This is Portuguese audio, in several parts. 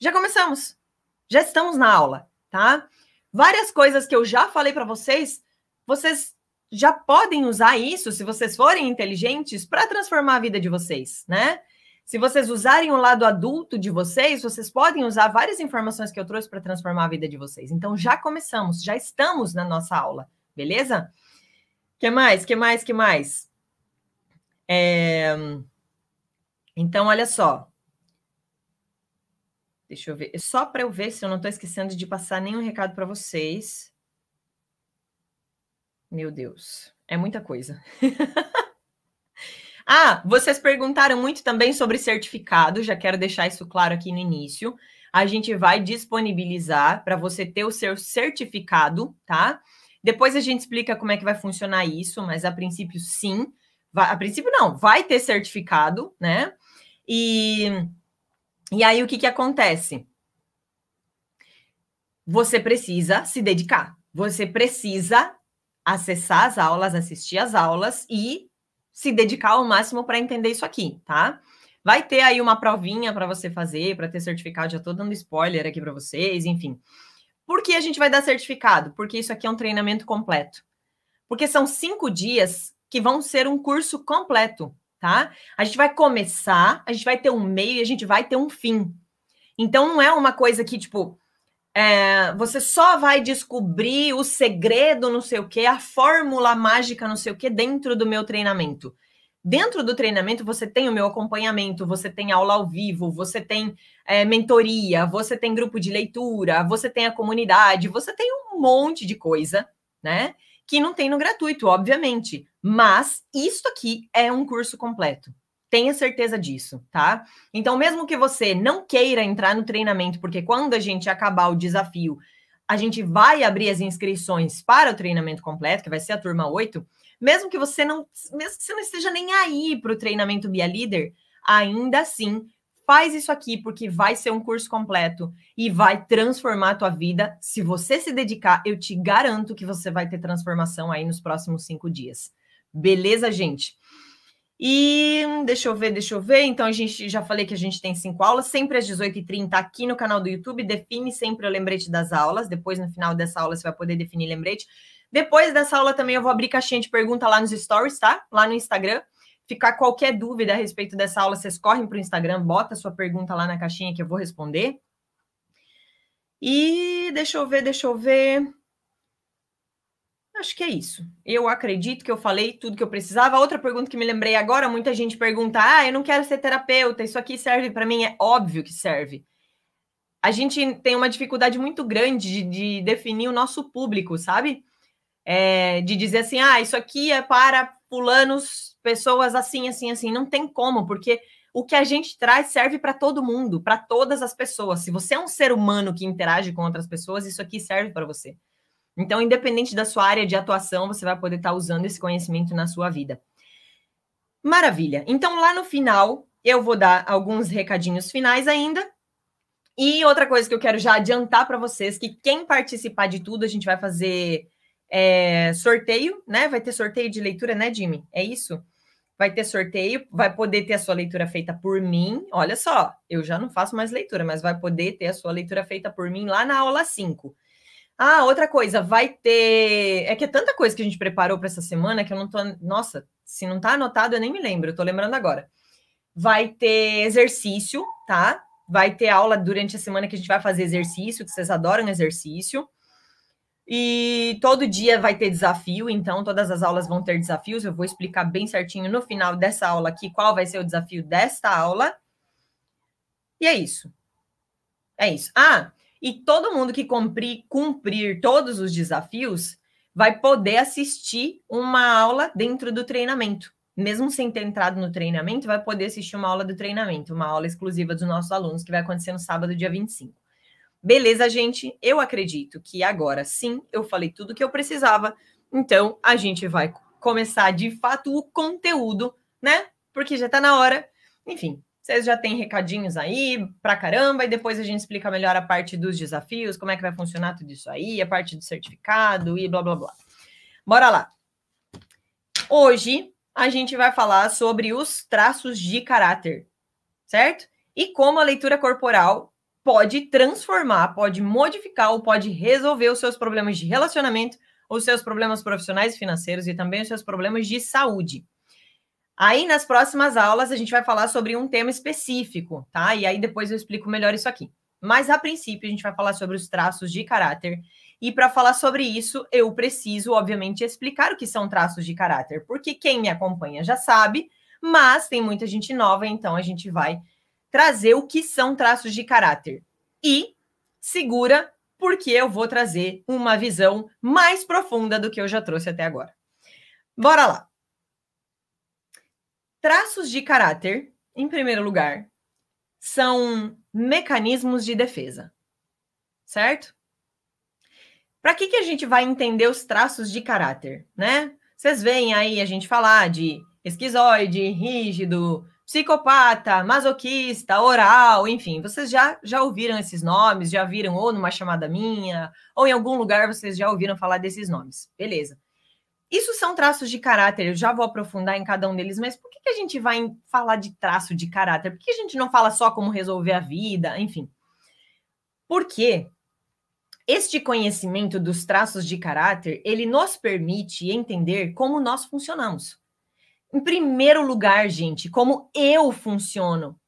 Já começamos. Já estamos na aula, tá? Várias coisas que eu já falei para vocês, vocês já podem usar isso, se vocês forem inteligentes, para transformar a vida de vocês, né? Se vocês usarem o lado adulto de vocês, vocês podem usar várias informações que eu trouxe para transformar a vida de vocês. Então já começamos, já estamos na nossa aula, beleza? Que mais? Que mais? Que mais? É... Então, olha só. Deixa eu ver. Só para eu ver se eu não estou esquecendo de passar nenhum recado para vocês. Meu Deus, é muita coisa. Ah, vocês perguntaram muito também sobre certificado, já quero deixar isso claro aqui no início. A gente vai disponibilizar para você ter o seu certificado, tá? Depois a gente explica como é que vai funcionar isso, mas a princípio sim. Vai, a princípio não, vai ter certificado, né? E, e aí o que, que acontece? Você precisa se dedicar. Você precisa acessar as aulas, assistir as aulas e se dedicar ao máximo para entender isso aqui, tá? Vai ter aí uma provinha para você fazer, para ter certificado. Já estou dando spoiler aqui para vocês, enfim. Por que a gente vai dar certificado? Porque isso aqui é um treinamento completo. Porque são cinco dias que vão ser um curso completo, tá? A gente vai começar, a gente vai ter um meio e a gente vai ter um fim. Então não é uma coisa que, tipo, é, você só vai descobrir o segredo, não sei o que, a fórmula mágica, não sei o que, dentro do meu treinamento. Dentro do treinamento, você tem o meu acompanhamento, você tem aula ao vivo, você tem é, mentoria, você tem grupo de leitura, você tem a comunidade, você tem um monte de coisa, né? Que não tem no gratuito, obviamente. Mas isso aqui é um curso completo. Tenha certeza disso, tá? Então, mesmo que você não queira entrar no treinamento, porque quando a gente acabar o desafio, a gente vai abrir as inscrições para o treinamento completo, que vai ser a turma 8, mesmo que você não, mesmo que você não esteja nem aí para o treinamento Bia Líder, ainda assim, faz isso aqui, porque vai ser um curso completo e vai transformar a tua vida. Se você se dedicar, eu te garanto que você vai ter transformação aí nos próximos cinco dias. Beleza, gente? E deixa eu ver, deixa eu ver. Então, a gente já falei que a gente tem cinco aulas, sempre às 18h30 aqui no canal do YouTube. Define sempre o lembrete das aulas. Depois, no final dessa aula, você vai poder definir lembrete. Depois dessa aula também eu vou abrir caixinha de pergunta lá nos stories, tá? Lá no Instagram. Ficar qualquer dúvida a respeito dessa aula, vocês correm para o Instagram, bota sua pergunta lá na caixinha que eu vou responder. E deixa eu ver, deixa eu ver. Acho que é isso. Eu acredito que eu falei tudo que eu precisava. Outra pergunta que me lembrei agora, muita gente pergunta: "Ah, eu não quero ser terapeuta, isso aqui serve para mim?" É óbvio que serve. A gente tem uma dificuldade muito grande de, de definir o nosso público, sabe? É, de dizer assim: "Ah, isso aqui é para fulanos, pessoas assim, assim, assim". Não tem como, porque o que a gente traz serve para todo mundo, para todas as pessoas. Se você é um ser humano que interage com outras pessoas, isso aqui serve para você. Então, independente da sua área de atuação, você vai poder estar usando esse conhecimento na sua vida. Maravilha. Então, lá no final, eu vou dar alguns recadinhos finais ainda. E outra coisa que eu quero já adiantar para vocês, que quem participar de tudo, a gente vai fazer é, sorteio, né? Vai ter sorteio de leitura, né, Jimmy? É isso? Vai ter sorteio, vai poder ter a sua leitura feita por mim. Olha só, eu já não faço mais leitura, mas vai poder ter a sua leitura feita por mim lá na aula 5. Ah, outra coisa, vai ter. É que é tanta coisa que a gente preparou para essa semana que eu não tô. Nossa, se não tá anotado, eu nem me lembro, eu tô lembrando agora. Vai ter exercício, tá? Vai ter aula durante a semana que a gente vai fazer exercício, que vocês adoram exercício. E todo dia vai ter desafio, então todas as aulas vão ter desafios. Eu vou explicar bem certinho no final dessa aula aqui qual vai ser o desafio desta aula. E é isso. É isso. Ah, e todo mundo que cumprir, cumprir todos os desafios vai poder assistir uma aula dentro do treinamento. Mesmo sem ter entrado no treinamento, vai poder assistir uma aula do treinamento, uma aula exclusiva dos nossos alunos, que vai acontecer no sábado, dia 25. Beleza, gente? Eu acredito que agora sim eu falei tudo que eu precisava. Então, a gente vai começar de fato o conteúdo, né? Porque já está na hora. Enfim, vocês já têm recadinhos aí pra caramba, e depois a gente explica melhor a parte dos desafios, como é que vai funcionar tudo isso aí, a parte do certificado e blá blá blá. Bora lá. Hoje a gente vai falar sobre os traços de caráter, certo? E como a leitura corporal pode transformar, pode modificar ou pode resolver os seus problemas de relacionamento, os seus problemas profissionais e financeiros e também os seus problemas de saúde. Aí, nas próximas aulas, a gente vai falar sobre um tema específico, tá? E aí depois eu explico melhor isso aqui. Mas, a princípio, a gente vai falar sobre os traços de caráter. E para falar sobre isso, eu preciso, obviamente, explicar o que são traços de caráter, porque quem me acompanha já sabe, mas tem muita gente nova, então a gente vai trazer o que são traços de caráter. E segura, porque eu vou trazer uma visão mais profunda do que eu já trouxe até agora. Bora lá. Traços de caráter, em primeiro lugar, são mecanismos de defesa, certo? Para que, que a gente vai entender os traços de caráter, né? Vocês veem aí a gente falar de esquizoide, rígido, psicopata, masoquista, oral, enfim, vocês já, já ouviram esses nomes, já viram ou numa chamada minha, ou em algum lugar vocês já ouviram falar desses nomes. Beleza. Isso são traços de caráter, eu já vou aprofundar em cada um deles, mas por que, que a gente vai falar de traço de caráter? Por que a gente não fala só como resolver a vida, enfim? Porque este conhecimento dos traços de caráter, ele nos permite entender como nós funcionamos. Em primeiro lugar, gente, como eu funciono.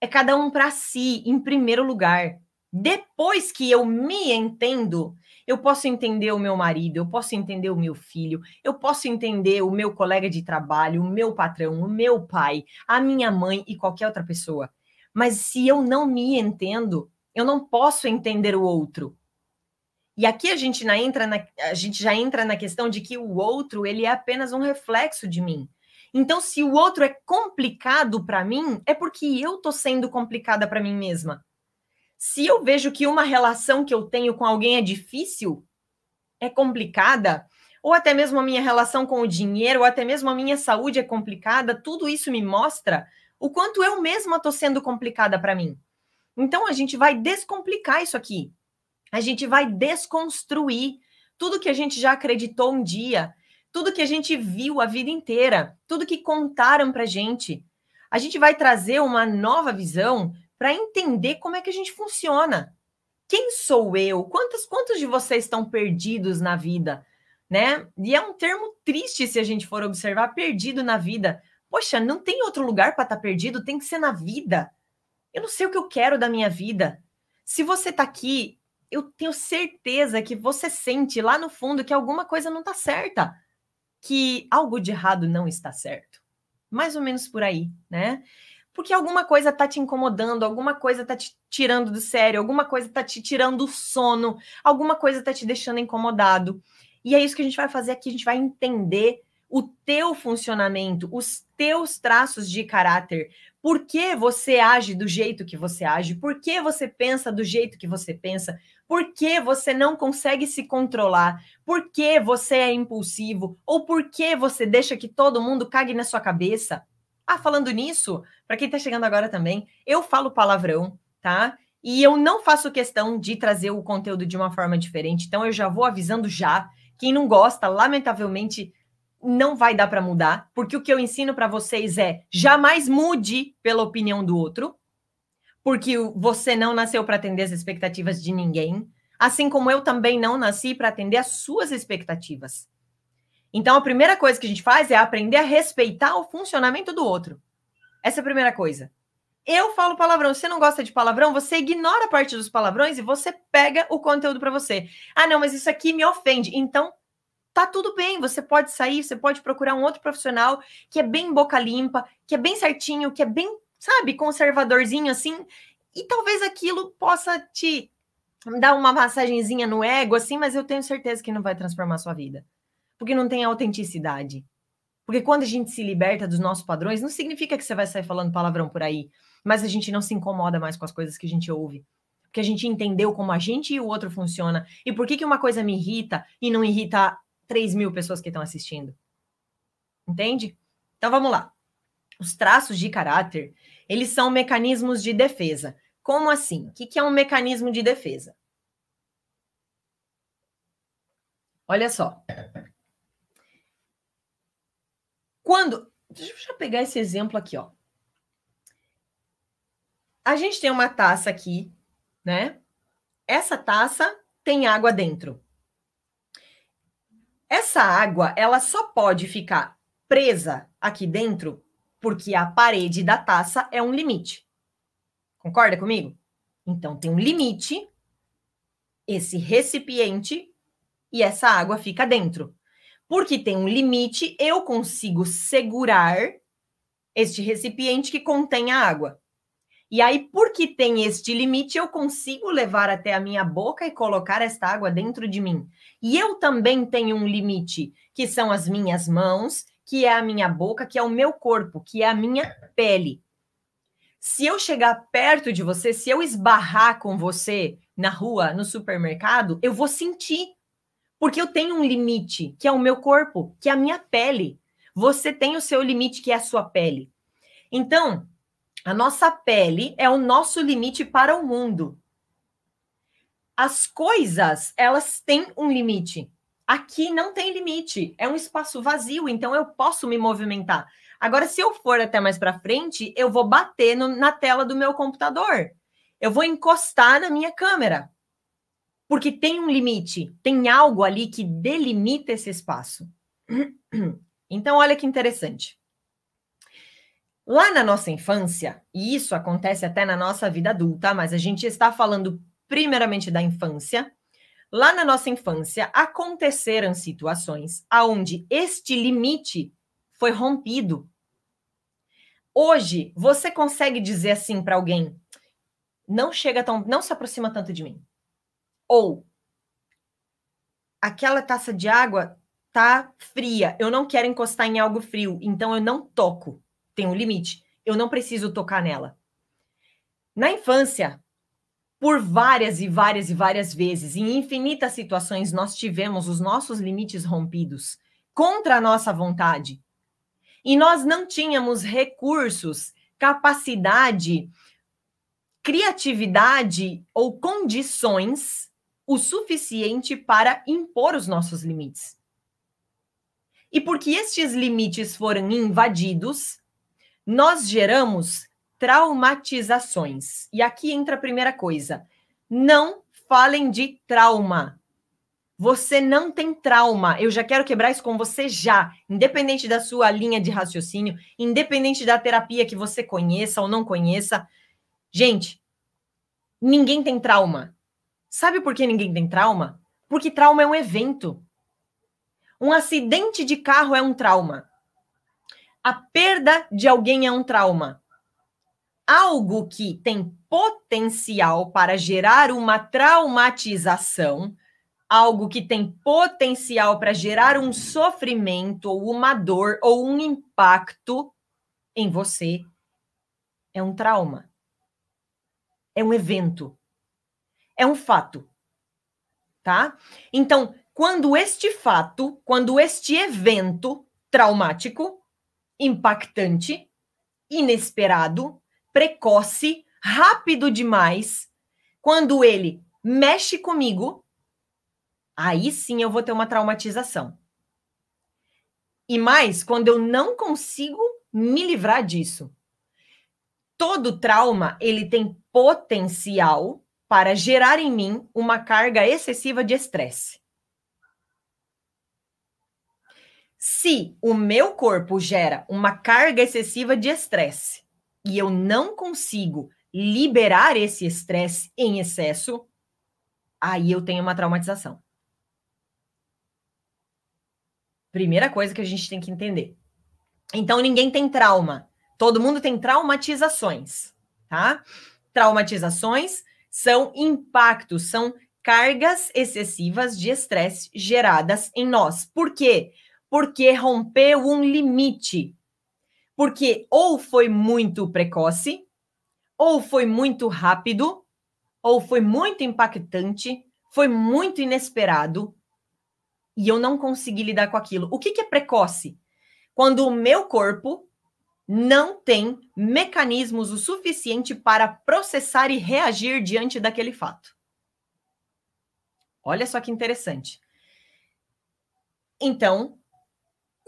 É cada um para si, em primeiro lugar. Depois que eu me entendo, eu posso entender o meu marido, eu posso entender o meu filho, eu posso entender o meu colega de trabalho, o meu patrão, o meu pai, a minha mãe e qualquer outra pessoa. Mas se eu não me entendo, eu não posso entender o outro. E aqui a gente, na, entra na, a gente já entra na questão de que o outro ele é apenas um reflexo de mim. Então, se o outro é complicado para mim, é porque eu tô sendo complicada para mim mesma. Se eu vejo que uma relação que eu tenho com alguém é difícil, é complicada, ou até mesmo a minha relação com o dinheiro, ou até mesmo a minha saúde é complicada, tudo isso me mostra o quanto eu mesma tô sendo complicada para mim. Então a gente vai descomplicar isso aqui. A gente vai desconstruir tudo que a gente já acreditou um dia tudo que a gente viu a vida inteira, tudo que contaram para gente. A gente vai trazer uma nova visão para entender como é que a gente funciona. Quem sou eu? Quantos, quantos de vocês estão perdidos na vida? Né? E é um termo triste se a gente for observar, perdido na vida. Poxa, não tem outro lugar para estar tá perdido, tem que ser na vida. Eu não sei o que eu quero da minha vida. Se você está aqui, eu tenho certeza que você sente lá no fundo que alguma coisa não está certa que algo de errado não está certo. Mais ou menos por aí, né? Porque alguma coisa tá te incomodando, alguma coisa tá te tirando do sério, alguma coisa tá te tirando o sono, alguma coisa tá te deixando incomodado. E é isso que a gente vai fazer aqui, a gente vai entender o teu funcionamento, os teus traços de caráter, por que você age do jeito que você age, por que você pensa do jeito que você pensa, por que você não consegue se controlar? Por que você é impulsivo? Ou por que você deixa que todo mundo cague na sua cabeça? Ah, falando nisso, para quem está chegando agora também, eu falo palavrão, tá? E eu não faço questão de trazer o conteúdo de uma forma diferente, então eu já vou avisando já. Quem não gosta, lamentavelmente, não vai dar para mudar, porque o que eu ensino para vocês é jamais mude pela opinião do outro, porque você não nasceu para atender as expectativas de ninguém, assim como eu também não nasci para atender as suas expectativas. Então, a primeira coisa que a gente faz é aprender a respeitar o funcionamento do outro. Essa é a primeira coisa. Eu falo palavrão. Você não gosta de palavrão, você ignora a parte dos palavrões e você pega o conteúdo para você. Ah, não, mas isso aqui me ofende. Então, tá tudo bem. Você pode sair, você pode procurar um outro profissional que é bem boca limpa, que é bem certinho, que é bem sabe, conservadorzinho assim, e talvez aquilo possa te dar uma massagenzinha no ego, assim, mas eu tenho certeza que não vai transformar a sua vida. Porque não tem autenticidade. Porque quando a gente se liberta dos nossos padrões, não significa que você vai sair falando palavrão por aí, mas a gente não se incomoda mais com as coisas que a gente ouve. Porque a gente entendeu como a gente e o outro funciona. E por que, que uma coisa me irrita e não irrita 3 mil pessoas que estão assistindo? Entende? Então vamos lá. Os traços de caráter, eles são mecanismos de defesa. Como assim? O que é um mecanismo de defesa? Olha só. Quando. Deixa eu pegar esse exemplo aqui, ó. A gente tem uma taça aqui, né? Essa taça tem água dentro. Essa água, ela só pode ficar presa aqui dentro porque a parede da taça é um limite. Concorda comigo? Então tem um limite, esse recipiente e essa água fica dentro. Porque tem um limite, eu consigo segurar este recipiente que contém a água. E aí, porque tem este limite, eu consigo levar até a minha boca e colocar esta água dentro de mim. E eu também tenho um limite, que são as minhas mãos, que é a minha boca, que é o meu corpo, que é a minha pele. Se eu chegar perto de você, se eu esbarrar com você na rua, no supermercado, eu vou sentir. Porque eu tenho um limite, que é o meu corpo, que é a minha pele. Você tem o seu limite, que é a sua pele. Então, a nossa pele é o nosso limite para o mundo. As coisas, elas têm um limite. Aqui não tem limite, é um espaço vazio, então eu posso me movimentar. Agora, se eu for até mais para frente, eu vou bater no, na tela do meu computador. Eu vou encostar na minha câmera. Porque tem um limite, tem algo ali que delimita esse espaço. Então, olha que interessante. Lá na nossa infância, e isso acontece até na nossa vida adulta, mas a gente está falando primeiramente da infância. Lá na nossa infância, aconteceram situações aonde este limite foi rompido. Hoje, você consegue dizer assim para alguém: não chega tão, não se aproxima tanto de mim. Ou aquela taça de água tá fria, eu não quero encostar em algo frio, então eu não toco tem um limite. Eu não preciso tocar nela. Na infância, por várias e várias e várias vezes, em infinitas situações, nós tivemos os nossos limites rompidos contra a nossa vontade. E nós não tínhamos recursos, capacidade, criatividade ou condições o suficiente para impor os nossos limites. E porque estes limites foram invadidos, nós geramos traumatizações. E aqui entra a primeira coisa: não falem de trauma. Você não tem trauma. Eu já quero quebrar isso com você já, independente da sua linha de raciocínio, independente da terapia que você conheça ou não conheça. Gente, ninguém tem trauma. Sabe por que ninguém tem trauma? Porque trauma é um evento. Um acidente de carro é um trauma. A perda de alguém é um trauma. Algo que tem potencial para gerar uma traumatização, algo que tem potencial para gerar um sofrimento, ou uma dor, ou um impacto em você, é um trauma. É um evento. É um fato. Tá? Então, quando este fato, quando este evento traumático impactante, inesperado, precoce, rápido demais. Quando ele mexe comigo, aí sim eu vou ter uma traumatização. E mais, quando eu não consigo me livrar disso. Todo trauma, ele tem potencial para gerar em mim uma carga excessiva de estresse. Se o meu corpo gera uma carga excessiva de estresse e eu não consigo liberar esse estresse em excesso, aí eu tenho uma traumatização. Primeira coisa que a gente tem que entender. Então, ninguém tem trauma. Todo mundo tem traumatizações, tá? Traumatizações são impactos, são cargas excessivas de estresse geradas em nós. Por quê? porque rompeu um limite. Porque ou foi muito precoce, ou foi muito rápido, ou foi muito impactante, foi muito inesperado, e eu não consegui lidar com aquilo. O que, que é precoce? Quando o meu corpo não tem mecanismos o suficiente para processar e reagir diante daquele fato. Olha só que interessante. Então,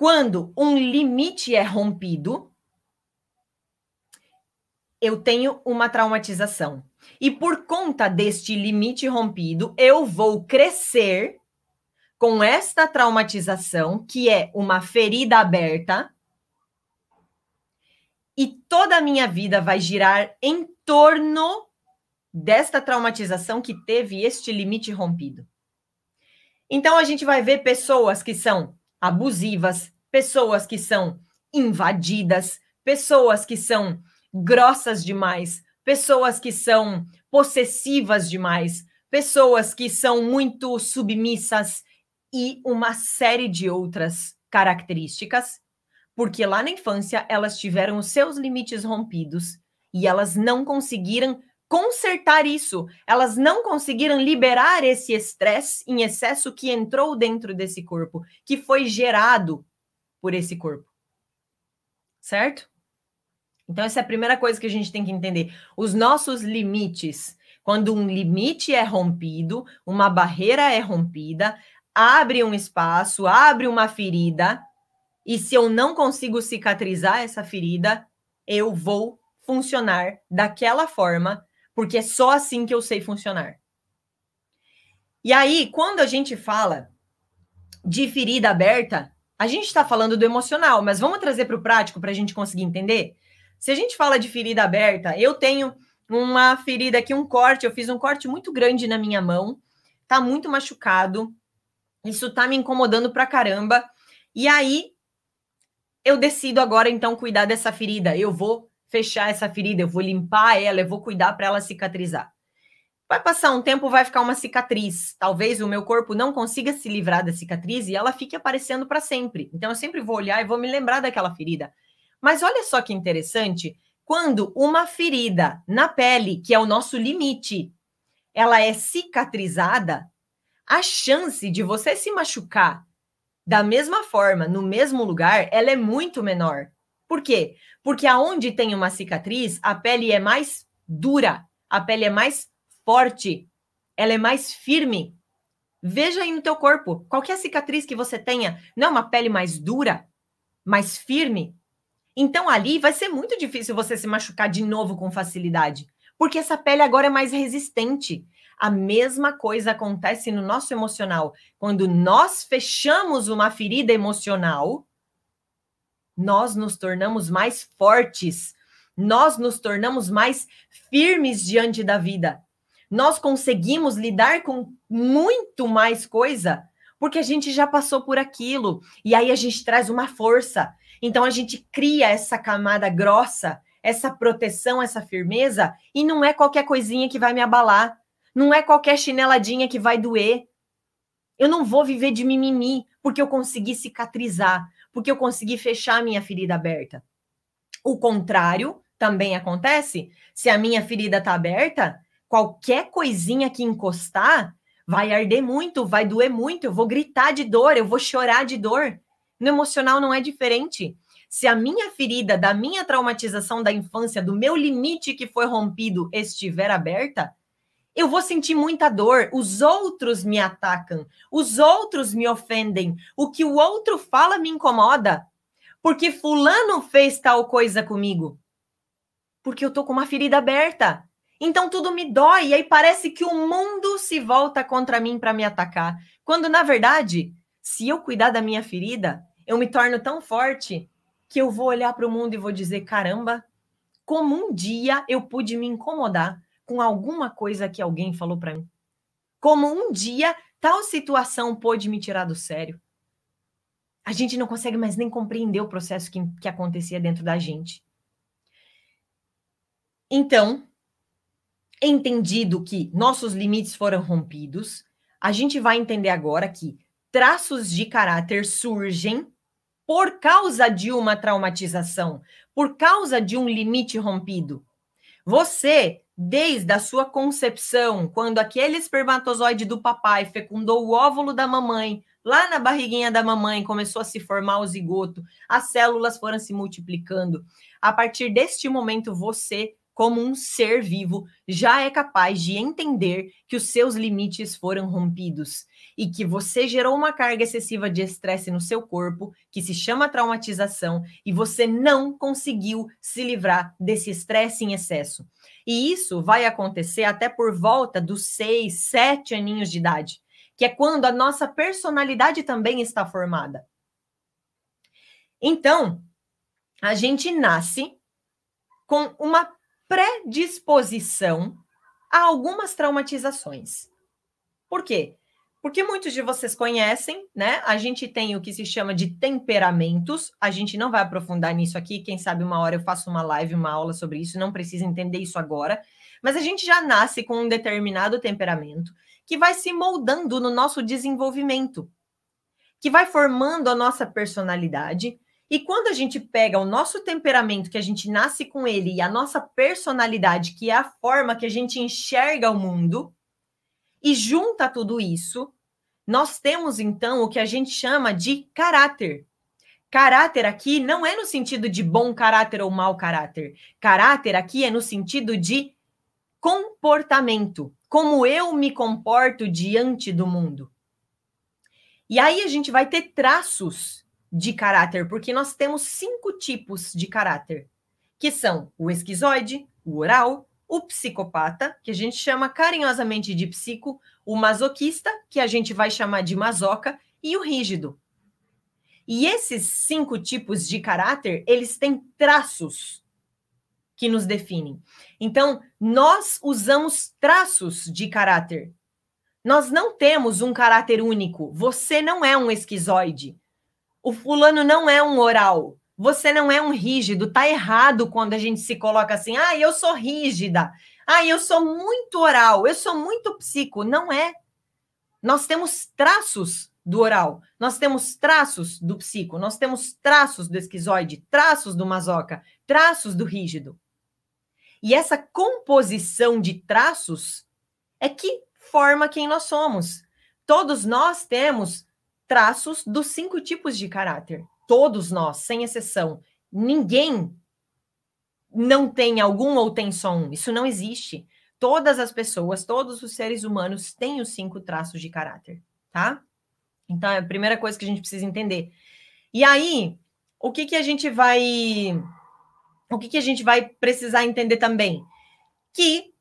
quando um limite é rompido, eu tenho uma traumatização. E por conta deste limite rompido, eu vou crescer com esta traumatização, que é uma ferida aberta, e toda a minha vida vai girar em torno desta traumatização que teve este limite rompido. Então a gente vai ver pessoas que são abusivas, pessoas que são invadidas, pessoas que são grossas demais, pessoas que são possessivas demais, pessoas que são muito submissas e uma série de outras características, porque lá na infância elas tiveram os seus limites rompidos e elas não conseguiram consertar isso. Elas não conseguiram liberar esse estresse em excesso que entrou dentro desse corpo, que foi gerado por esse corpo. Certo? Então, essa é a primeira coisa que a gente tem que entender. Os nossos limites. Quando um limite é rompido, uma barreira é rompida, abre um espaço, abre uma ferida, e se eu não consigo cicatrizar essa ferida, eu vou funcionar daquela forma porque é só assim que eu sei funcionar. E aí, quando a gente fala de ferida aberta, a gente está falando do emocional, mas vamos trazer para o prático para a gente conseguir entender? Se a gente fala de ferida aberta, eu tenho uma ferida aqui, um corte, eu fiz um corte muito grande na minha mão, tá muito machucado, isso tá me incomodando pra caramba. E aí, eu decido agora então cuidar dessa ferida. Eu vou fechar essa ferida, eu vou limpar ela, eu vou cuidar para ela cicatrizar. Vai passar um tempo, vai ficar uma cicatriz. Talvez o meu corpo não consiga se livrar da cicatriz e ela fique aparecendo para sempre. Então eu sempre vou olhar e vou me lembrar daquela ferida. Mas olha só que interessante, quando uma ferida na pele, que é o nosso limite, ela é cicatrizada, a chance de você se machucar da mesma forma, no mesmo lugar, ela é muito menor. Por quê? Porque aonde tem uma cicatriz, a pele é mais dura, a pele é mais forte, ela é mais firme. Veja aí no teu corpo, qualquer cicatriz que você tenha, não é uma pele mais dura, mais firme? Então ali vai ser muito difícil você se machucar de novo com facilidade, porque essa pele agora é mais resistente. A mesma coisa acontece no nosso emocional. Quando nós fechamos uma ferida emocional, nós nos tornamos mais fortes, nós nos tornamos mais firmes diante da vida. Nós conseguimos lidar com muito mais coisa porque a gente já passou por aquilo e aí a gente traz uma força. Então a gente cria essa camada grossa, essa proteção, essa firmeza e não é qualquer coisinha que vai me abalar, não é qualquer chineladinha que vai doer. Eu não vou viver de mimimi porque eu consegui cicatrizar, porque eu consegui fechar a minha ferida aberta. O contrário também acontece. Se a minha ferida está aberta, qualquer coisinha que encostar vai arder muito, vai doer muito, eu vou gritar de dor, eu vou chorar de dor. No emocional não é diferente. Se a minha ferida da minha traumatização da infância, do meu limite que foi rompido, estiver aberta, eu vou sentir muita dor, os outros me atacam, os outros me ofendem, o que o outro fala me incomoda, porque fulano fez tal coisa comigo. Porque eu tô com uma ferida aberta. Então tudo me dói e aí parece que o mundo se volta contra mim para me atacar. Quando na verdade, se eu cuidar da minha ferida, eu me torno tão forte que eu vou olhar para o mundo e vou dizer: caramba, como um dia eu pude me incomodar com alguma coisa que alguém falou para mim. Como um dia tal situação pôde me tirar do sério. A gente não consegue mais nem compreender o processo que, que acontecia dentro da gente. Então, entendido que nossos limites foram rompidos, a gente vai entender agora que traços de caráter surgem por causa de uma traumatização, por causa de um limite rompido. Você desde a sua concepção, quando aquele espermatozoide do papai fecundou o óvulo da mamãe, lá na barriguinha da mamãe começou a se formar o zigoto, as células foram se multiplicando. A partir deste momento, você como um ser vivo, já é capaz de entender que os seus limites foram rompidos e que você gerou uma carga excessiva de estresse no seu corpo, que se chama traumatização, e você não conseguiu se livrar desse estresse em excesso. E isso vai acontecer até por volta dos seis, sete aninhos de idade, que é quando a nossa personalidade também está formada. Então, a gente nasce com uma predisposição a algumas traumatizações. Por quê? Porque muitos de vocês conhecem, né? A gente tem o que se chama de temperamentos. A gente não vai aprofundar nisso aqui. Quem sabe uma hora eu faço uma live, uma aula sobre isso. Não precisa entender isso agora. Mas a gente já nasce com um determinado temperamento que vai se moldando no nosso desenvolvimento, que vai formando a nossa personalidade. E quando a gente pega o nosso temperamento, que a gente nasce com ele, e a nossa personalidade, que é a forma que a gente enxerga o mundo, e junta tudo isso, nós temos então o que a gente chama de caráter. Caráter aqui não é no sentido de bom caráter ou mau caráter. Caráter aqui é no sentido de comportamento, como eu me comporto diante do mundo. E aí a gente vai ter traços de caráter, porque nós temos cinco tipos de caráter, que são o esquizoide, o oral, o psicopata, que a gente chama carinhosamente de psico, o masoquista, que a gente vai chamar de masoca, e o rígido. E esses cinco tipos de caráter, eles têm traços que nos definem. Então, nós usamos traços de caráter. Nós não temos um caráter único. Você não é um esquizoide. O fulano não é um oral. Você não é um rígido, tá errado quando a gente se coloca assim, ah, eu sou rígida, ah, eu sou muito oral, eu sou muito psico. Não é. Nós temos traços do oral, nós temos traços do psico, nós temos traços do esquizoide, traços do masoca, traços do rígido. E essa composição de traços é que forma quem nós somos. Todos nós temos traços dos cinco tipos de caráter todos nós, sem exceção, ninguém não tem algum ou tem só um. Isso não existe. Todas as pessoas, todos os seres humanos têm os cinco traços de caráter, tá? Então, é a primeira coisa que a gente precisa entender. E aí, o que que a gente vai o que que a gente vai precisar entender também? Que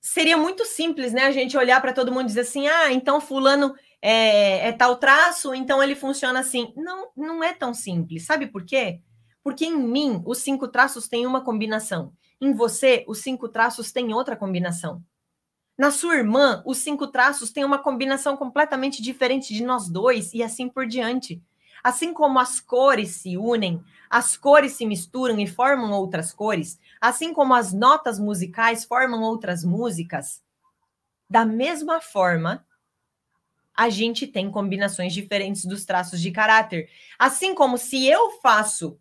seria muito simples, né? A gente olhar para todo mundo e dizer assim: "Ah, então fulano é, é tal traço, então ele funciona assim. Não, não é tão simples. Sabe por quê? Porque em mim, os cinco traços têm uma combinação. Em você, os cinco traços têm outra combinação. Na sua irmã, os cinco traços têm uma combinação completamente diferente de nós dois e assim por diante. Assim como as cores se unem, as cores se misturam e formam outras cores, assim como as notas musicais formam outras músicas, da mesma forma, a gente tem combinações diferentes dos traços de caráter. Assim como se eu faço,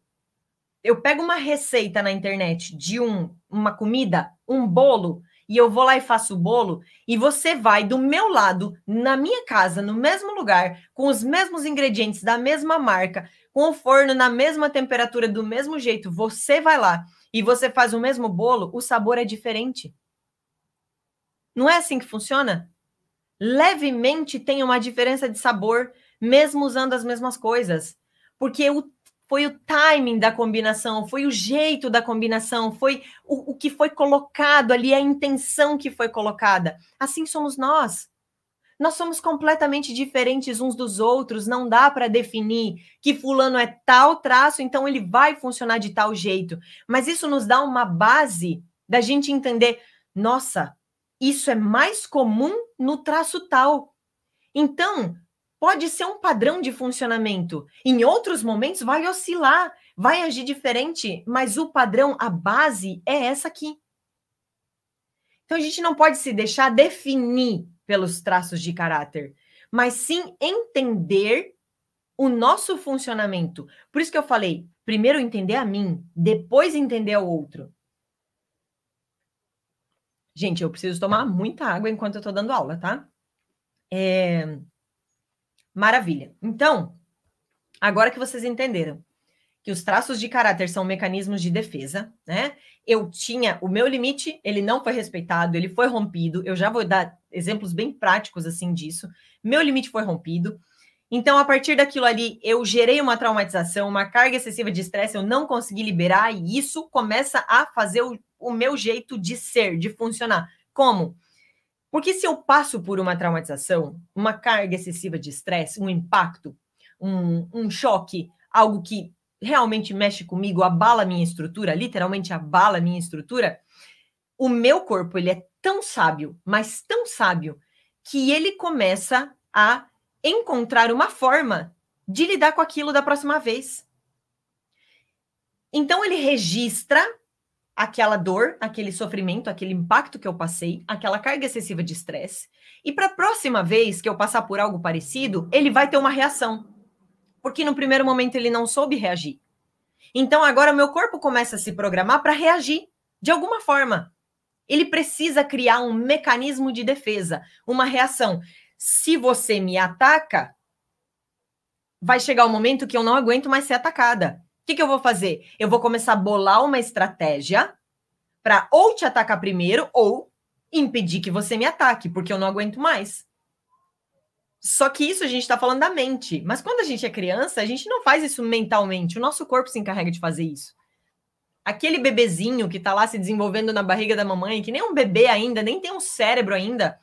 eu pego uma receita na internet de um, uma comida, um bolo, e eu vou lá e faço o bolo, e você vai do meu lado, na minha casa, no mesmo lugar, com os mesmos ingredientes da mesma marca, com o forno na mesma temperatura, do mesmo jeito, você vai lá e você faz o mesmo bolo, o sabor é diferente. Não é assim que funciona? Levemente tem uma diferença de sabor, mesmo usando as mesmas coisas. Porque o, foi o timing da combinação, foi o jeito da combinação, foi o, o que foi colocado ali, a intenção que foi colocada. Assim somos nós. Nós somos completamente diferentes uns dos outros, não dá para definir que fulano é tal traço, então ele vai funcionar de tal jeito. Mas isso nos dá uma base da gente entender, nossa, isso é mais comum no traço tal. Então, pode ser um padrão de funcionamento. Em outros momentos, vai oscilar, vai agir diferente, mas o padrão, a base é essa aqui. Então, a gente não pode se deixar definir pelos traços de caráter, mas sim entender o nosso funcionamento. Por isso que eu falei, primeiro entender a mim, depois entender o outro. Gente, eu preciso tomar muita água enquanto eu estou dando aula, tá? É... Maravilha. Então, agora que vocês entenderam que os traços de caráter são mecanismos de defesa, né? Eu tinha o meu limite, ele não foi respeitado, ele foi rompido. Eu já vou dar exemplos bem práticos assim disso. Meu limite foi rompido. Então, a partir daquilo ali, eu gerei uma traumatização, uma carga excessiva de estresse, eu não consegui liberar, e isso começa a fazer o, o meu jeito de ser, de funcionar. Como? Porque se eu passo por uma traumatização, uma carga excessiva de estresse, um impacto, um, um choque, algo que realmente mexe comigo, abala minha estrutura, literalmente abala minha estrutura, o meu corpo ele é tão sábio, mas tão sábio, que ele começa a encontrar uma forma de lidar com aquilo da próxima vez. Então ele registra aquela dor, aquele sofrimento, aquele impacto que eu passei, aquela carga excessiva de estresse, e para a próxima vez que eu passar por algo parecido, ele vai ter uma reação porque no primeiro momento ele não soube reagir. Então agora meu corpo começa a se programar para reagir de alguma forma. Ele precisa criar um mecanismo de defesa, uma reação. Se você me ataca, vai chegar o um momento que eu não aguento mais ser atacada. Que, que eu vou fazer? Eu vou começar a bolar uma estratégia para ou te atacar primeiro ou impedir que você me ataque, porque eu não aguento mais. Só que isso a gente está falando da mente. Mas quando a gente é criança, a gente não faz isso mentalmente. O nosso corpo se encarrega de fazer isso. Aquele bebezinho que está lá se desenvolvendo na barriga da mamãe, que nem um bebê ainda, nem tem um cérebro ainda,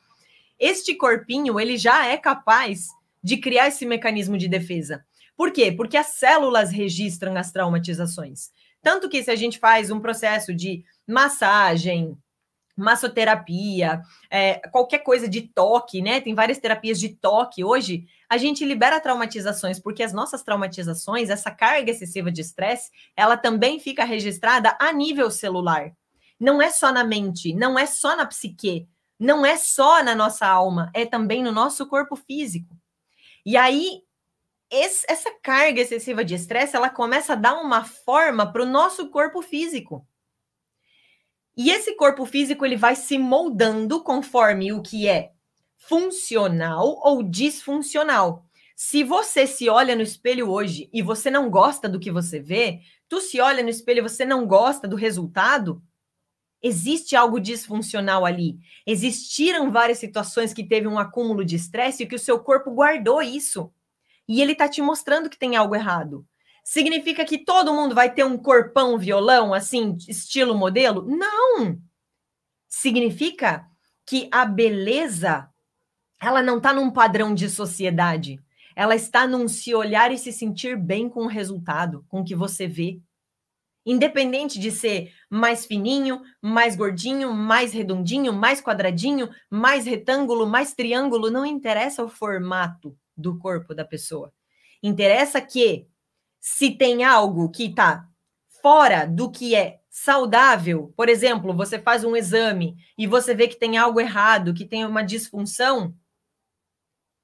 este corpinho ele já é capaz de criar esse mecanismo de defesa. Por quê? Porque as células registram as traumatizações. Tanto que se a gente faz um processo de massagem, massoterapia, é, qualquer coisa de toque, né? Tem várias terapias de toque hoje. A gente libera traumatizações, porque as nossas traumatizações, essa carga excessiva de estresse, ela também fica registrada a nível celular. Não é só na mente, não é só na psique, não é só na nossa alma, é também no nosso corpo físico. E aí, esse, essa carga excessiva de estresse, ela começa a dar uma forma para o nosso corpo físico. E esse corpo físico ele vai se moldando conforme o que é funcional ou disfuncional. Se você se olha no espelho hoje e você não gosta do que você vê, tu se olha no espelho e você não gosta do resultado, existe algo disfuncional ali. Existiram várias situações que teve um acúmulo de estresse e que o seu corpo guardou isso. E ele está te mostrando que tem algo errado. Significa que todo mundo vai ter um corpão violão, assim, estilo modelo? Não! Significa que a beleza, ela não está num padrão de sociedade. Ela está num se olhar e se sentir bem com o resultado, com o que você vê. Independente de ser mais fininho, mais gordinho, mais redondinho, mais quadradinho, mais retângulo, mais triângulo, não interessa o formato do corpo da pessoa. Interessa que se tem algo que está fora do que é saudável, por exemplo, você faz um exame e você vê que tem algo errado, que tem uma disfunção,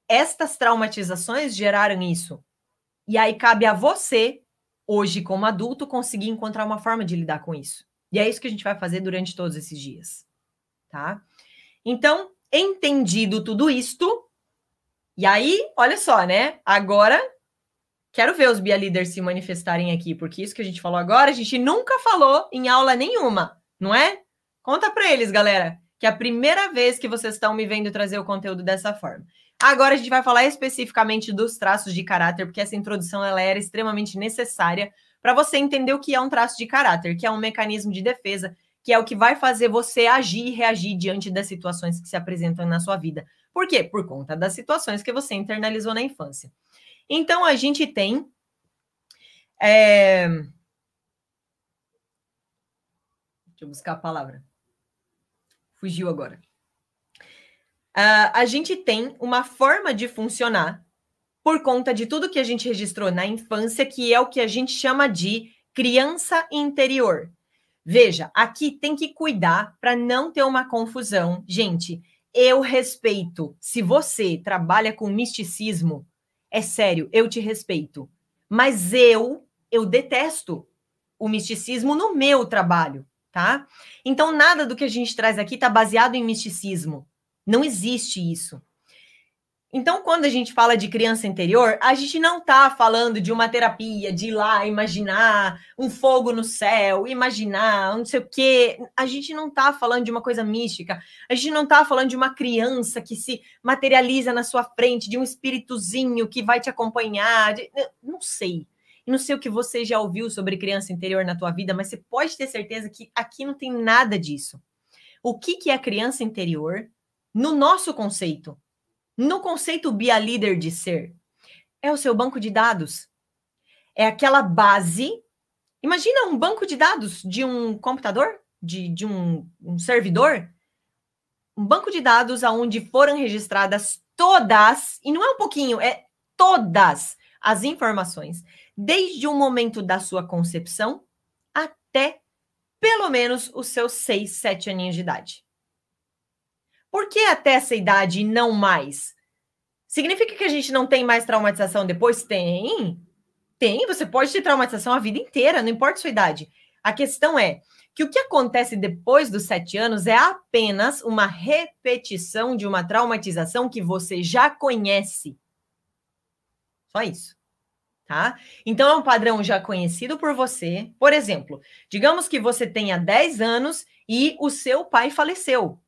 estas traumatizações geraram isso. E aí cabe a você, hoje como adulto, conseguir encontrar uma forma de lidar com isso. E é isso que a gente vai fazer durante todos esses dias, tá? Então, entendido tudo isto, e aí, olha só, né? Agora Quero ver os Bia Leaders se manifestarem aqui, porque isso que a gente falou agora, a gente nunca falou em aula nenhuma, não é? Conta para eles, galera, que é a primeira vez que vocês estão me vendo trazer o conteúdo dessa forma. Agora a gente vai falar especificamente dos traços de caráter, porque essa introdução ela era extremamente necessária para você entender o que é um traço de caráter, que é um mecanismo de defesa, que é o que vai fazer você agir e reagir diante das situações que se apresentam na sua vida. Por quê? Por conta das situações que você internalizou na infância. Então, a gente tem. É... Deixa eu buscar a palavra. Fugiu agora. Uh, a gente tem uma forma de funcionar por conta de tudo que a gente registrou na infância, que é o que a gente chama de criança interior. Veja, aqui tem que cuidar para não ter uma confusão. Gente, eu respeito. Se você trabalha com misticismo, é sério, eu te respeito. Mas eu, eu detesto o misticismo no meu trabalho, tá? Então, nada do que a gente traz aqui está baseado em misticismo. Não existe isso. Então, quando a gente fala de criança interior, a gente não está falando de uma terapia, de ir lá imaginar um fogo no céu, imaginar não sei o quê. A gente não está falando de uma coisa mística. A gente não está falando de uma criança que se materializa na sua frente, de um espíritozinho que vai te acompanhar. De... Não sei. Não sei o que você já ouviu sobre criança interior na tua vida, mas você pode ter certeza que aqui não tem nada disso. O que, que é criança interior no nosso conceito? No conceito Bia Líder de ser, é o seu banco de dados. É aquela base. Imagina um banco de dados de um computador, de, de um, um servidor. Um banco de dados onde foram registradas todas, e não é um pouquinho, é todas as informações, desde o momento da sua concepção até pelo menos os seus seis, sete aninhos de idade. Por que até essa idade e não mais? Significa que a gente não tem mais traumatização depois? Tem. Tem, você pode ter traumatização a vida inteira, não importa a sua idade. A questão é que o que acontece depois dos sete anos é apenas uma repetição de uma traumatização que você já conhece. Só isso. Tá? Então é um padrão já conhecido por você. Por exemplo, digamos que você tenha 10 anos e o seu pai faleceu.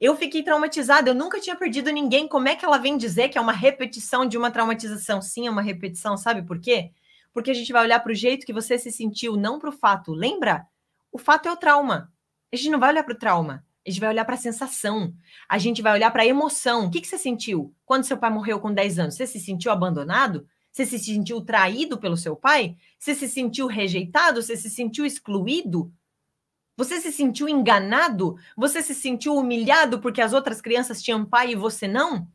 Eu fiquei traumatizada, eu nunca tinha perdido ninguém. Como é que ela vem dizer que é uma repetição de uma traumatização? Sim, é uma repetição, sabe por quê? Porque a gente vai olhar para o jeito que você se sentiu, não para o fato. Lembra? O fato é o trauma. A gente não vai olhar para o trauma. A gente vai olhar para a sensação. A gente vai olhar para a emoção. O que, que você sentiu quando seu pai morreu com 10 anos? Você se sentiu abandonado? Você se sentiu traído pelo seu pai? Você se sentiu rejeitado? Você se sentiu excluído? Você se sentiu enganado? Você se sentiu humilhado porque as outras crianças tinham pai e você não?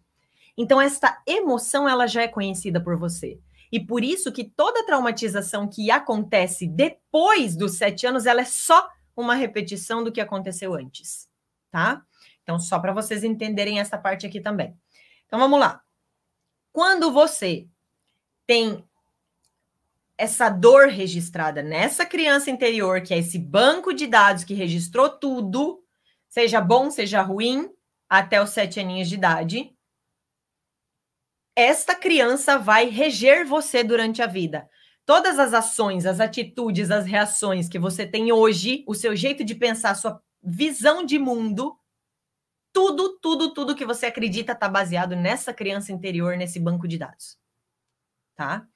Então esta emoção ela já é conhecida por você. E por isso que toda traumatização que acontece depois dos sete anos, ela é só uma repetição do que aconteceu antes, tá? Então, só para vocês entenderem essa parte aqui também. Então, vamos lá. Quando você tem essa dor registrada nessa criança interior, que é esse banco de dados que registrou tudo, seja bom, seja ruim, até os sete aninhos de idade, esta criança vai reger você durante a vida. Todas as ações, as atitudes, as reações que você tem hoje, o seu jeito de pensar, sua visão de mundo, tudo, tudo, tudo que você acredita está baseado nessa criança interior, nesse banco de dados. Tá?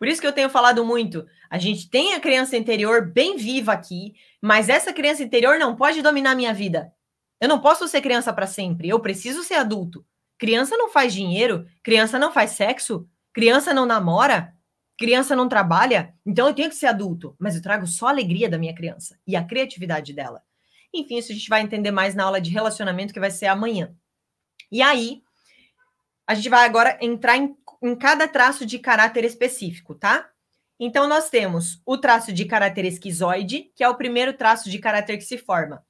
Por isso que eu tenho falado muito. A gente tem a criança interior bem viva aqui, mas essa criança interior não pode dominar minha vida. Eu não posso ser criança para sempre. Eu preciso ser adulto. Criança não faz dinheiro, criança não faz sexo, criança não namora, criança não trabalha. Então eu tenho que ser adulto, mas eu trago só a alegria da minha criança e a criatividade dela. Enfim, isso a gente vai entender mais na aula de relacionamento que vai ser amanhã. E aí, a gente vai agora entrar em em cada traço de caráter específico, tá? Então, nós temos o traço de caráter esquizoide, que é o primeiro traço de caráter que se forma.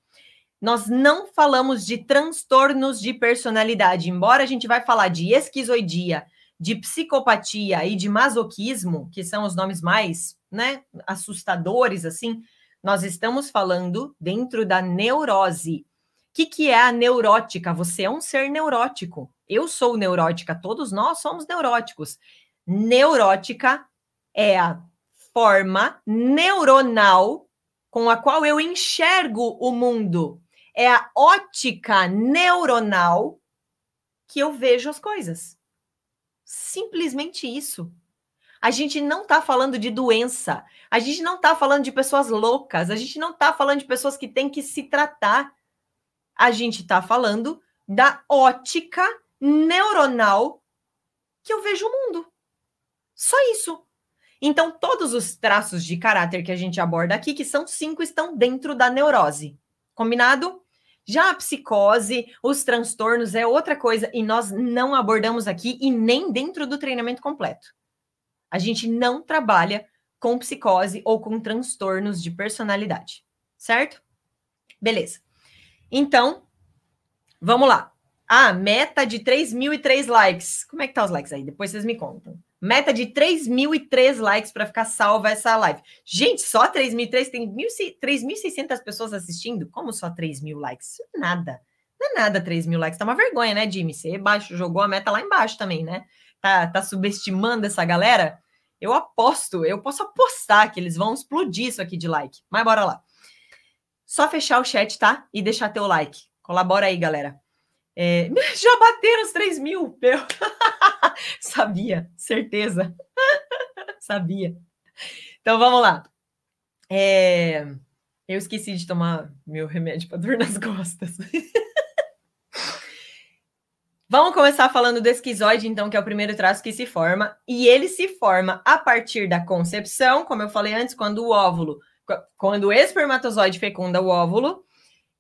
Nós não falamos de transtornos de personalidade, embora a gente vai falar de esquizoidia, de psicopatia e de masoquismo, que são os nomes mais, né, assustadores assim, nós estamos falando dentro da neurose. O que, que é a neurótica? Você é um ser neurótico. Eu sou neurótica, todos nós somos neuróticos. Neurótica é a forma neuronal com a qual eu enxergo o mundo. É a ótica neuronal que eu vejo as coisas. Simplesmente isso. A gente não está falando de doença. A gente não está falando de pessoas loucas. A gente não está falando de pessoas que têm que se tratar. A gente está falando da ótica neuronal que eu vejo o mundo. Só isso. Então, todos os traços de caráter que a gente aborda aqui, que são cinco, estão dentro da neurose. Combinado? Já a psicose, os transtornos é outra coisa e nós não abordamos aqui e nem dentro do treinamento completo. A gente não trabalha com psicose ou com transtornos de personalidade, certo? Beleza. Então, vamos lá. Ah, meta de 3.003 likes. Como é que tá os likes aí? Depois vocês me contam. Meta de 3.003 likes para ficar salva essa live. Gente, só 3.003 tem 3.600 pessoas assistindo? Como só 3.000 likes? Nada. Não é nada 3 mil likes, tá uma vergonha, né, Jimmy? Você baixo, jogou a meta lá embaixo também, né? Tá, tá subestimando essa galera? Eu aposto, eu posso apostar que eles vão explodir isso aqui de like. Mas bora lá. Só fechar o chat, tá? E deixar teu like. Colabora aí, galera. É, já bateram os 3 mil. Meu. Sabia, certeza. Sabia. Então vamos lá. É, eu esqueci de tomar meu remédio para dor nas costas. Vamos começar falando do esquizoide, então, que é o primeiro traço que se forma. E ele se forma a partir da concepção, como eu falei antes, quando o óvulo, quando o espermatozoide fecunda o óvulo,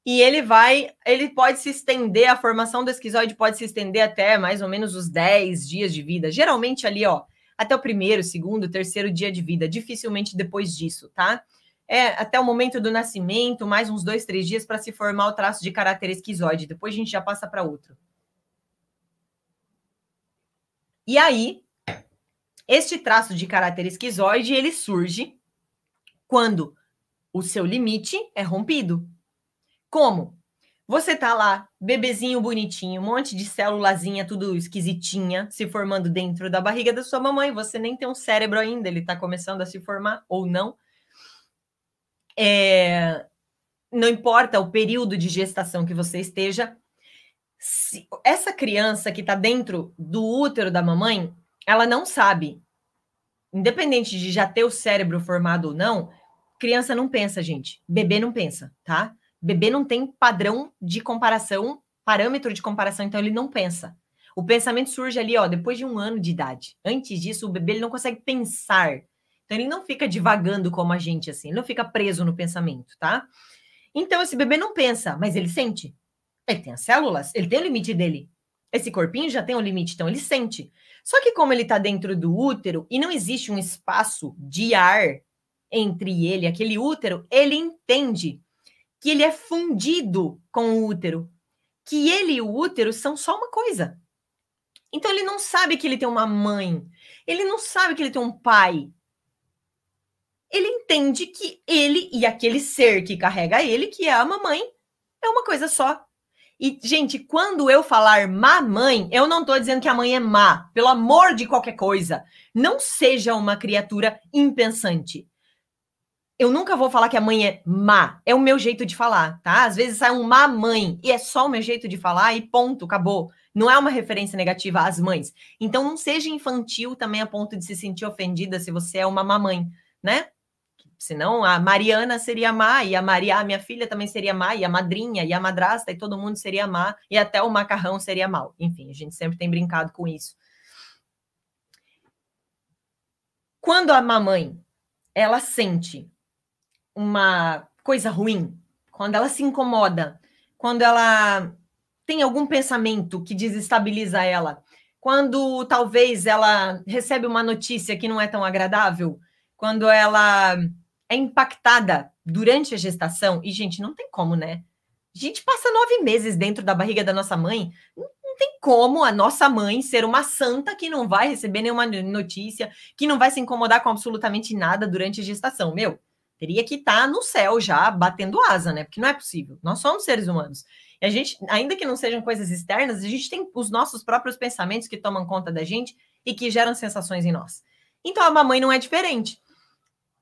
e ele vai, ele pode se estender, a formação do esquizoide pode se estender até mais ou menos os 10 dias de vida. Geralmente ali, ó, até o primeiro, segundo, terceiro dia de vida, dificilmente depois disso, tá? É até o momento do nascimento, mais uns dois, três dias para se formar o traço de caráter esquizoide. Depois a gente já passa para outro. E aí, este traço de caráter esquizoide, ele surge quando o seu limite é rompido. Como? Você tá lá, bebezinho bonitinho, um monte de célulazinha, tudo esquisitinha, se formando dentro da barriga da sua mamãe. Você nem tem um cérebro ainda, ele tá começando a se formar ou não. É... Não importa o período de gestação que você esteja, se, essa criança que está dentro do útero da mamãe, ela não sabe, independente de já ter o cérebro formado ou não, criança não pensa, gente. Bebê não pensa, tá? Bebê não tem padrão de comparação, parâmetro de comparação, então ele não pensa. O pensamento surge ali, ó, depois de um ano de idade. Antes disso, o bebê ele não consegue pensar. Então ele não fica divagando como a gente assim, ele não fica preso no pensamento, tá? Então esse bebê não pensa, mas ele sente. Ele tem as células, ele tem o limite dele. Esse corpinho já tem um limite, então ele sente. Só que como ele está dentro do útero e não existe um espaço de ar entre ele e aquele útero, ele entende que ele é fundido com o útero, que ele e o útero são só uma coisa. Então ele não sabe que ele tem uma mãe, ele não sabe que ele tem um pai. Ele entende que ele e aquele ser que carrega ele, que é a mamãe, é uma coisa só. E, gente, quando eu falar mamãe, eu não estou dizendo que a mãe é má. Pelo amor de qualquer coisa. Não seja uma criatura impensante. Eu nunca vou falar que a mãe é má. É o meu jeito de falar, tá? Às vezes sai um mamãe e é só o meu jeito de falar e ponto, acabou. Não é uma referência negativa às mães. Então não seja infantil também a ponto de se sentir ofendida se você é uma mamãe, né? Senão a Mariana seria má, e a Maria, minha filha, também seria má, e a madrinha, e a madrasta, e todo mundo seria má, e até o macarrão seria mal. Enfim, a gente sempre tem brincado com isso. Quando a mamãe ela sente uma coisa ruim, quando ela se incomoda, quando ela tem algum pensamento que desestabiliza ela, quando talvez ela recebe uma notícia que não é tão agradável, quando ela é impactada durante a gestação, e, gente, não tem como, né? A gente passa nove meses dentro da barriga da nossa mãe, não, tem como a nossa mãe ser uma santa que não vai receber nenhuma notícia, que não vai se incomodar com absolutamente nada durante a gestação. Meu, teria que estar tá no céu já, batendo asa, né? Porque não é possível. Nós somos seres humanos. E a gente, ainda que não sejam coisas externas, a gente tem os nossos próprios pensamentos que tomam conta da gente e que geram sensações em nós. Então a mamãe não é diferente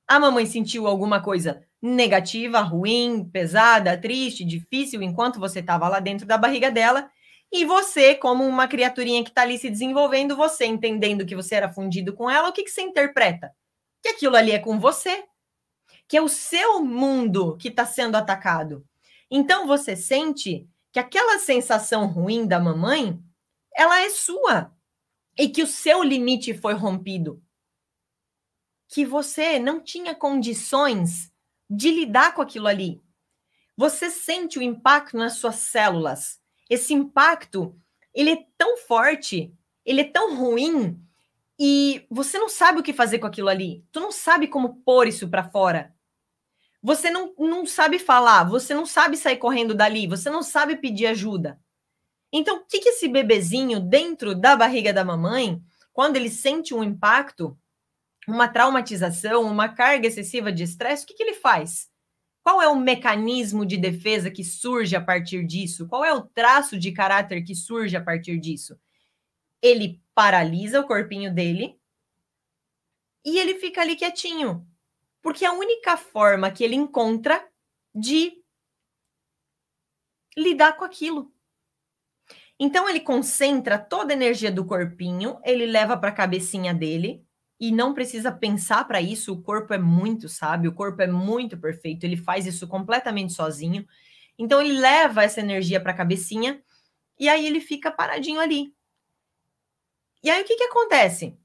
a mamãe sentiu alguma coisa negativa, ruim, pesada, triste, difícil enquanto você estava lá dentro da barriga dela. E você, como uma criaturinha que está ali se desenvolvendo, você entendendo que você era fundido com ela, o que, que você interpreta? Que aquilo ali é com você, que é o seu mundo que está sendo atacado. Então você sente que aquela sensação ruim da mamãe, ela é sua e que o seu limite foi rompido que você não tinha condições de lidar com aquilo ali. Você sente o impacto nas suas células. Esse impacto, ele é tão forte, ele é tão ruim e você não sabe o que fazer com aquilo ali. Tu não sabe como pôr isso para fora. Você não, não sabe falar, você não sabe sair correndo dali, você não sabe pedir ajuda. Então, o que, que esse bebezinho dentro da barriga da mamãe, quando ele sente um impacto, uma traumatização, uma carga excessiva de estresse, o que, que ele faz? Qual é o mecanismo de defesa que surge a partir disso? Qual é o traço de caráter que surge a partir disso? Ele paralisa o corpinho dele e ele fica ali quietinho. Porque é a única forma que ele encontra de lidar com aquilo. Então ele concentra toda a energia do corpinho, ele leva para a cabecinha dele e não precisa pensar para isso, o corpo é muito sábio, o corpo é muito perfeito, ele faz isso completamente sozinho. Então ele leva essa energia para a cabecinha e aí ele fica paradinho ali. E aí o que que acontece?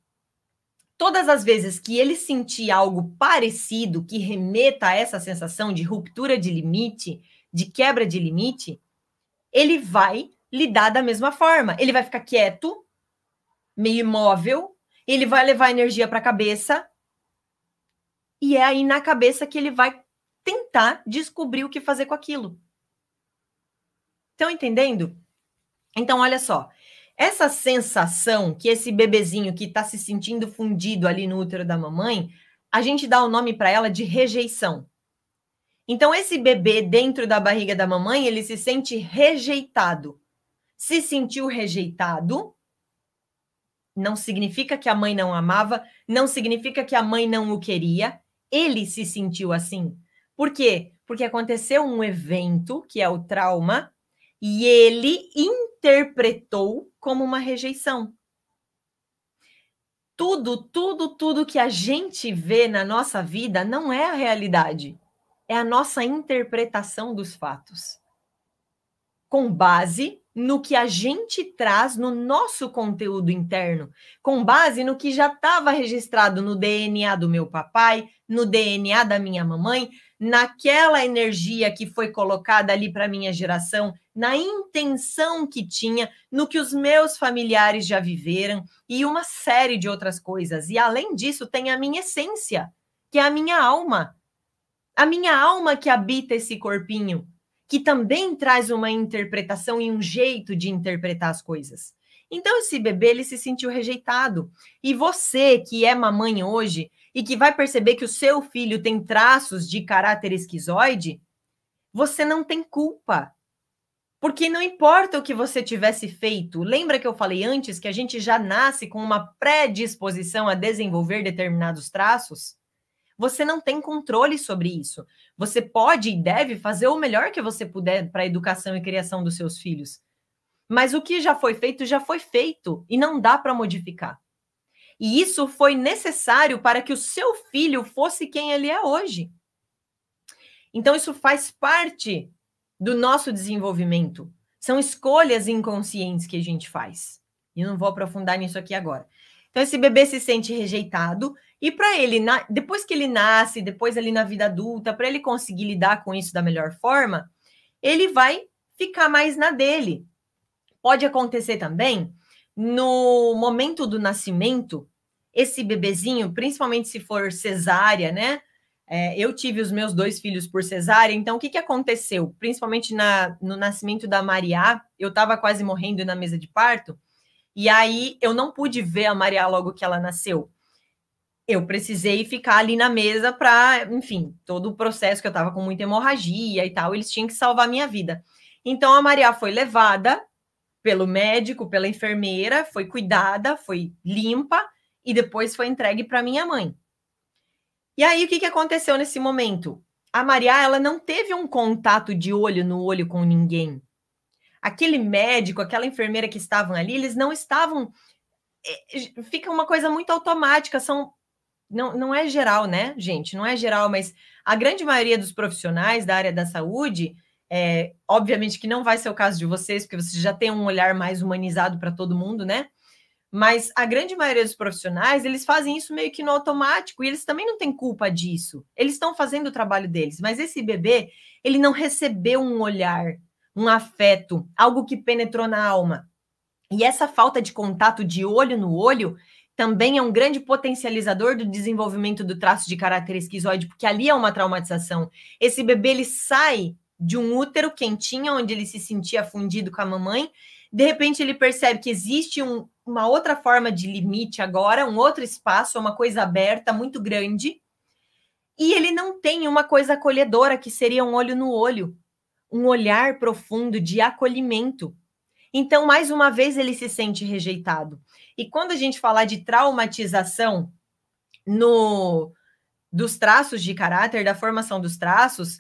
Todas as vezes que ele sentir algo parecido que remeta a essa sensação de ruptura de limite, de quebra de limite, ele vai lidar da mesma forma. Ele vai ficar quieto, meio imóvel, ele vai levar energia para a cabeça, e é aí na cabeça que ele vai tentar descobrir o que fazer com aquilo. Estão entendendo? Então, olha só. Essa sensação que esse bebezinho que está se sentindo fundido ali no útero da mamãe, a gente dá o nome para ela de rejeição. Então, esse bebê dentro da barriga da mamãe, ele se sente rejeitado se sentiu rejeitado, não significa que a mãe não amava, não significa que a mãe não o queria. Ele se sentiu assim. Por quê? Porque aconteceu um evento, que é o trauma, e ele interpretou como uma rejeição. Tudo, tudo, tudo que a gente vê na nossa vida não é a realidade, é a nossa interpretação dos fatos. Com base no que a gente traz no nosso conteúdo interno, com base no que já estava registrado no DNA do meu papai, no DNA da minha mamãe, naquela energia que foi colocada ali para minha geração, na intenção que tinha, no que os meus familiares já viveram e uma série de outras coisas. E além disso, tem a minha essência, que é a minha alma. A minha alma que habita esse corpinho que também traz uma interpretação e um jeito de interpretar as coisas. Então esse bebê ele se sentiu rejeitado. E você que é mamãe hoje e que vai perceber que o seu filho tem traços de caráter esquizoide, você não tem culpa. Porque não importa o que você tivesse feito, lembra que eu falei antes que a gente já nasce com uma predisposição a desenvolver determinados traços? Você não tem controle sobre isso. Você pode e deve fazer o melhor que você puder para a educação e criação dos seus filhos. Mas o que já foi feito, já foi feito e não dá para modificar. E isso foi necessário para que o seu filho fosse quem ele é hoje. Então, isso faz parte do nosso desenvolvimento. São escolhas inconscientes que a gente faz. E não vou aprofundar nisso aqui agora. Então, esse bebê se sente rejeitado e para ele, na, depois que ele nasce, depois ali na vida adulta, para ele conseguir lidar com isso da melhor forma, ele vai ficar mais na dele. Pode acontecer também no momento do nascimento, esse bebezinho, principalmente se for cesárea, né? É, eu tive os meus dois filhos por cesárea, então o que, que aconteceu? Principalmente na, no nascimento da Maria, eu estava quase morrendo na mesa de parto, e aí eu não pude ver a Maria logo que ela nasceu eu precisei ficar ali na mesa para, enfim, todo o processo que eu estava com muita hemorragia e tal, eles tinham que salvar a minha vida. Então a Maria foi levada pelo médico, pela enfermeira, foi cuidada, foi limpa e depois foi entregue para minha mãe. E aí o que, que aconteceu nesse momento? A Maria, ela não teve um contato de olho no olho com ninguém. Aquele médico, aquela enfermeira que estavam ali, eles não estavam eh, fica uma coisa muito automática, são não, não é geral, né, gente? Não é geral, mas a grande maioria dos profissionais da área da saúde, é, obviamente que não vai ser o caso de vocês, porque vocês já têm um olhar mais humanizado para todo mundo, né? Mas a grande maioria dos profissionais, eles fazem isso meio que no automático, e eles também não têm culpa disso. Eles estão fazendo o trabalho deles, mas esse bebê, ele não recebeu um olhar, um afeto, algo que penetrou na alma. E essa falta de contato de olho no olho também é um grande potencializador do desenvolvimento do traço de caráter esquizoide, porque ali é uma traumatização. Esse bebê ele sai de um útero quentinho, onde ele se sentia fundido com a mamãe, de repente ele percebe que existe um, uma outra forma de limite agora, um outro espaço, uma coisa aberta muito grande. E ele não tem uma coisa acolhedora que seria um olho no olho, um olhar profundo de acolhimento. Então, mais uma vez, ele se sente rejeitado. E quando a gente falar de traumatização no dos traços de caráter, da formação dos traços,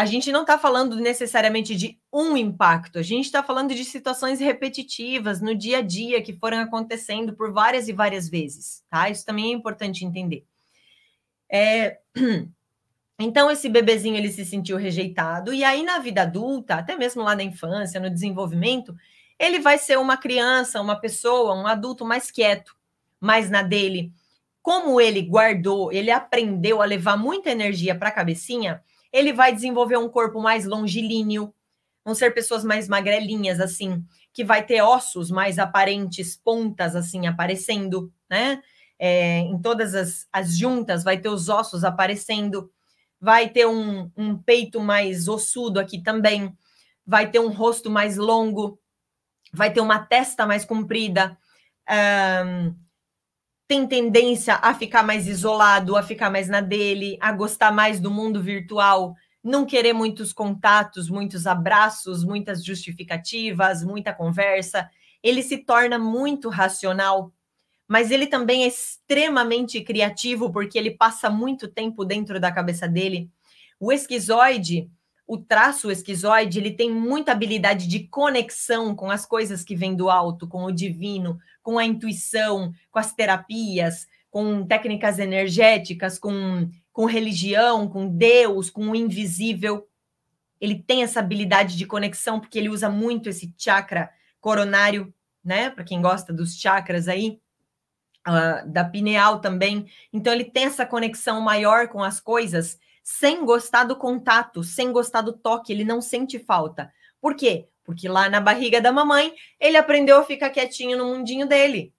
a gente não está falando necessariamente de um impacto, a gente está falando de situações repetitivas no dia a dia que foram acontecendo por várias e várias vezes, tá? Isso também é importante entender. É... Então, esse bebezinho ele se sentiu rejeitado, e aí na vida adulta, até mesmo lá na infância, no desenvolvimento, ele vai ser uma criança, uma pessoa, um adulto mais quieto, mais na dele. Como ele guardou, ele aprendeu a levar muita energia para a cabecinha, ele vai desenvolver um corpo mais longilíneo, vão ser pessoas mais magrelinhas, assim, que vai ter ossos mais aparentes, pontas, assim, aparecendo, né? É, em todas as, as juntas, vai ter os ossos aparecendo, vai ter um, um peito mais ossudo aqui também, vai ter um rosto mais longo, vai ter uma testa mais comprida, um, tem tendência a ficar mais isolado, a ficar mais na dele, a gostar mais do mundo virtual, não querer muitos contatos, muitos abraços, muitas justificativas, muita conversa. Ele se torna muito racional, mas ele também é extremamente criativo porque ele passa muito tempo dentro da cabeça dele. O esquizoide, o traço esquizoide, ele tem muita habilidade de conexão com as coisas que vêm do alto, com o divino, com a intuição, com as terapias, com técnicas energéticas, com, com religião, com Deus, com o invisível. Ele tem essa habilidade de conexão porque ele usa muito esse chakra coronário, né? Para quem gosta dos chakras aí, uh, da pineal também. Então ele tem essa conexão maior com as coisas sem gostar do contato, sem gostar do toque, ele não sente falta. Por quê? Porque lá na barriga da mamãe, ele aprendeu a ficar quietinho no mundinho dele.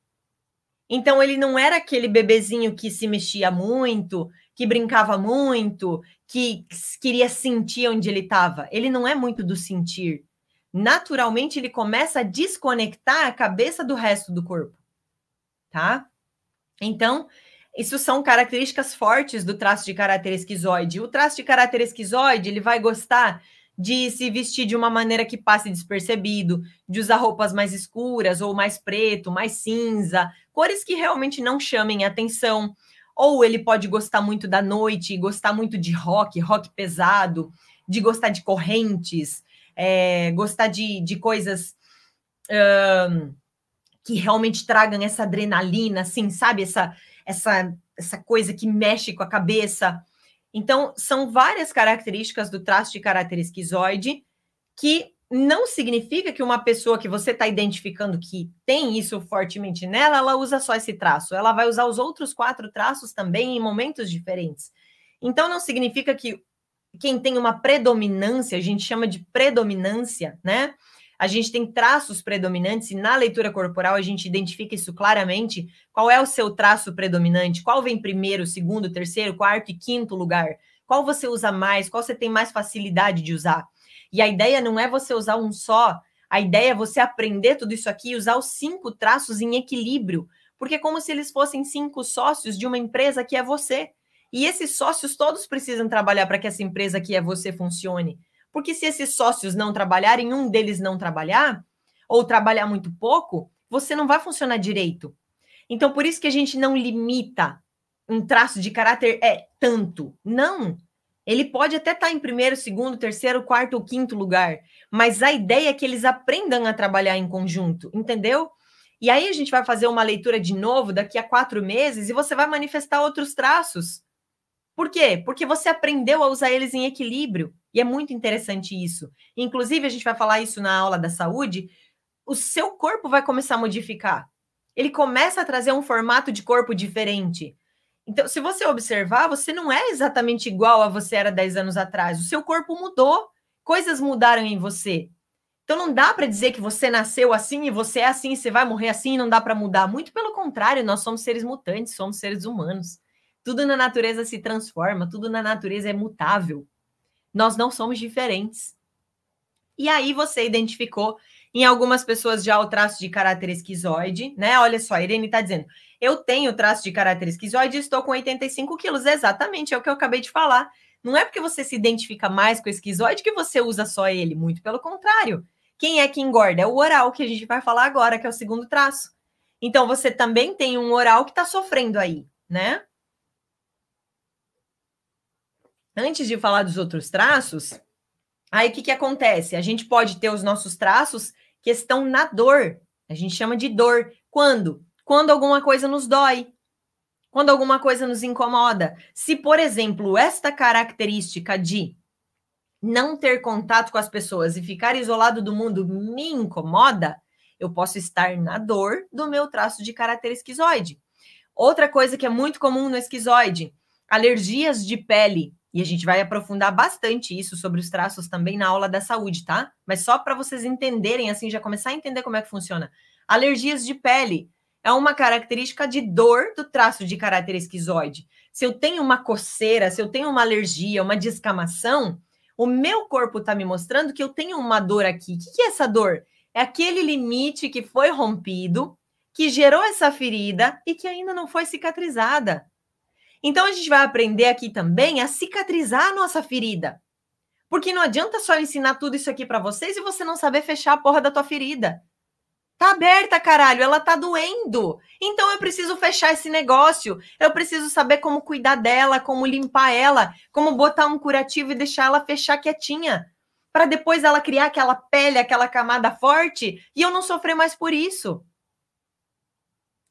Então ele não era aquele bebezinho que se mexia muito, que brincava muito, que queria sentir onde ele estava. Ele não é muito do sentir. Naturalmente ele começa a desconectar a cabeça do resto do corpo. Tá? Então, isso são características fortes do traço de caráter esquizoide. O traço de caráter esquizoide, ele vai gostar de se vestir de uma maneira que passe despercebido, de usar roupas mais escuras ou mais preto, mais cinza, cores que realmente não chamem atenção. Ou ele pode gostar muito da noite, gostar muito de rock, rock pesado, de gostar de correntes, é, gostar de, de coisas um, que realmente tragam essa adrenalina, assim, sabe? Essa, essa, essa coisa que mexe com a cabeça. Então, são várias características do traço de caráter esquizoide que não significa que uma pessoa que você está identificando que tem isso fortemente nela, ela usa só esse traço. Ela vai usar os outros quatro traços também em momentos diferentes. Então, não significa que quem tem uma predominância, a gente chama de predominância, né? A gente tem traços predominantes e na leitura corporal a gente identifica isso claramente. Qual é o seu traço predominante? Qual vem primeiro, segundo, terceiro, quarto e quinto lugar? Qual você usa mais? Qual você tem mais facilidade de usar? E a ideia não é você usar um só, a ideia é você aprender tudo isso aqui e usar os cinco traços em equilíbrio, porque é como se eles fossem cinco sócios de uma empresa que é você. E esses sócios todos precisam trabalhar para que essa empresa que é você funcione. Porque se esses sócios não trabalharem, um deles não trabalhar, ou trabalhar muito pouco, você não vai funcionar direito. Então, por isso que a gente não limita um traço de caráter é tanto. Não. Ele pode até estar em primeiro, segundo, terceiro, quarto ou quinto lugar, mas a ideia é que eles aprendam a trabalhar em conjunto, entendeu? E aí a gente vai fazer uma leitura de novo daqui a quatro meses e você vai manifestar outros traços. Por quê? Porque você aprendeu a usar eles em equilíbrio. E é muito interessante isso. Inclusive, a gente vai falar isso na aula da saúde. O seu corpo vai começar a modificar. Ele começa a trazer um formato de corpo diferente. Então, se você observar, você não é exatamente igual a você era 10 anos atrás. O seu corpo mudou, coisas mudaram em você. Então, não dá para dizer que você nasceu assim e você é assim, você vai morrer assim não dá para mudar. Muito pelo contrário, nós somos seres mutantes, somos seres humanos. Tudo na natureza se transforma, tudo na natureza é mutável. Nós não somos diferentes. E aí você identificou Em algumas pessoas já o traço de caráter esquizoide, né? Olha só, a Irene está dizendo: eu tenho traço de caráter esquizoide e estou com 85 quilos. Exatamente, é o que eu acabei de falar. Não é porque você se identifica mais com o esquizoide que você usa só ele, muito pelo contrário. Quem é que engorda? É o oral, que a gente vai falar agora, que é o segundo traço. Então, você também tem um oral que está sofrendo aí, né? Antes de falar dos outros traços, aí o que, que acontece? A gente pode ter os nossos traços que estão na dor. A gente chama de dor. Quando? Quando alguma coisa nos dói. Quando alguma coisa nos incomoda. Se, por exemplo, esta característica de não ter contato com as pessoas e ficar isolado do mundo me incomoda, eu posso estar na dor do meu traço de caráter esquizoide. Outra coisa que é muito comum no esquizoide, alergias de pele. E a gente vai aprofundar bastante isso sobre os traços também na aula da saúde, tá? Mas só para vocês entenderem, assim, já começar a entender como é que funciona. Alergias de pele é uma característica de dor do traço de caráter esquizoide. Se eu tenho uma coceira, se eu tenho uma alergia, uma descamação, o meu corpo está me mostrando que eu tenho uma dor aqui. O que, é essa dor? É aquele limite que foi rompido, que gerou essa ferida e que ainda não foi cicatrizada. Então a gente vai aprender aqui também a cicatrizar a nossa ferida. Porque não adianta só ensinar tudo isso aqui para vocês e você não saber fechar a porra da tua ferida. Tá aberta, caralho, ela tá doendo. Então eu preciso fechar esse negócio. Eu preciso saber como cuidar dela, como limpar ela, como botar um curativo e deixar ela fechar quietinha. Para depois ela criar aquela pele, aquela camada forte e eu não sofrer mais por isso.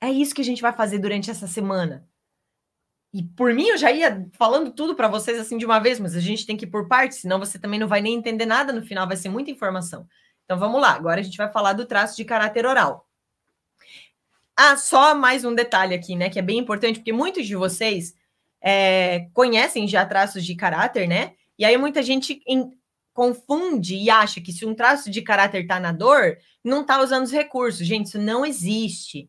É isso que a gente vai fazer durante essa semana. E por mim, eu já ia falando tudo para vocês assim de uma vez, mas a gente tem que ir por partes, senão você também não vai nem entender nada no final, vai ser muita informação. Então vamos lá, agora a gente vai falar do traço de caráter oral. Ah, só mais um detalhe aqui, né, que é bem importante, porque muitos de vocês é, conhecem já traços de caráter, né? E aí muita gente em, confunde e acha que se um traço de caráter está na dor, não está usando os recursos. Gente, isso não existe.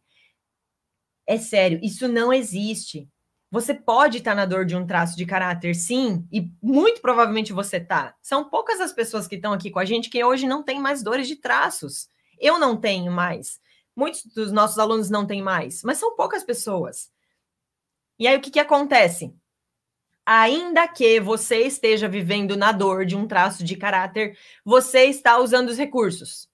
É sério, isso não existe. Você pode estar na dor de um traço de caráter, sim, e muito provavelmente você tá. São poucas as pessoas que estão aqui com a gente que hoje não têm mais dores de traços. Eu não tenho mais. Muitos dos nossos alunos não têm mais, mas são poucas pessoas. E aí o que, que acontece? Ainda que você esteja vivendo na dor de um traço de caráter, você está usando os recursos,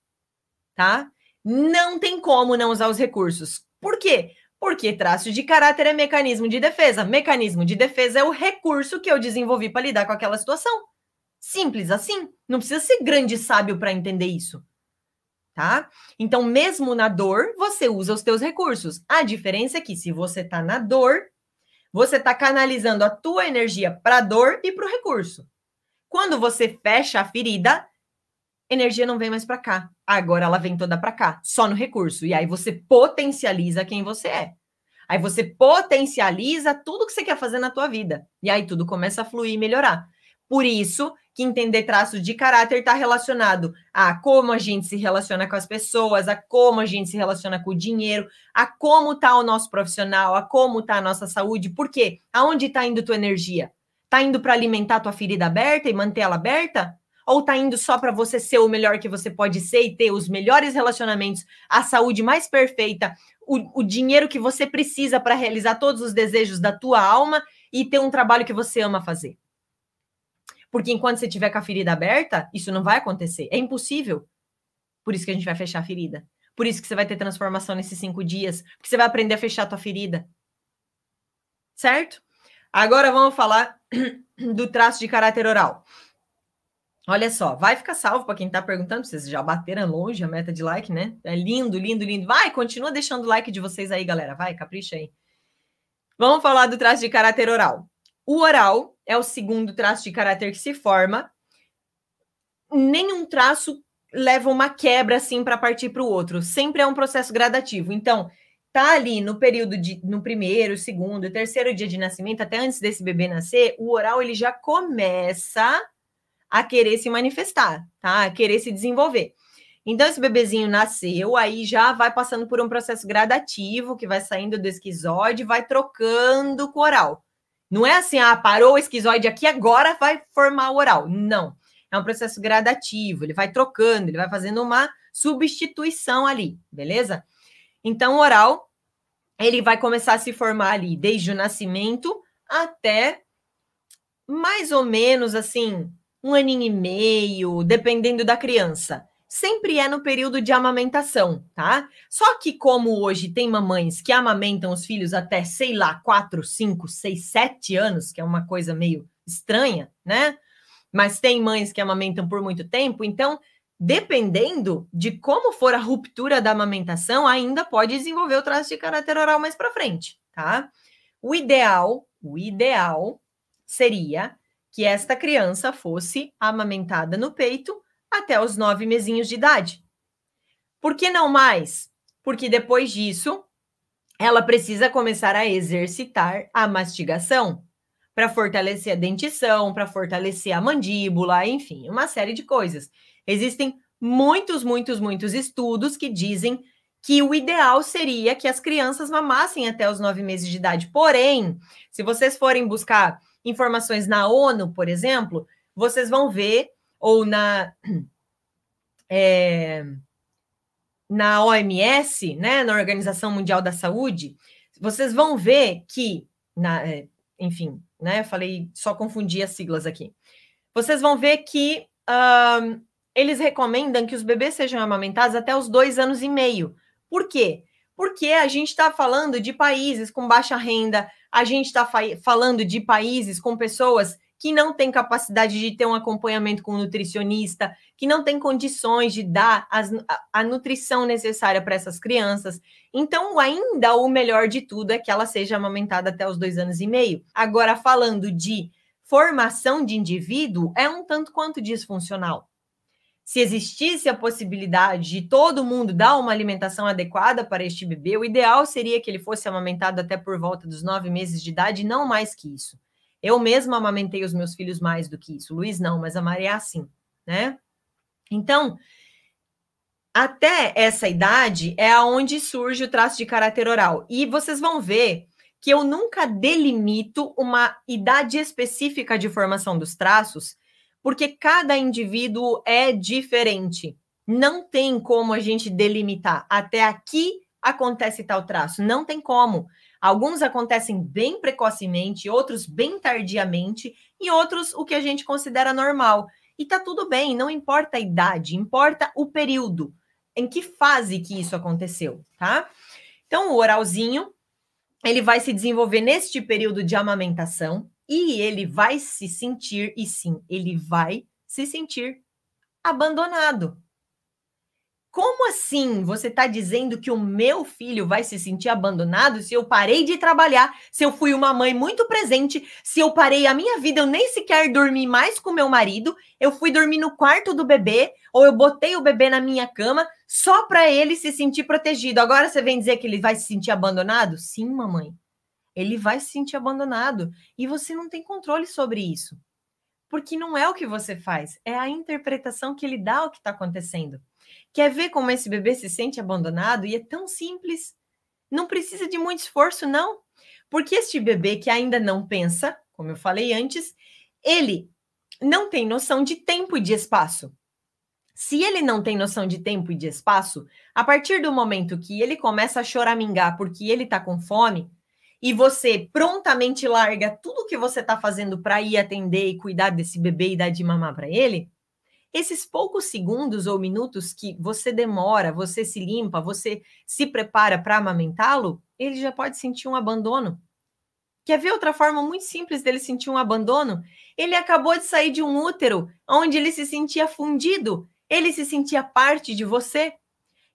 tá? Não tem como não usar os recursos. Por quê? Porque traço de caráter é mecanismo de defesa. Mecanismo de defesa é o recurso que eu desenvolvi para lidar com aquela situação. Simples assim. Não precisa ser grande sábio para entender isso. Tá? Então, mesmo na dor, você usa os teus recursos. A diferença é que se você está na dor, você está canalizando a tua energia para a dor e para o recurso. Quando você fecha a ferida, energia não vem mais para cá. Agora ela vem toda para cá, só no recurso. E aí você potencializa quem você é. Aí você potencializa tudo que você quer fazer na tua vida. E aí tudo começa a fluir e melhorar. Por isso que entender traços de caráter está relacionado a como a gente se relaciona com as pessoas, a como a gente se relaciona com o dinheiro, a como está o nosso profissional, a como está a nossa saúde. Por quê? Aonde está indo tua energia? Está indo para alimentar tua ferida aberta e manter ela aberta? Ou tá indo só para você ser o melhor que você pode ser e ter os melhores relacionamentos, a saúde mais perfeita, o, o dinheiro que você precisa para realizar todos os desejos da tua alma e ter um trabalho que você ama fazer? Porque enquanto você tiver com a ferida aberta, isso não vai acontecer. É impossível. Por isso que a gente vai fechar a ferida. Por isso que você vai ter transformação nesses cinco dias. Porque você vai aprender a fechar a tua ferida. Certo? Agora vamos falar do traço de caráter oral. Olha só, vai ficar salvo para quem está perguntando, vocês já bateram longe a meta de like, né? É lindo, lindo, lindo. Vai, continua deixando o like de vocês aí, galera. Vai, capricha aí. Vamos falar do traço de caráter oral. O oral é o segundo traço de caráter que se forma. Nenhum traço leva uma quebra assim para partir para o outro. Sempre é um processo gradativo. Então, tá ali no período de no primeiro, segundo, terceiro dia de nascimento, até antes desse bebê nascer, o oral ele já começa a querer se manifestar, tá? A querer se desenvolver. Então, esse bebezinho nasceu, aí já vai passando por um processo gradativo, que vai saindo do esquizoide, vai trocando com o oral. Não é assim, ah, parou o esquizoide aqui, agora vai formar o oral. Não. É um processo gradativo, ele vai trocando, ele vai fazendo uma substituição ali, beleza? Então, o oral, ele vai começar a se formar ali desde o nascimento até mais ou menos assim, um aninho e meio, dependendo da criança sempre é no período de amamentação, tá? Só que como hoje tem mamães que amamentam os filhos até, sei lá, 4, 5, 6, 7 anos, que é uma coisa meio estranha, né? Mas tem mães que amamentam por muito tempo, então, dependendo de como for a ruptura da amamentação, ainda pode desenvolver o traço de caráter oral mais para frente, tá? O ideal, o ideal seria que esta criança fosse amamentada no peito até os nove mesinhos de idade. Por que não mais? Porque depois disso, ela precisa começar a exercitar a mastigação para fortalecer a dentição, para fortalecer a mandíbula, enfim, uma série de coisas. Existem muitos, muitos, muitos estudos que dizem que o ideal seria que as crianças mamassem até os nove meses de idade. Porém, se vocês forem buscar informações na ONU, por exemplo, vocês vão ver ou na, é, na OMS, né, na Organização Mundial da Saúde, vocês vão ver que, na, é, enfim, né, falei, só confundi as siglas aqui. Vocês vão ver que eles recomendam que os bebês sejam amamentados até os dois anos e meio. Por quê? Porque a gente está falando de países com baixa renda, a gente está falando de países com pessoas que não tem capacidade de ter um acompanhamento com um nutricionista, que não tem condições de dar as, a, a nutrição necessária para essas crianças. Então, ainda o melhor de tudo é que ela seja amamentada até os dois anos e meio. Agora, falando de formação de indivíduo, é um tanto quanto disfuncional. Se existisse a possibilidade de todo mundo dar uma alimentação adequada para este bebê, o ideal seria que ele fosse amamentado até por volta dos nove meses de idade, não mais que isso. Eu mesma amamentei os meus filhos mais do que isso. Luiz não, mas a Maria é assim, né? Então, até essa idade é aonde surge o traço de caráter oral. E vocês vão ver que eu nunca delimito uma idade específica de formação dos traços, porque cada indivíduo é diferente. Não tem como a gente delimitar. Até aqui acontece tal traço. Não tem como. Alguns acontecem bem precocemente, outros bem tardiamente, e outros o que a gente considera normal. E tá tudo bem, não importa a idade, importa o período, em que fase que isso aconteceu, tá? Então, o oralzinho, ele vai se desenvolver neste período de amamentação e ele vai se sentir, e sim, ele vai se sentir abandonado. Como assim você está dizendo que o meu filho vai se sentir abandonado se eu parei de trabalhar, se eu fui uma mãe muito presente, se eu parei a minha vida, eu nem sequer dormi mais com meu marido, eu fui dormir no quarto do bebê, ou eu botei o bebê na minha cama só para ele se sentir protegido. Agora você vem dizer que ele vai se sentir abandonado? Sim, mamãe. Ele vai se sentir abandonado e você não tem controle sobre isso. Porque não é o que você faz, é a interpretação que ele dá ao que está acontecendo. Quer ver como esse bebê se sente abandonado? E é tão simples. Não precisa de muito esforço, não. Porque este bebê que ainda não pensa, como eu falei antes, ele não tem noção de tempo e de espaço. Se ele não tem noção de tempo e de espaço, a partir do momento que ele começa a choramingar porque ele está com fome, e você prontamente larga tudo que você está fazendo para ir atender e cuidar desse bebê e dar de mamar para ele, esses poucos segundos ou minutos que você demora, você se limpa, você se prepara para amamentá-lo, ele já pode sentir um abandono. Quer ver outra forma muito simples dele sentir um abandono? Ele acabou de sair de um útero onde ele se sentia fundido, ele se sentia parte de você.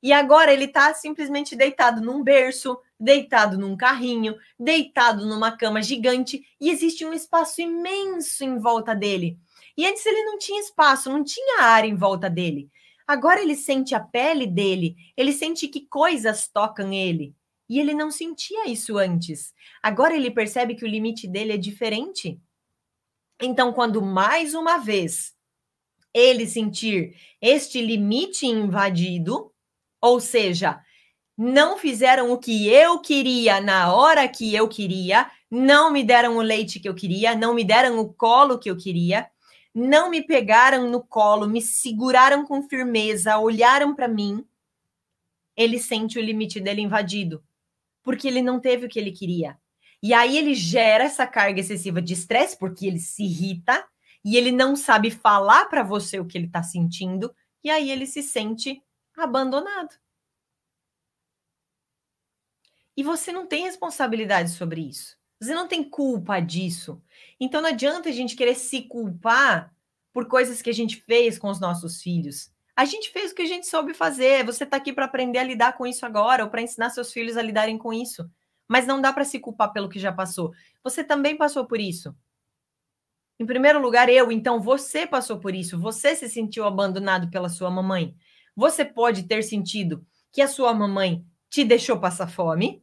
E agora ele está simplesmente deitado num berço, deitado num carrinho, deitado numa cama gigante e existe um espaço imenso em volta dele. E antes ele não tinha espaço, não tinha ar em volta dele. Agora ele sente a pele dele, ele sente que coisas tocam ele. E ele não sentia isso antes. Agora ele percebe que o limite dele é diferente. Então, quando mais uma vez ele sentir este limite invadido, ou seja, não fizeram o que eu queria na hora que eu queria, não me deram o leite que eu queria, não me deram o colo que eu queria, não me pegaram no colo, me seguraram com firmeza, olharam para mim, ele sente o limite dele invadido, porque ele não teve o que ele queria. E aí ele gera essa carga excessiva de estresse, porque ele se irrita e ele não sabe falar para você o que ele está sentindo, e aí ele se sente abandonado. E você não tem responsabilidade sobre isso. Você não tem culpa disso. Então não adianta a gente querer se culpar por coisas que a gente fez com os nossos filhos. A gente fez o que a gente soube fazer. Você está aqui para aprender a lidar com isso agora ou para ensinar seus filhos a lidarem com isso. Mas não dá para se culpar pelo que já passou. Você também passou por isso. Em primeiro lugar, eu, então você passou por isso. Você se sentiu abandonado pela sua mamãe. Você pode ter sentido que a sua mamãe te deixou passar fome,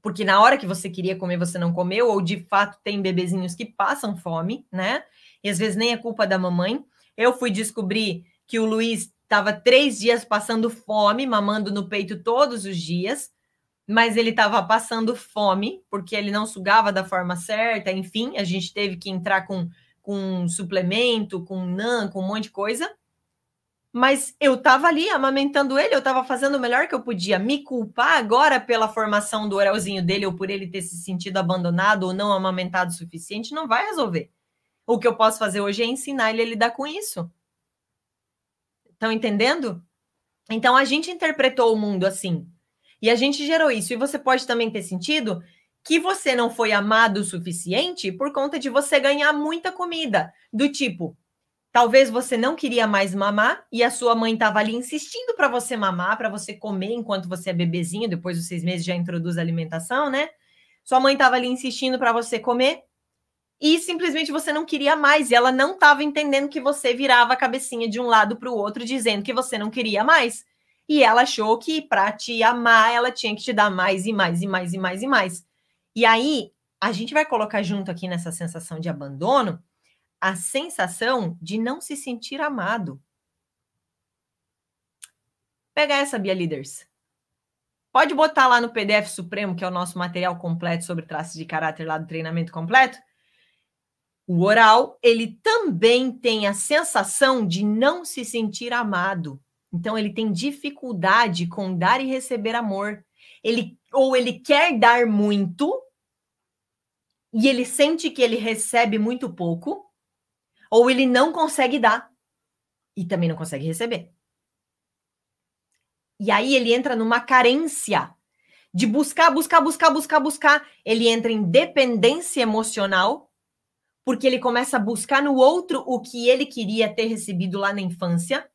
porque na hora que você queria comer, você não comeu, ou de fato tem bebezinhos que passam fome, né? E às vezes nem é culpa da mamãe. Eu fui descobrir que o Luiz estava três dias passando fome, mamando no peito todos os dias, mas ele estava passando fome, porque ele não sugava da forma certa, enfim, a gente teve que entrar com, com suplemento, com NAN, com um monte de coisa mas eu estava ali amamentando ele, eu estava fazendo o melhor que eu podia. Me culpar agora pela formação do orelzinho dele ou por ele ter se sentido abandonado ou não amamentado o suficiente não vai resolver. O que eu posso fazer hoje é ensinar ele a lidar com isso. Estão entendendo? Então a gente interpretou o mundo assim. E a gente gerou isso. E você pode também ter sentido que você não foi amado o suficiente por conta de você ganhar muita comida. Do tipo, Talvez você não queria mais mamar e a sua mãe estava ali insistindo para você mamar, para você comer enquanto você é bebezinho, depois dos seis meses já introduz a alimentação, né? Sua mãe estava ali insistindo para você comer e simplesmente você não queria mais e ela não estava entendendo que você virava a cabecinha de um lado para o outro dizendo que você não queria mais. E ela achou que para te amar ela tinha que te dar mais e mais e mais e mais e mais. E aí a gente vai colocar junto aqui nessa sensação de abandono a sensação de não se sentir amado. Pega essa, Bia Leaders. Pode botar lá no PDF Supremo, que é o nosso material completo sobre traços de caráter lá do treinamento completo. O oral, ele também tem a sensação de não se sentir amado. Então, ele tem dificuldade com dar e receber amor. Ele ou ele quer dar muito e ele sente que ele recebe muito pouco, ou ele não consegue dar e também não consegue receber. E aí ele entra numa carência de buscar, buscar, buscar, buscar, buscar. Ele entra em dependência emocional, porque ele começa a buscar no outro o que ele queria ter recebido lá na infância.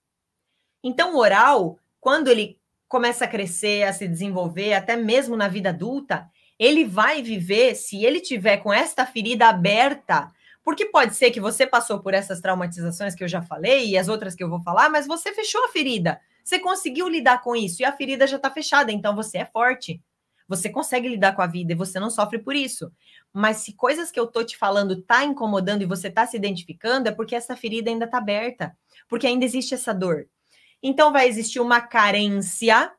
Então, o oral, quando ele começa a crescer, a se desenvolver, até mesmo na vida adulta, ele vai viver, se ele tiver com esta ferida aberta, porque pode ser que você passou por essas traumatizações que eu já falei e as outras que eu vou falar, mas você fechou a ferida. Você conseguiu lidar com isso e a ferida já está fechada, então você é forte. Você consegue lidar com a vida e você não sofre por isso. Mas se coisas que eu tô te falando tá incomodando e você tá se identificando, é porque essa ferida ainda tá aberta, porque ainda existe essa dor. Então vai existir uma carência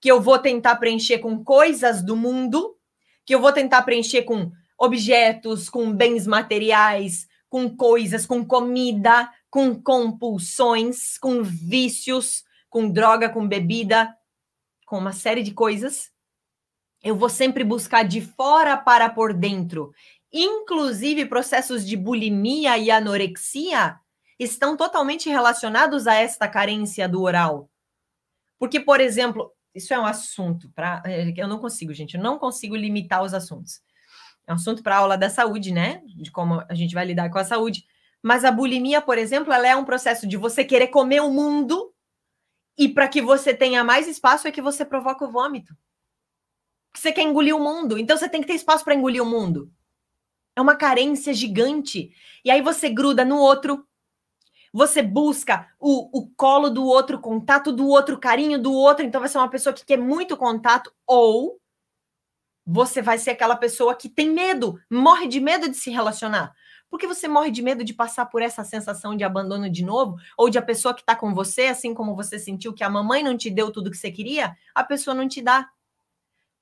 que eu vou tentar preencher com coisas do mundo, que eu vou tentar preencher com objetos, com bens materiais, com coisas, com comida, com compulsões, com vícios, com droga, com bebida, com uma série de coisas. Eu vou sempre buscar de fora para por dentro. Inclusive, processos de bulimia e anorexia estão totalmente relacionados a esta carência do oral. Porque, por exemplo, isso é um assunto para. É, eu não consigo, gente, eu não consigo limitar os assuntos. É um assunto para aula da saúde, né? De como a gente vai lidar com a saúde. Mas a bulimia, por exemplo, ela é um processo de você querer comer o mundo e para que você tenha mais espaço é que você provoca o vômito. Você quer engolir o mundo, então você tem que ter espaço para engolir o mundo. É uma carência gigante. E aí você gruda no outro, você busca o, o colo do outro, o contato do outro, o carinho do outro. Então vai ser uma pessoa que quer muito contato, ou você vai ser aquela pessoa que tem medo, morre de medo de se relacionar. Porque você morre de medo de passar por essa sensação de abandono de novo, ou de a pessoa que está com você, assim como você sentiu que a mamãe não te deu tudo que você queria, a pessoa não te dá.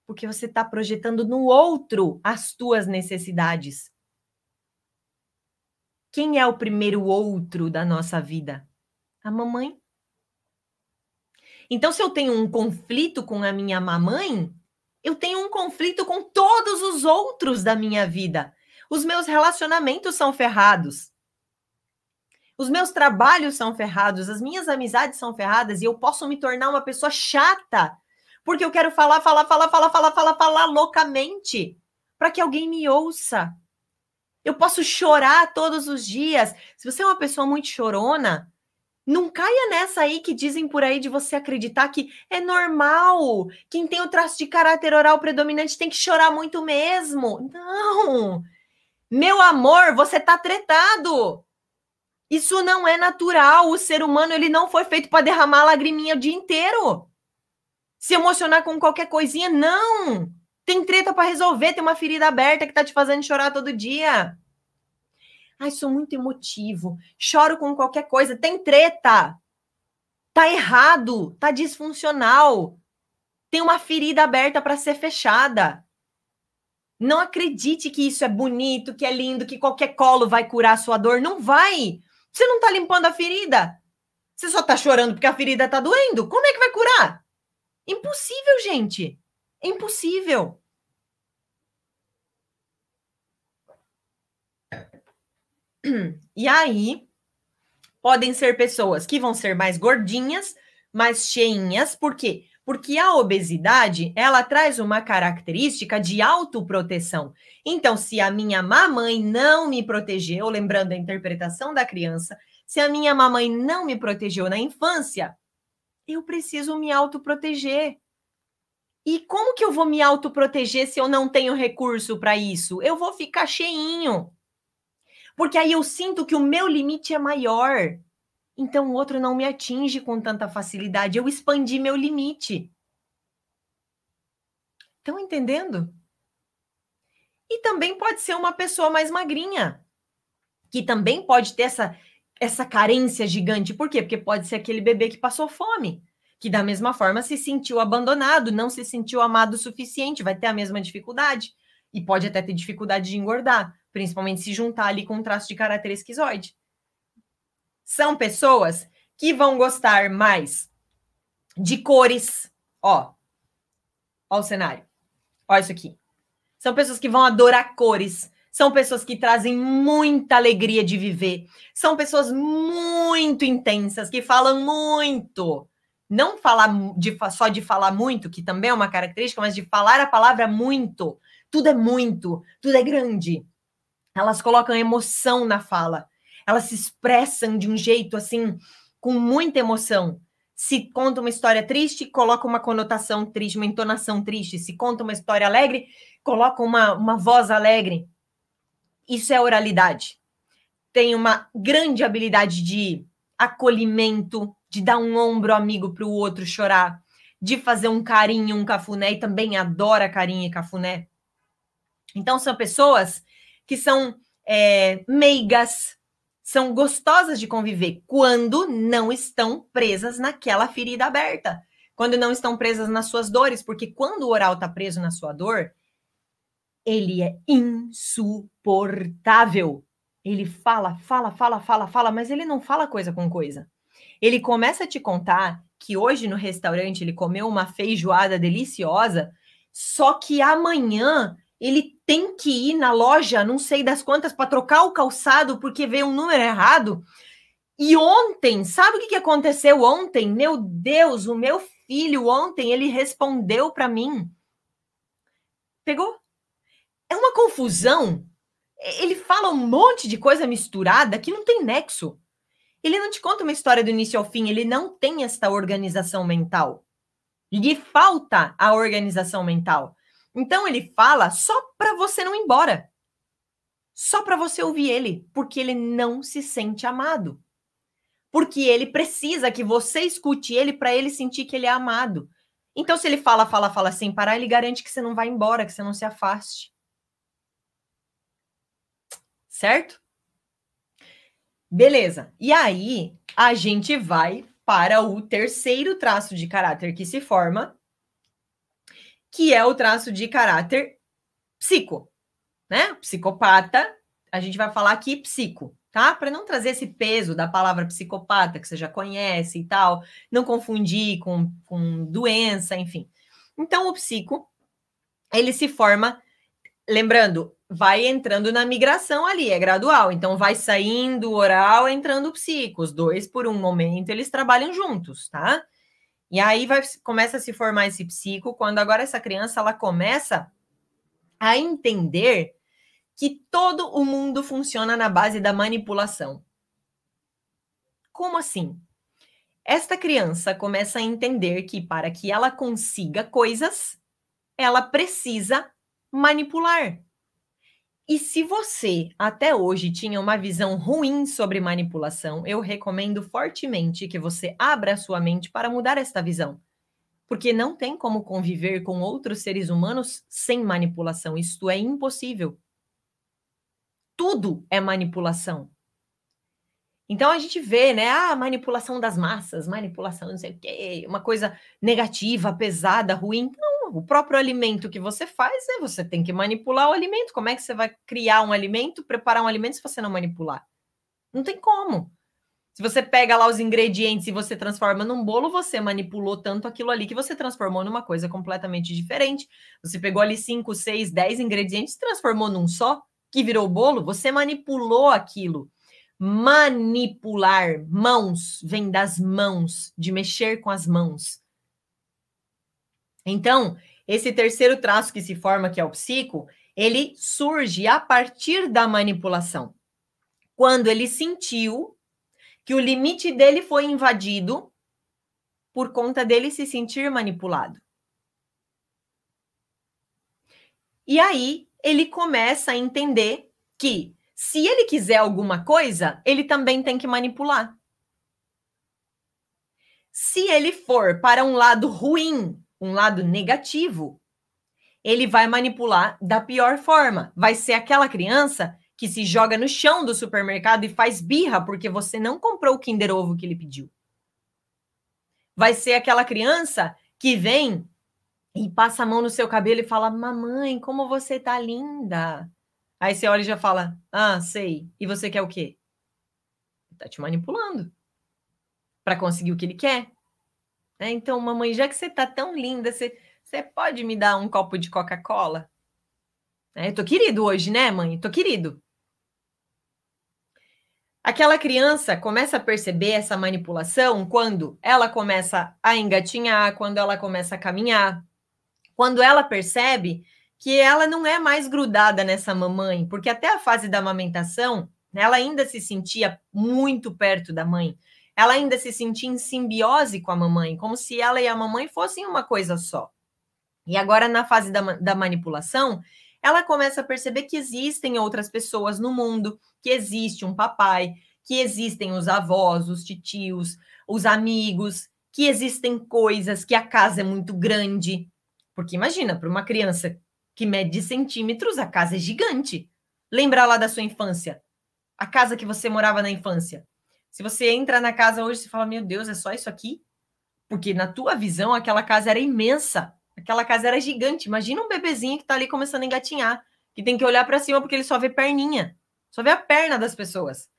Porque você está projetando no outro as tuas necessidades. Quem é o primeiro outro da nossa vida? A mamãe. Então, se eu tenho um conflito com a minha mamãe, eu tenho um conflito com todos os outros da minha vida. Os meus relacionamentos são ferrados. Os meus trabalhos são ferrados, as minhas amizades são ferradas e eu posso me tornar uma pessoa chata, porque eu quero falar, falar, falar, falar, falar, falar, falar loucamente para que alguém me ouça. Eu posso chorar todos os dias. Se você é uma pessoa muito chorona, não caia nessa aí que dizem por aí de você acreditar que é normal. Quem tem o traço de caráter oral predominante tem que chorar muito mesmo. Não. Meu amor, você tá tretado. Isso não é natural. O ser humano ele não foi feito para derramar lagriminha o dia inteiro. Se emocionar com qualquer coisinha, não. Tem treta para resolver, tem uma ferida aberta que tá te fazendo chorar todo dia. Ai, sou muito emotivo, choro com qualquer coisa, tem treta. Tá errado, tá disfuncional. Tem uma ferida aberta para ser fechada. Não acredite que isso é bonito, que é lindo, que qualquer colo vai curar a sua dor. Não vai. Você não tá limpando a ferida. Você só tá chorando porque a ferida tá doendo. Como é que vai curar? Impossível, gente. Impossível. E aí, podem ser pessoas que vão ser mais gordinhas, mais cheinhas, por quê? Porque a obesidade, ela traz uma característica de autoproteção. Então, se a minha mamãe não me protegeu, lembrando a interpretação da criança, se a minha mamãe não me protegeu na infância, eu preciso me autoproteger. E como que eu vou me autoproteger se eu não tenho recurso para isso? Eu vou ficar cheinho. Porque aí eu sinto que o meu limite é maior. Então o outro não me atinge com tanta facilidade. Eu expandi meu limite. Estão entendendo? E também pode ser uma pessoa mais magrinha, que também pode ter essa, essa carência gigante. Por quê? Porque pode ser aquele bebê que passou fome, que da mesma forma se sentiu abandonado, não se sentiu amado o suficiente, vai ter a mesma dificuldade. E pode até ter dificuldade de engordar principalmente se juntar ali com um traço de caráter esquizoide. São pessoas que vão gostar mais de cores. Ó, ó o cenário. Ó isso aqui. São pessoas que vão adorar cores. São pessoas que trazem muita alegria de viver. São pessoas muito intensas, que falam muito. Não falar de, só de falar muito, que também é uma característica, mas de falar a palavra muito. Tudo é muito, tudo é grande. Elas colocam emoção na fala. Elas se expressam de um jeito assim, com muita emoção. Se conta uma história triste, coloca uma conotação triste, uma entonação triste. Se conta uma história alegre, coloca uma, uma voz alegre. Isso é oralidade. Tem uma grande habilidade de acolhimento, de dar um ombro amigo para o outro chorar, de fazer um carinho, um cafuné, e também adora carinho e cafuné. Então, são pessoas que são é, meigas, são gostosas de conviver quando não estão presas naquela ferida aberta, quando não estão presas nas suas dores, porque quando o oral está preso na sua dor, ele é insuportável. Ele fala, fala, fala, fala, fala, mas ele não fala coisa com coisa. Ele começa a te contar que hoje no restaurante ele comeu uma feijoada deliciosa, só que amanhã ele tem que ir na loja, não sei das quantas, para trocar o calçado porque veio um número errado. E ontem, sabe o que, aconteceu ontem? Meu Deus, o meu filho ontem ele respondeu para mim. Pegou? É uma confusão. Ele fala um monte de coisa misturada que não tem nexo. Ele não te conta uma história do início ao fim, ele não tem esta organização mental. Lhe falta a organização mental. Então ele fala só para você não ir embora. Só para você ouvir ele, porque ele não se sente amado. Porque ele precisa que você escute ele para ele sentir que ele é amado. Então se ele fala, fala, fala sem parar, ele garante que você não vai embora, que você não se afaste. Certo? Beleza. E aí a gente vai para o terceiro traço de caráter que se forma, que é o traço de caráter psico, né? Psicopata, a gente vai falar aqui psico, tá? Para não trazer esse peso da palavra psicopata que você já conhece e tal, não confundir com, com doença, enfim. Então, o psico, ele se forma, lembrando, vai entrando na migração ali, é gradual. Então, vai saindo o oral, entrando o psico. Os dois, por um momento, eles trabalham juntos, tá? E aí vai, começa a se formar esse psico, quando agora essa criança, ela começa a entender que todo o mundo funciona na base da manipulação. Como assim? Esta criança começa a entender que para que ela consiga coisas, ela precisa manipular. E se você até hoje tinha uma visão ruim sobre manipulação, eu recomendo fortemente que você abra a sua mente para mudar esta visão. Porque não tem como conviver com outros seres humanos sem manipulação. Isto é impossível. Tudo é manipulação. Então a gente vê, né? Ah, manipulação das massas, manipulação não sei o quê, uma coisa negativa, pesada, ruim. Não, o próprio alimento que você faz é você tem que manipular o alimento. Como é que você vai criar um alimento, preparar um alimento se você não manipular? Não tem como. Se você pega lá os ingredientes e você transforma num bolo, você manipulou tanto aquilo ali que você transformou numa coisa completamente diferente. Você pegou ali 5, 6, 10 ingredientes transformou num só, que virou bolo, você manipulou aquilo manipular, mãos, vem das mãos, de mexer com as mãos. Então, esse terceiro traço que se forma, que é o psico, ele surge a partir da manipulação. Quando ele sentiu que o limite dele foi invadido por conta dele se sentir manipulado. E aí ele começa a entender que se ele quiser alguma coisa, ele também tem que manipular. Se ele for para um lado ruim, um lado negativo, ele vai manipular da pior forma. Vai ser aquela criança que se joga no chão do supermercado e faz birra porque você não comprou o Kinder Ovo que ele pediu. Vai ser aquela criança que vem e passa a mão no seu cabelo e fala: Mamãe, como você tá linda. Aí você olha e já fala: Ah, sei. E você quer o quê? Tá te manipulando para conseguir o que ele quer. É, então, mamãe, já que você tá tão linda, você, você pode me dar um copo de Coca-Cola? É, eu tô querido hoje, né, mãe? Tô querido. Aquela criança começa a perceber essa manipulação quando ela começa a engatinhar, quando ela começa a caminhar, quando ela percebe que ela não é mais grudada nessa mamãe, porque até a fase da amamentação, ela ainda se sentia muito perto da mãe. Ela ainda se sentia em simbiose com a mamãe, como se ela e a mamãe fossem uma coisa só. E agora, na fase da, da manipulação, ela começa a perceber que existem outras pessoas no mundo, que existe um papai, que existem os avós, os titios, os amigos, que existem coisas, que a casa é muito grande. Porque imagina, para uma criança que mede centímetros, a casa é gigante. Lembra lá da sua infância? A casa que você morava na infância. Se você entra na casa hoje e fala, meu Deus, é só isso aqui? Porque na tua visão, aquela casa era imensa. Aquela casa era gigante. Imagina um bebezinho que tá ali começando a engatinhar, que tem que olhar para cima porque ele só vê perninha, só vê a perna das pessoas.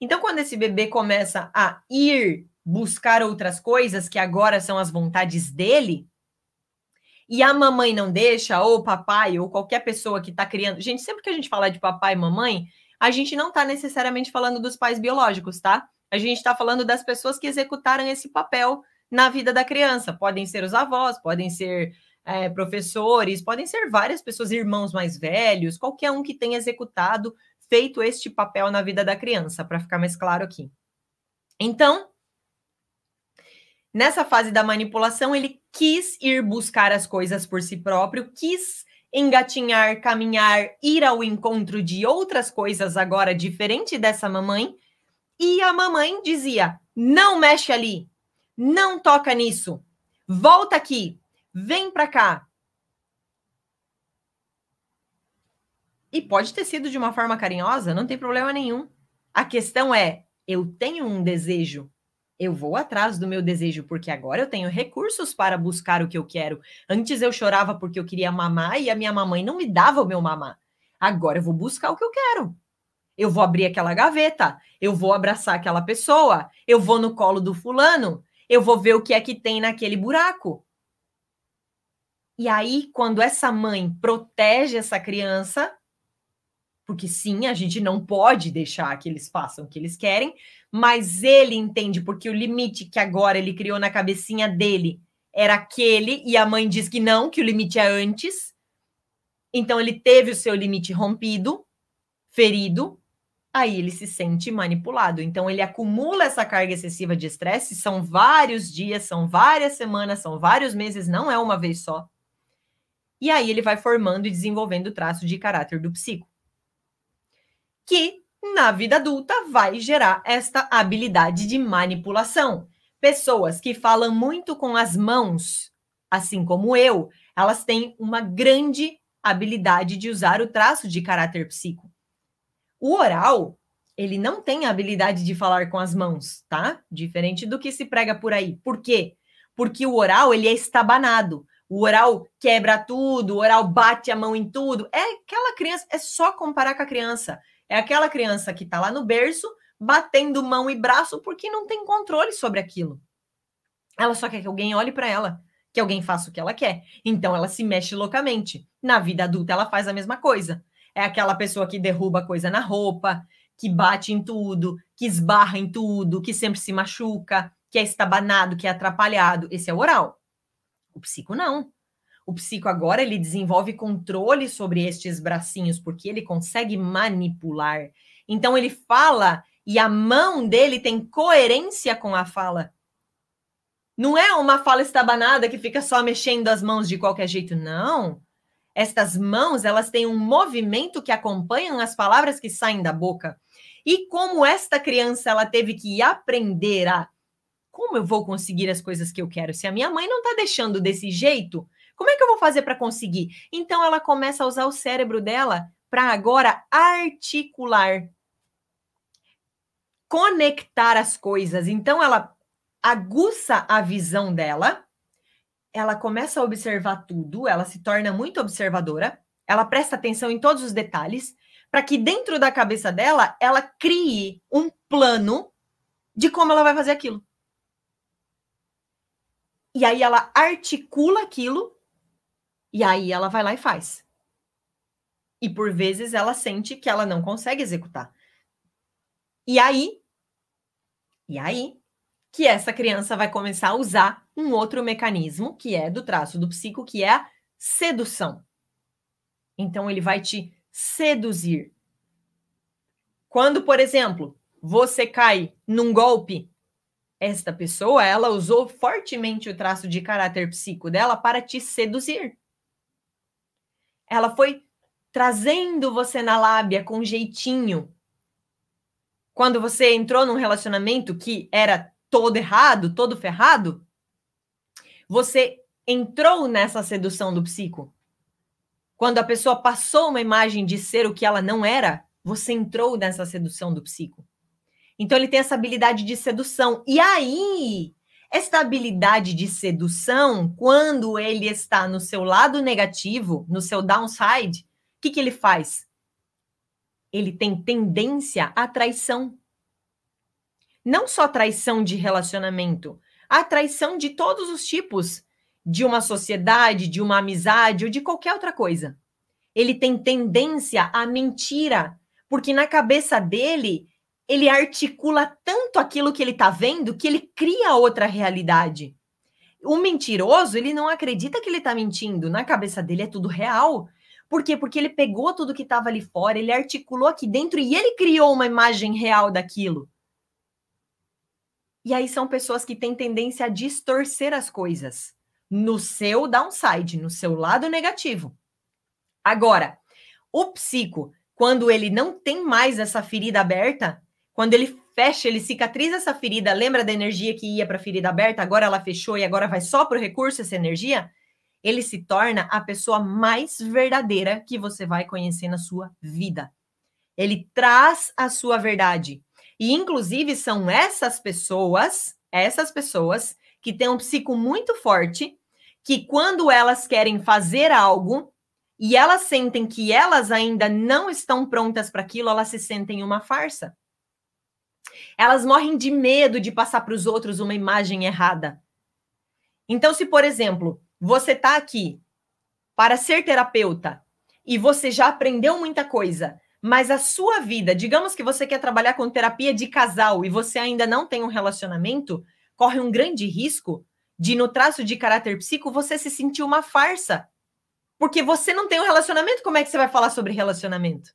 Então, quando esse bebê começa a ir buscar outras coisas que agora são as vontades dele, e a mamãe não deixa, ou o papai, ou qualquer pessoa que está criando. Gente, sempre que a gente fala de papai e mamãe, a gente não está necessariamente falando dos pais biológicos, tá? A gente está falando das pessoas que executaram esse papel na vida da criança. Podem ser os avós, podem ser é, professores, podem ser várias pessoas, irmãos mais velhos, qualquer um que tenha executado, feito este papel na vida da criança, para ficar mais claro aqui. Então, Nessa fase da manipulação, ele quis ir buscar as coisas por si próprio, quis engatinhar, caminhar, ir ao encontro de outras coisas agora diferente dessa mamãe. E a mamãe dizia: "Não mexe ali. Não toca nisso. Volta aqui. Vem para cá." E pode ter sido de uma forma carinhosa, não tem problema nenhum. A questão é: eu tenho um desejo, eu vou atrás do meu desejo, porque agora eu tenho recursos para buscar o que eu quero. Antes eu chorava porque eu queria mamar e a minha mamãe não me dava o meu mamar. Agora eu vou buscar o que eu quero. Eu vou abrir aquela gaveta, eu vou abraçar aquela pessoa, eu vou no colo do fulano, eu vou ver o que é que tem naquele buraco. E aí, quando essa mãe protege essa criança, porque sim, a gente não pode deixar que eles façam o que eles querem, mas ele entende porque o limite que agora ele criou na cabecinha dele era aquele e a mãe diz que não, que o limite é antes. Então ele teve o seu limite rompido, ferido, aí ele se sente manipulado. Então ele acumula essa carga excessiva de estresse, são vários dias, são várias semanas, são vários meses, não é uma vez só. E aí ele vai formando e desenvolvendo o traço de caráter do psico. Que na vida adulta vai gerar esta habilidade de manipulação. Pessoas que falam muito com as mãos, assim como eu, elas têm uma grande habilidade de usar o traço de caráter psico. O oral, ele não tem a habilidade de falar com as mãos, tá? Diferente do que se prega por aí. Por quê? Porque o oral, ele é estabanado. O oral quebra tudo, o oral bate a mão em tudo. É aquela criança, é só comparar com a criança. É aquela criança que tá lá no berço, batendo mão e braço porque não tem controle sobre aquilo. Ela só quer que alguém olhe para ela, que alguém faça o que ela quer. Então ela se mexe loucamente. Na vida adulta ela faz a mesma coisa é aquela pessoa que derruba coisa na roupa, que bate em tudo, que esbarra em tudo, que sempre se machuca, que é estabanado, que é atrapalhado. Esse é o oral. O psico não. O psico agora ele desenvolve controle sobre estes bracinhos porque ele consegue manipular. Então ele fala e a mão dele tem coerência com a fala. Não é uma fala estabanada que fica só mexendo as mãos de qualquer jeito, não. Estas mãos, elas têm um movimento que acompanham as palavras que saem da boca. E como esta criança ela teve que aprender a como eu vou conseguir as coisas que eu quero? Se a minha mãe não está deixando desse jeito, como é que eu vou fazer para conseguir? Então ela começa a usar o cérebro dela para agora articular, conectar as coisas. Então ela aguça a visão dela ela começa a observar tudo, ela se torna muito observadora, ela presta atenção em todos os detalhes, para que dentro da cabeça dela ela crie um plano de como ela vai fazer aquilo. E aí ela articula aquilo e aí ela vai lá e faz. E por vezes ela sente que ela não consegue executar. E aí, e aí, que essa criança vai começar a usar um outro mecanismo, que é do traço do psico, que é a sedução. Então, ele vai te seduzir. Quando, por exemplo, você cai num golpe, esta pessoa, ela usou fortemente o traço de caráter psico dela para te seduzir. Ela foi trazendo você na lábia com jeitinho. Quando você entrou num relacionamento que era todo errado, todo ferrado, você entrou nessa sedução do psico. Quando a pessoa passou uma imagem de ser o que ela não era, você entrou nessa sedução do psico. Então ele tem essa habilidade de sedução. E aí, esta habilidade de sedução, quando ele está no seu lado negativo, no seu downside, o que, que ele faz? Ele tem tendência à traição não só traição de relacionamento, a traição de todos os tipos de uma sociedade, de uma amizade ou de qualquer outra coisa. Ele tem tendência à mentira, porque na cabeça dele ele articula tanto aquilo que ele está vendo que ele cria outra realidade. O mentiroso, ele não acredita que ele está mentindo, na cabeça dele é tudo real. Por quê? Porque ele pegou tudo que estava ali fora, ele articulou aqui dentro e ele criou uma imagem real daquilo. E aí são pessoas que têm tendência a distorcer as coisas no seu downside, no seu lado negativo. Agora, o psico, quando ele não tem mais essa ferida aberta, quando ele fecha, ele cicatriza essa ferida, lembra da energia que ia para a ferida aberta, agora ela fechou e agora vai só para o recurso essa energia? Ele se torna a pessoa mais verdadeira que você vai conhecer na sua vida. Ele traz a sua verdade. E, inclusive, são essas pessoas, essas pessoas que têm um psico muito forte, que quando elas querem fazer algo, e elas sentem que elas ainda não estão prontas para aquilo, elas se sentem uma farsa. Elas morrem de medo de passar para os outros uma imagem errada. Então, se, por exemplo, você está aqui para ser terapeuta e você já aprendeu muita coisa, mas a sua vida, digamos que você quer trabalhar com terapia de casal e você ainda não tem um relacionamento, corre um grande risco de, no traço de caráter psico, você se sentir uma farsa. Porque você não tem um relacionamento, como é que você vai falar sobre relacionamento?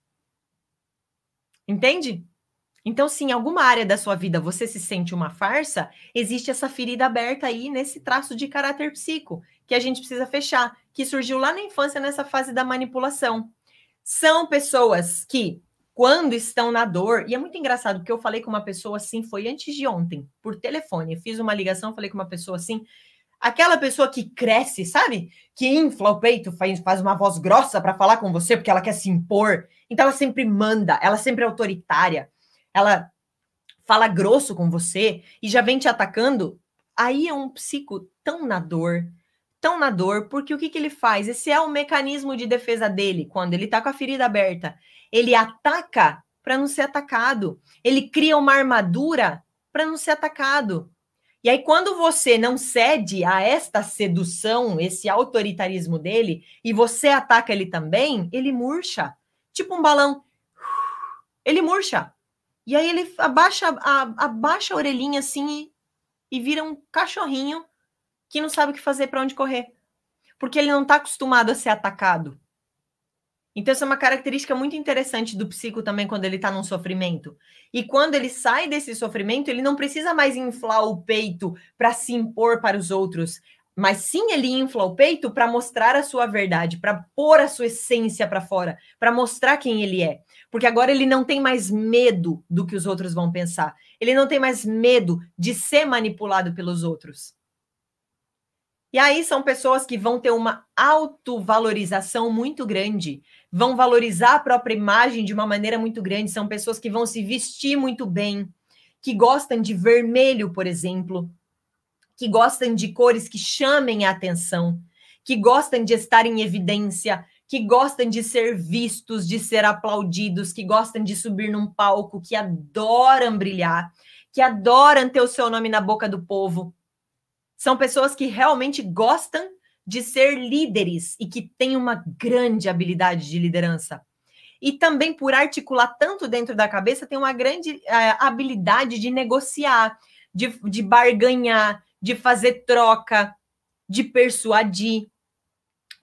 Entende? Então, se em alguma área da sua vida você se sente uma farsa, existe essa ferida aberta aí nesse traço de caráter psico, que a gente precisa fechar, que surgiu lá na infância nessa fase da manipulação. São pessoas que, quando estão na dor, e é muito engraçado, porque eu falei com uma pessoa assim, foi antes de ontem, por telefone. Fiz uma ligação, falei com uma pessoa assim, aquela pessoa que cresce, sabe? Que infla o peito, faz, faz uma voz grossa para falar com você, porque ela quer se impor. Então ela sempre manda, ela sempre é autoritária ela fala grosso com você e já vem te atacando, aí é um psico tão na dor, tão na dor, porque o que, que ele faz? Esse é o mecanismo de defesa dele, quando ele tá com a ferida aberta. Ele ataca para não ser atacado. Ele cria uma armadura para não ser atacado. E aí, quando você não cede a esta sedução, esse autoritarismo dele, e você ataca ele também, ele murcha. Tipo um balão. Ele murcha. E aí ele abaixa, a, abaixa a orelhinha assim e, e vira um cachorrinho que não sabe o que fazer para onde correr. Porque ele não está acostumado a ser atacado. Então, essa é uma característica muito interessante do psico também quando ele está num sofrimento. E quando ele sai desse sofrimento, ele não precisa mais inflar o peito para se impor para os outros, mas sim ele infla o peito para mostrar a sua verdade, para pôr a sua essência para fora, para mostrar quem ele é. Porque agora ele não tem mais medo do que os outros vão pensar. Ele não tem mais medo de ser manipulado pelos outros. E aí são pessoas que vão ter uma autovalorização muito grande, vão valorizar a própria imagem de uma maneira muito grande, são pessoas que vão se vestir muito bem, que gostam de vermelho, por exemplo, que gostam de cores que chamem a atenção, que gostam de estar em evidência, que gostam de ser vistos, de ser aplaudidos, que gostam de subir num palco, que adoram brilhar, que adoram ter o seu nome na boca do povo. São pessoas que realmente gostam de ser líderes e que têm uma grande habilidade de liderança. E também, por articular tanto dentro da cabeça, tem uma grande é, habilidade de negociar, de, de barganhar, de fazer troca, de persuadir.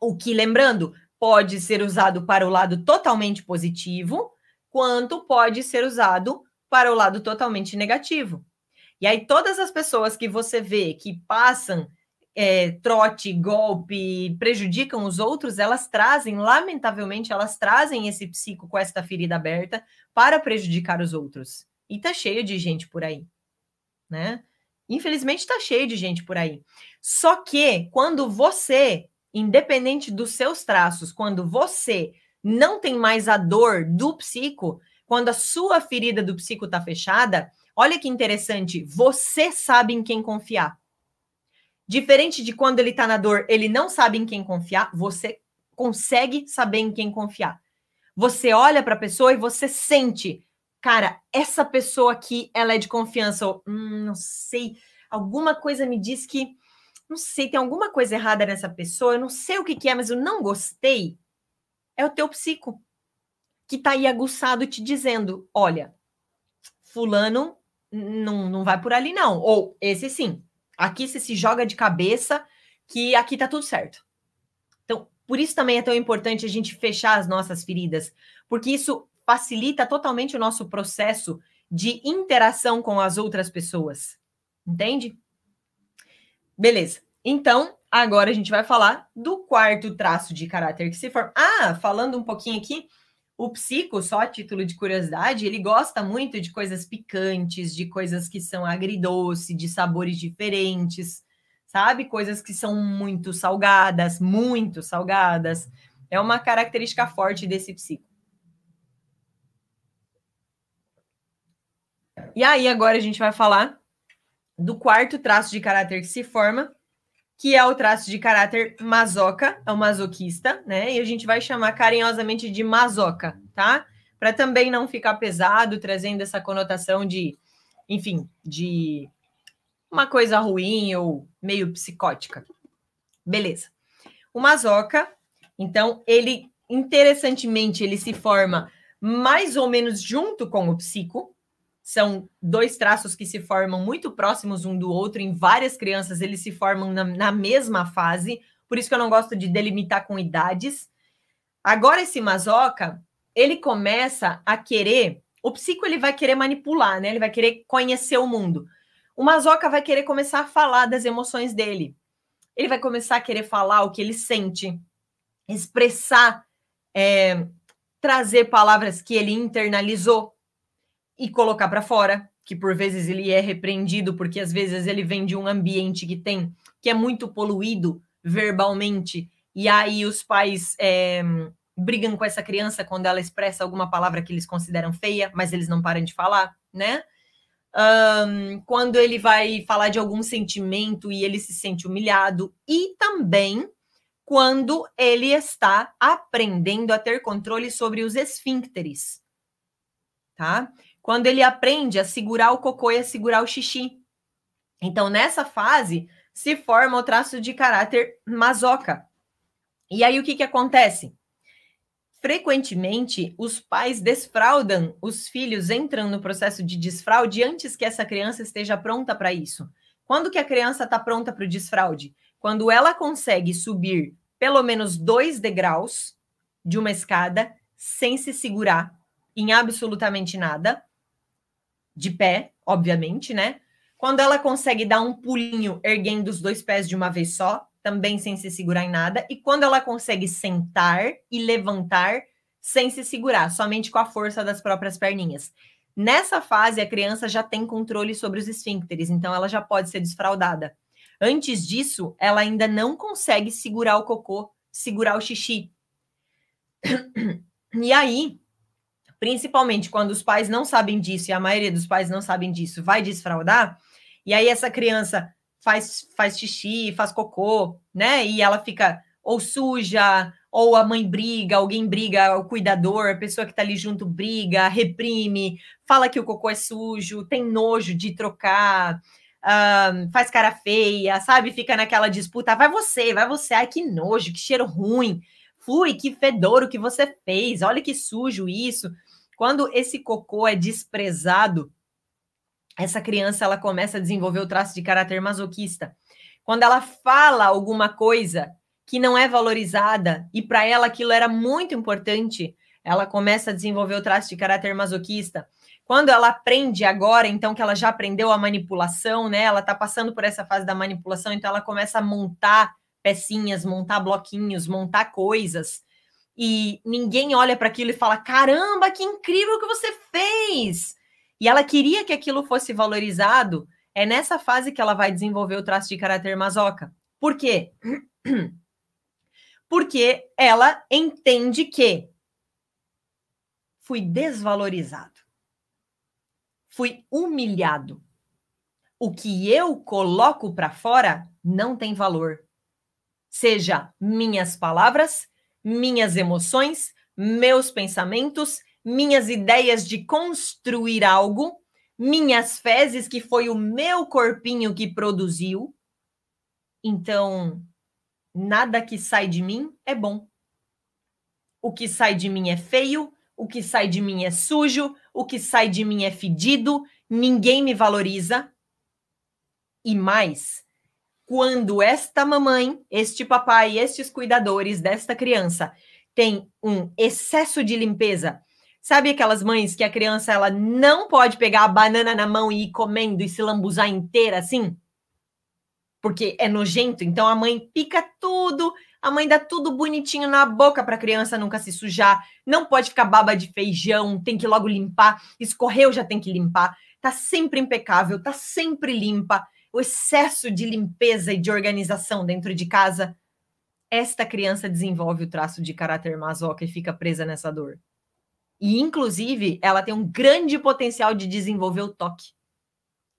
O que, lembrando, pode ser usado para o lado totalmente positivo, quanto pode ser usado para o lado totalmente negativo. E aí, todas as pessoas que você vê que passam é, trote, golpe, prejudicam os outros, elas trazem, lamentavelmente, elas trazem esse psico com esta ferida aberta para prejudicar os outros. E tá cheio de gente por aí, né? Infelizmente tá cheio de gente por aí. Só que quando você independente dos seus traços, quando você não tem mais a dor do psico, quando a sua ferida do psico está fechada, olha que interessante, você sabe em quem confiar. Diferente de quando ele está na dor, ele não sabe em quem confiar, você consegue saber em quem confiar. Você olha para a pessoa e você sente, cara, essa pessoa aqui, ela é de confiança. Ou, hum, não sei, alguma coisa me diz que não sei, tem alguma coisa errada nessa pessoa, eu não sei o que, que é, mas eu não gostei, é o teu psico que está aí aguçado te dizendo: olha, fulano não, não vai por ali, não. Ou esse sim, aqui você se joga de cabeça que aqui tá tudo certo. Então, por isso também é tão importante a gente fechar as nossas feridas, porque isso facilita totalmente o nosso processo de interação com as outras pessoas. Entende? Beleza. Então, agora a gente vai falar do quarto traço de caráter que se forma. Ah, falando um pouquinho aqui, o psico, só a título de curiosidade, ele gosta muito de coisas picantes, de coisas que são agridoce, de sabores diferentes, sabe? Coisas que são muito salgadas, muito salgadas. É uma característica forte desse psico. E aí, agora a gente vai falar do quarto traço de caráter que se forma, que é o traço de caráter masoca, é o masoquista, né? E a gente vai chamar carinhosamente de masoca, tá? Para também não ficar pesado, trazendo essa conotação de, enfim, de uma coisa ruim ou meio psicótica. Beleza. O masoca, então, ele interessantemente ele se forma mais ou menos junto com o psico, são dois traços que se formam muito próximos um do outro. Em várias crianças, eles se formam na, na mesma fase. Por isso que eu não gosto de delimitar com idades. Agora, esse masoca, ele começa a querer. O psico ele vai querer manipular, né? Ele vai querer conhecer o mundo. O masoca vai querer começar a falar das emoções dele. Ele vai começar a querer falar o que ele sente, expressar, é, trazer palavras que ele internalizou e colocar para fora, que por vezes ele é repreendido porque às vezes ele vem de um ambiente que tem que é muito poluído verbalmente e aí os pais é, brigam com essa criança quando ela expressa alguma palavra que eles consideram feia, mas eles não param de falar, né? Um, quando ele vai falar de algum sentimento e ele se sente humilhado, e também quando ele está aprendendo a ter controle sobre os esfíncteres, tá? Quando ele aprende a segurar o cocô e a segurar o xixi. Então, nessa fase, se forma o traço de caráter masoca. E aí, o que, que acontece? Frequentemente, os pais desfraudam os filhos, entram no processo de desfraude antes que essa criança esteja pronta para isso. Quando que a criança está pronta para o desfraude? Quando ela consegue subir pelo menos dois degraus de uma escada sem se segurar em absolutamente nada, de pé, obviamente, né? Quando ela consegue dar um pulinho erguendo os dois pés de uma vez só, também sem se segurar em nada, e quando ela consegue sentar e levantar sem se segurar, somente com a força das próprias perninhas. Nessa fase, a criança já tem controle sobre os esfíncteres, então ela já pode ser desfraudada. Antes disso, ela ainda não consegue segurar o cocô, segurar o xixi. E aí, principalmente quando os pais não sabem disso, e a maioria dos pais não sabem disso, vai desfraudar, e aí essa criança faz, faz xixi, faz cocô, né? E ela fica ou suja, ou a mãe briga, alguém briga, o cuidador, a pessoa que tá ali junto briga, reprime, fala que o cocô é sujo, tem nojo de trocar, uh, faz cara feia, sabe? Fica naquela disputa, vai você, vai você, ai que nojo, que cheiro ruim, fui, que fedor o que você fez, olha que sujo isso. Quando esse cocô é desprezado, essa criança ela começa a desenvolver o traço de caráter masoquista. Quando ela fala alguma coisa que não é valorizada e para ela aquilo era muito importante, ela começa a desenvolver o traço de caráter masoquista. Quando ela aprende agora, então que ela já aprendeu a manipulação, né? Ela está passando por essa fase da manipulação, então ela começa a montar pecinhas, montar bloquinhos, montar coisas e ninguém olha para aquilo e fala: caramba, que incrível que você fez! E ela queria que aquilo fosse valorizado. É nessa fase que ela vai desenvolver o traço de caráter masoca. Por quê? Porque ela entende que fui desvalorizado, fui humilhado. O que eu coloco para fora não tem valor. Seja minhas palavras, minhas emoções, meus pensamentos, minhas ideias de construir algo, minhas fezes, que foi o meu corpinho que produziu. Então, nada que sai de mim é bom. O que sai de mim é feio, o que sai de mim é sujo, o que sai de mim é fedido, ninguém me valoriza. E mais, quando esta mamãe, este papai, estes cuidadores desta criança têm um excesso de limpeza. Sabe aquelas mães que a criança ela não pode pegar a banana na mão e ir comendo e se lambuzar inteira assim? Porque é nojento, então a mãe pica tudo, a mãe dá tudo bonitinho na boca para a criança nunca se sujar. Não pode ficar baba de feijão, tem que logo limpar. Escorreu, já tem que limpar. Tá sempre impecável, tá sempre limpa o excesso de limpeza e de organização dentro de casa, esta criança desenvolve o traço de caráter masoca e fica presa nessa dor. E, inclusive, ela tem um grande potencial de desenvolver o toque,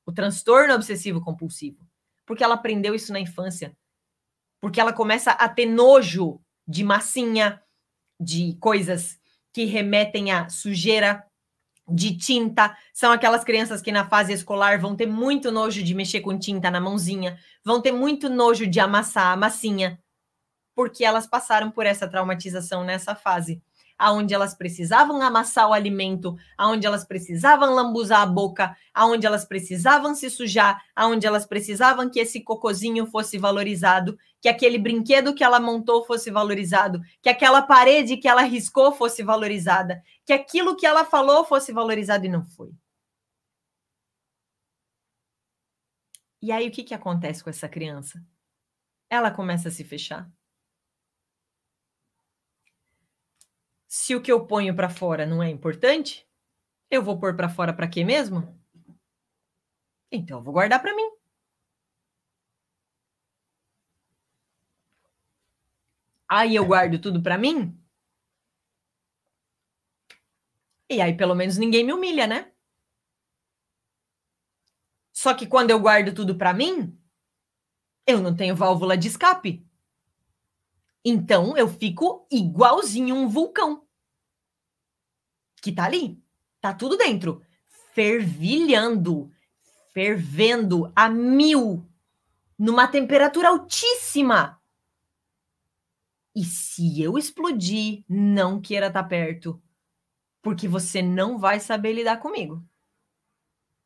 o transtorno obsessivo compulsivo, porque ela aprendeu isso na infância. porque ela começa a ter nojo de massinha, de coisas que remetem a sujeira, de tinta. São aquelas crianças que na fase escolar vão ter muito nojo de mexer com tinta na mãozinha, vão ter muito nojo de amassar a massinha, porque elas passaram por essa traumatização nessa fase aonde elas precisavam amassar o alimento, aonde elas precisavam lambuzar a boca, aonde elas precisavam se sujar, aonde elas precisavam que esse cocozinho fosse valorizado, que aquele brinquedo que ela montou fosse valorizado, que aquela parede que ela riscou fosse valorizada, que aquilo que ela falou fosse valorizado e não foi. E aí o que, que acontece com essa criança? Ela começa a se fechar. se o que eu ponho para fora não é importante, eu vou pôr para fora para quê mesmo? Então eu vou guardar para mim. Aí eu guardo tudo para mim? E aí pelo menos ninguém me humilha, né? Só que quando eu guardo tudo para mim, eu não tenho válvula de escape. Então eu fico igualzinho um vulcão. Que tá ali. Tá tudo dentro. Fervilhando. Fervendo a mil. Numa temperatura altíssima. E se eu explodir, não queira estar tá perto. Porque você não vai saber lidar comigo.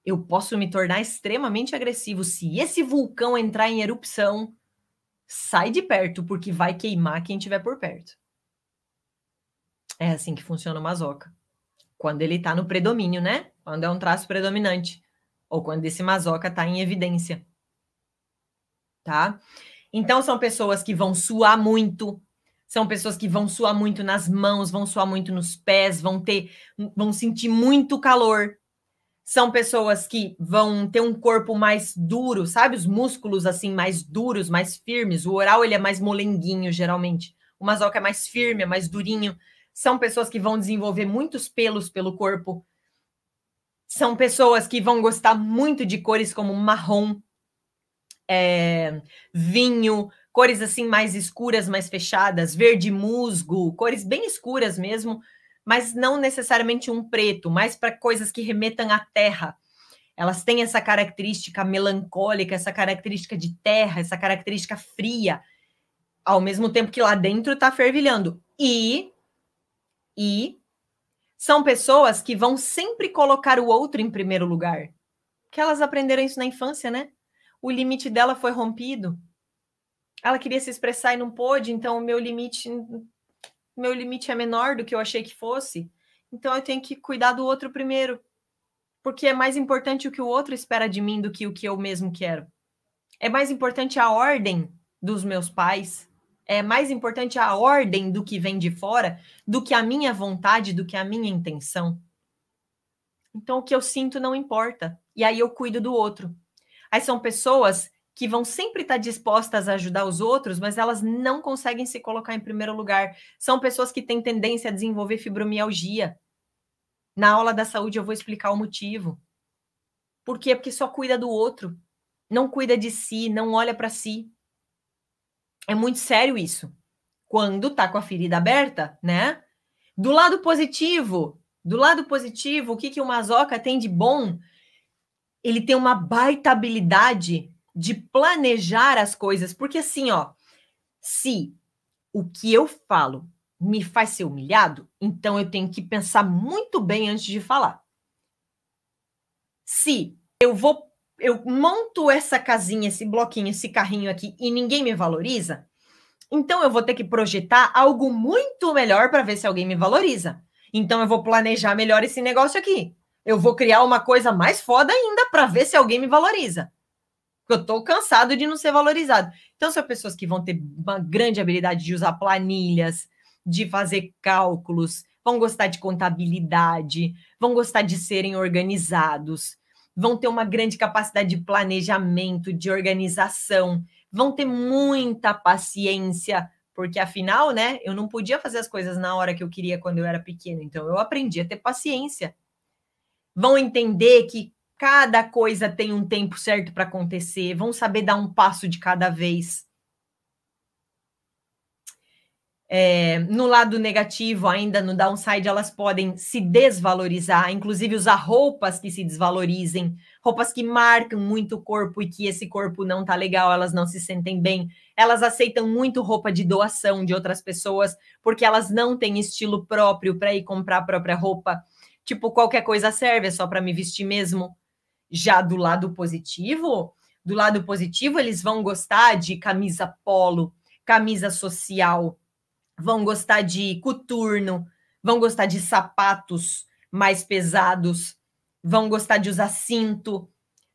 Eu posso me tornar extremamente agressivo se esse vulcão entrar em erupção sai de perto, porque vai queimar quem estiver por perto. É assim que funciona o masoca. Quando ele está no predomínio, né? Quando é um traço predominante. Ou quando esse masoca está em evidência. Tá? Então, são pessoas que vão suar muito, são pessoas que vão suar muito nas mãos, vão suar muito nos pés, vão ter, vão sentir muito calor, são pessoas que vão ter um corpo mais duro, sabe? Os músculos assim mais duros, mais firmes. O oral ele é mais molenguinho geralmente. O masoca é mais firme, é mais durinho. São pessoas que vão desenvolver muitos pelos pelo corpo. São pessoas que vão gostar muito de cores como marrom, é, vinho, cores assim mais escuras, mais fechadas, verde musgo, cores bem escuras mesmo, mas não necessariamente um preto, mais para coisas que remetam à terra. Elas têm essa característica melancólica, essa característica de terra, essa característica fria, ao mesmo tempo que lá dentro está fervilhando. E e são pessoas que vão sempre colocar o outro em primeiro lugar. Que elas aprenderam isso na infância, né? O limite dela foi rompido. Ela queria se expressar e não pôde, então o meu limite meu limite é menor do que eu achei que fosse, então eu tenho que cuidar do outro primeiro. Porque é mais importante o que o outro espera de mim do que o que eu mesmo quero. É mais importante a ordem dos meus pais, é mais importante a ordem do que vem de fora do que a minha vontade, do que a minha intenção. Então o que eu sinto não importa. E aí eu cuido do outro. Aí são pessoas que vão sempre estar dispostas a ajudar os outros, mas elas não conseguem se colocar em primeiro lugar. São pessoas que têm tendência a desenvolver fibromialgia. Na aula da saúde eu vou explicar o motivo. Por quê? Porque só cuida do outro, não cuida de si, não olha para si. É muito sério isso. Quando tá com a ferida aberta, né? Do lado positivo, do lado positivo, o que que o masoca tem de bom? Ele tem uma baita habilidade de planejar as coisas, porque assim, ó, se o que eu falo me faz ser humilhado, então eu tenho que pensar muito bem antes de falar. Se eu vou, eu monto essa casinha, esse bloquinho, esse carrinho aqui e ninguém me valoriza, então eu vou ter que projetar algo muito melhor para ver se alguém me valoriza. Então eu vou planejar melhor esse negócio aqui. Eu vou criar uma coisa mais foda ainda para ver se alguém me valoriza. Porque eu estou cansado de não ser valorizado. Então, são pessoas que vão ter uma grande habilidade de usar planilhas, de fazer cálculos, vão gostar de contabilidade, vão gostar de serem organizados, vão ter uma grande capacidade de planejamento, de organização, vão ter muita paciência, porque afinal, né, eu não podia fazer as coisas na hora que eu queria quando eu era pequeno, então eu aprendi a ter paciência. Vão entender que Cada coisa tem um tempo certo para acontecer, vão saber dar um passo de cada vez. É, no lado negativo, ainda no downside, elas podem se desvalorizar, inclusive usar roupas que se desvalorizem, roupas que marcam muito o corpo e que esse corpo não tá legal, elas não se sentem bem. Elas aceitam muito roupa de doação de outras pessoas, porque elas não têm estilo próprio para ir comprar a própria roupa. Tipo, qualquer coisa serve, é só para me vestir mesmo. Já do lado positivo, do lado positivo, eles vão gostar de camisa polo, camisa social vão gostar de coturno, vão gostar de sapatos mais pesados, vão gostar de usar cinto,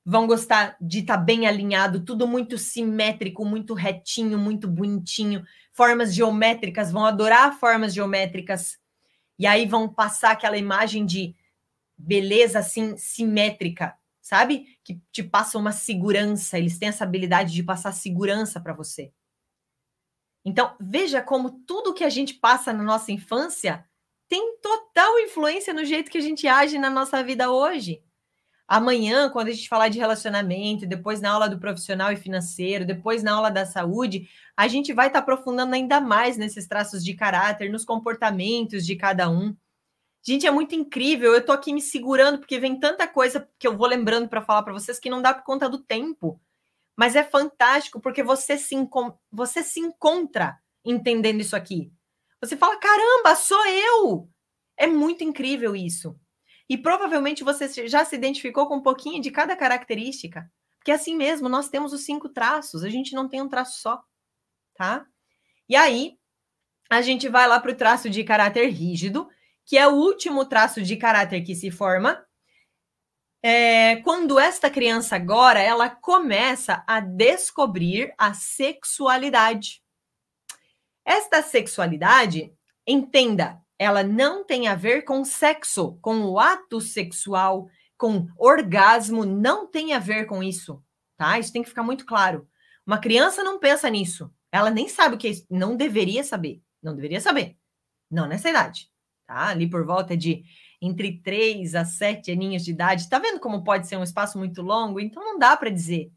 vão gostar de estar tá bem alinhado, tudo muito simétrico, muito retinho, muito bonitinho, formas geométricas, vão adorar formas geométricas. E aí vão passar aquela imagem de beleza assim simétrica, sabe? Que te passa uma segurança, eles têm essa habilidade de passar segurança para você. Então, veja como tudo que a gente passa na nossa infância tem total influência no jeito que a gente age na nossa vida hoje. Amanhã, quando a gente falar de relacionamento, depois na aula do profissional e financeiro, depois na aula da saúde, a gente vai estar tá aprofundando ainda mais nesses traços de caráter, nos comportamentos de cada um. Gente, é muito incrível. Eu estou aqui me segurando porque vem tanta coisa que eu vou lembrando para falar para vocês que não dá por conta do tempo. Mas é fantástico porque você se, você se encontra entendendo isso aqui. Você fala: caramba, sou eu! É muito incrível isso. E provavelmente você já se identificou com um pouquinho de cada característica. Porque é assim mesmo, nós temos os cinco traços, a gente não tem um traço só, tá? E aí, a gente vai lá para o traço de caráter rígido, que é o último traço de caráter que se forma, é, quando esta criança agora ela começa a descobrir a sexualidade. Esta sexualidade, entenda, ela não tem a ver com sexo, com o ato sexual, com orgasmo, não tem a ver com isso, tá? Isso tem que ficar muito claro. Uma criança não pensa nisso. Ela nem sabe o que é isso. Não deveria saber. Não deveria saber. Não nessa idade, tá? Ali por volta de entre 3 a 7 aninhos de idade. Está vendo como pode ser um espaço muito longo? Então não dá para dizer.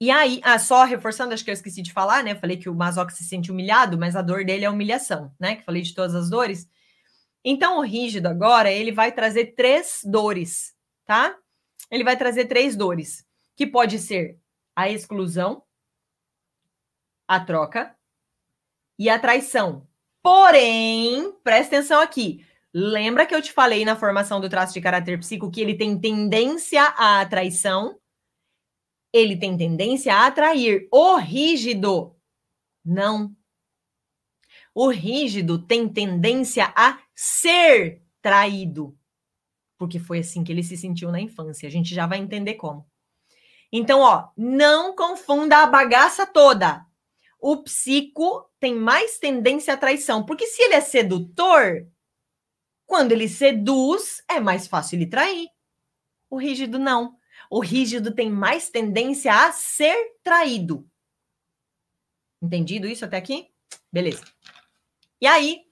E aí, ah, só reforçando, acho que eu esqueci de falar, né? Falei que o Mazoc se sente humilhado, mas a dor dele é humilhação, né? Que falei de todas as dores. Então, o rígido agora, ele vai trazer três dores, tá? Ele vai trazer três dores, que pode ser a exclusão, a troca e a traição. Porém, presta atenção aqui. Lembra que eu te falei na formação do traço de caráter psíquico que ele tem tendência à traição? Ele tem tendência a atrair. O rígido, não. O rígido tem tendência a ser traído. Porque foi assim que ele se sentiu na infância. A gente já vai entender como. Então, ó, não confunda a bagaça toda. O psico tem mais tendência à traição. Porque se ele é sedutor, quando ele seduz, é mais fácil ele trair. O rígido não. O rígido tem mais tendência a ser traído. Entendido isso até aqui? Beleza. E aí,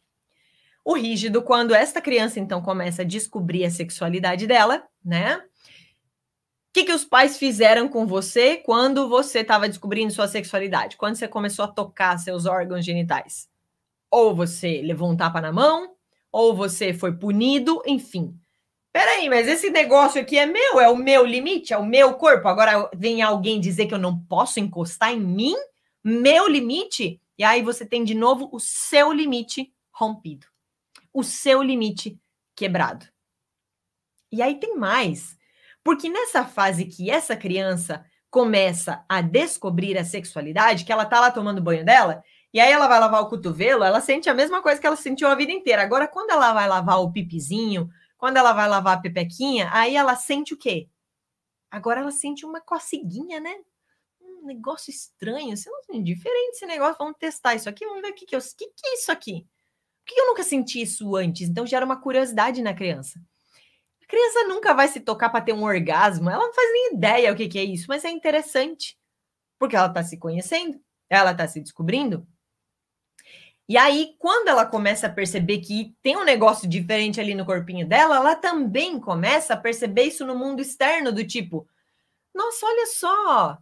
o rígido, quando esta criança então começa a descobrir a sexualidade dela, né? O que, que os pais fizeram com você quando você estava descobrindo sua sexualidade? Quando você começou a tocar seus órgãos genitais? Ou você levou um tapa na mão, ou você foi punido, enfim. Peraí, mas esse negócio aqui é meu, é o meu limite, é o meu corpo. Agora vem alguém dizer que eu não posso encostar em mim, meu limite, e aí você tem de novo o seu limite rompido, o seu limite quebrado. E aí tem mais, porque nessa fase que essa criança começa a descobrir a sexualidade, que ela tá lá tomando banho dela, e aí ela vai lavar o cotovelo, ela sente a mesma coisa que ela sentiu a vida inteira. Agora, quando ela vai lavar o pipizinho, quando ela vai lavar a pepequinha, aí ela sente o quê? Agora ela sente uma coceguinha, né? Um negócio estranho, assim, diferente esse negócio. Vamos testar isso aqui, vamos ver o que, que, eu, que, que é isso aqui. Por que eu nunca senti isso antes? Então gera uma curiosidade na criança. Criança nunca vai se tocar para ter um orgasmo, ela não faz nem ideia o que, que é isso, mas é interessante, porque ela está se conhecendo, ela está se descobrindo. E aí, quando ela começa a perceber que tem um negócio diferente ali no corpinho dela, ela também começa a perceber isso no mundo externo, do tipo: nossa, olha só,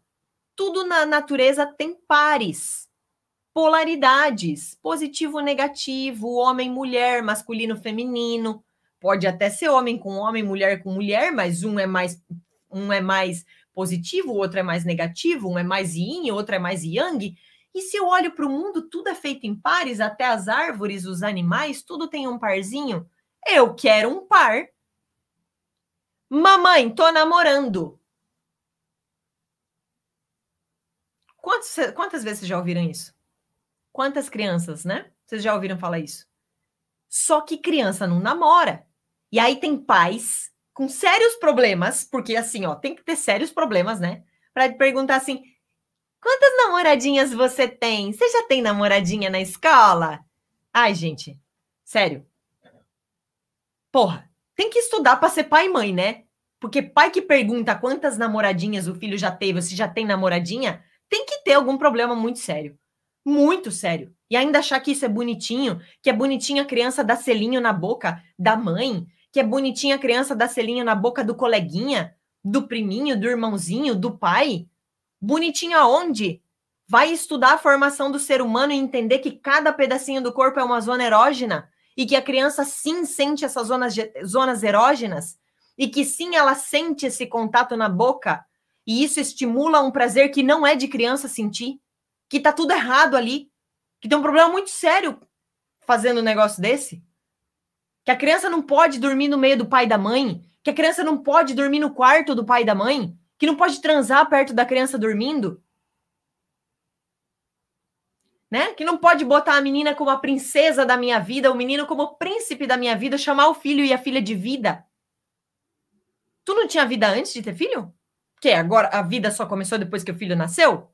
tudo na natureza tem pares. polaridades, positivo, negativo, homem, mulher, masculino, feminino. Pode até ser homem com homem, mulher com mulher, mas um é mais um é mais positivo, o outro é mais negativo, um é mais yin, o outro é mais yang. E se eu olho para o mundo, tudo é feito em pares, até as árvores, os animais, tudo tem um parzinho. Eu quero um par. Mamãe, tô namorando. Quantos, quantas vezes vocês já ouviram isso? Quantas crianças, né? Vocês já ouviram falar isso? Só que criança não namora. E aí tem pais com sérios problemas, porque assim, ó, tem que ter sérios problemas, né? Para perguntar assim: quantas namoradinhas você tem? Você já tem namoradinha na escola? Ai, gente, sério. Porra, tem que estudar para ser pai e mãe, né? Porque pai que pergunta quantas namoradinhas o filho já teve, ou se já tem namoradinha, tem que ter algum problema muito sério. Muito sério. E ainda achar que isso é bonitinho, que é bonitinho a criança dar selinho na boca da mãe, que é bonitinho a criança dar selinho na boca do coleguinha, do priminho, do irmãozinho, do pai. Bonitinho aonde? Vai estudar a formação do ser humano e entender que cada pedacinho do corpo é uma zona erógena e que a criança sim sente essas zonas, zonas erógenas e que sim ela sente esse contato na boca e isso estimula um prazer que não é de criança sentir, que tá tudo errado ali, que tem um problema muito sério fazendo um negócio desse. Que a criança não pode dormir no meio do pai e da mãe, que a criança não pode dormir no quarto do pai e da mãe, que não pode transar perto da criança dormindo. Né? Que não pode botar a menina como a princesa da minha vida, o menino como o príncipe da minha vida, chamar o filho e a filha de vida. Tu não tinha vida antes de ter filho? Que agora a vida só começou depois que o filho nasceu?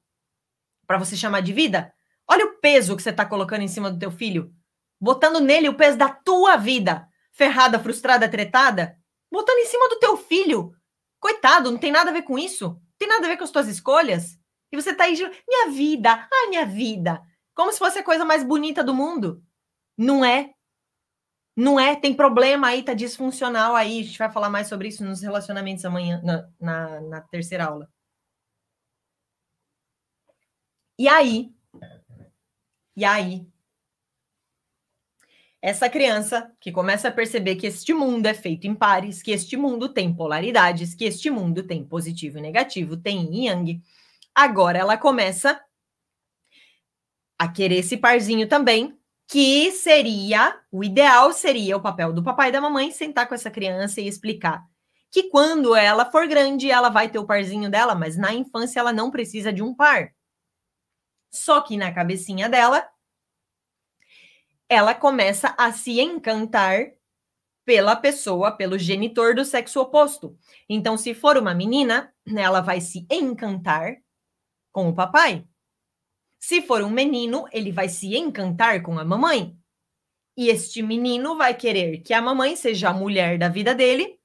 Para você chamar de vida? Olha o peso que você está colocando em cima do teu filho. Botando nele o peso da tua vida. Ferrada, frustrada, tretada. Botando em cima do teu filho. Coitado, não tem nada a ver com isso. Não tem nada a ver com as tuas escolhas. E você tá aí, minha vida, ai, minha vida. Como se fosse a coisa mais bonita do mundo. Não é. Não é, tem problema aí, tá disfuncional aí. A gente vai falar mais sobre isso nos relacionamentos amanhã, na, na, na terceira aula. E aí? E aí? Essa criança que começa a perceber que este mundo é feito em pares, que este mundo tem polaridades, que este mundo tem positivo e negativo, tem yin yang, agora ela começa a querer esse parzinho também, que seria, o ideal seria o papel do papai e da mamãe sentar com essa criança e explicar que quando ela for grande, ela vai ter o parzinho dela, mas na infância ela não precisa de um par. Só que na cabecinha dela, ela começa a se encantar pela pessoa, pelo genitor do sexo oposto. Então, se for uma menina, ela vai se encantar com o papai. Se for um menino, ele vai se encantar com a mamãe. E este menino vai querer que a mamãe seja a mulher da vida dele.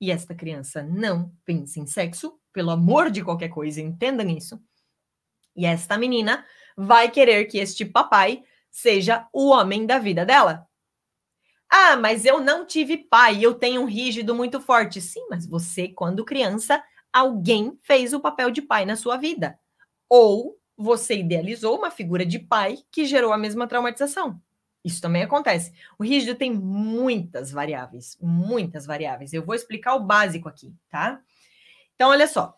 E esta criança não pensa em sexo, pelo amor de qualquer coisa, entendam isso. E esta menina vai querer que este papai seja o homem da vida dela. Ah, mas eu não tive pai, eu tenho um rígido muito forte. Sim, mas você, quando criança, alguém fez o papel de pai na sua vida. Ou você idealizou uma figura de pai que gerou a mesma traumatização. Isso também acontece. O rígido tem muitas variáveis, muitas variáveis. Eu vou explicar o básico aqui, tá? Então, olha só.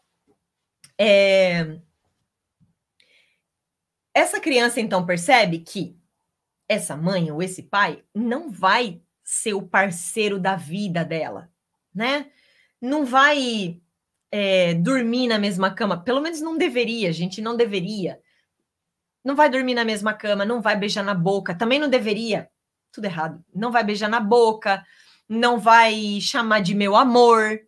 É... Essa criança, então, percebe que essa mãe ou esse pai não vai ser o parceiro da vida dela, né? Não vai é, dormir na mesma cama. Pelo menos não deveria, gente, não deveria. Não vai dormir na mesma cama, não vai beijar na boca, também não deveria. Tudo errado. Não vai beijar na boca, não vai chamar de meu amor,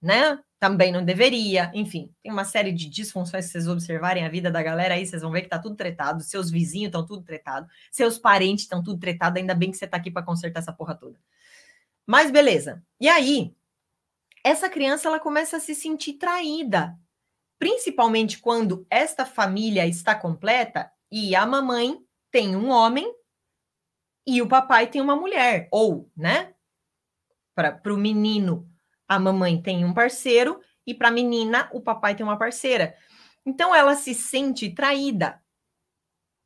né? Também não deveria. Enfim, tem uma série de disfunções se vocês observarem a vida da galera aí, vocês vão ver que tá tudo tretado, seus vizinhos estão tudo tretado, seus parentes estão tudo tretado, ainda bem que você tá aqui para consertar essa porra toda. Mas beleza. E aí, essa criança ela começa a se sentir traída, principalmente quando esta família está completa e a mamãe tem um homem e o papai tem uma mulher, ou, né? Para o menino, a mamãe tem um parceiro e para a menina, o papai tem uma parceira. Então ela se sente traída.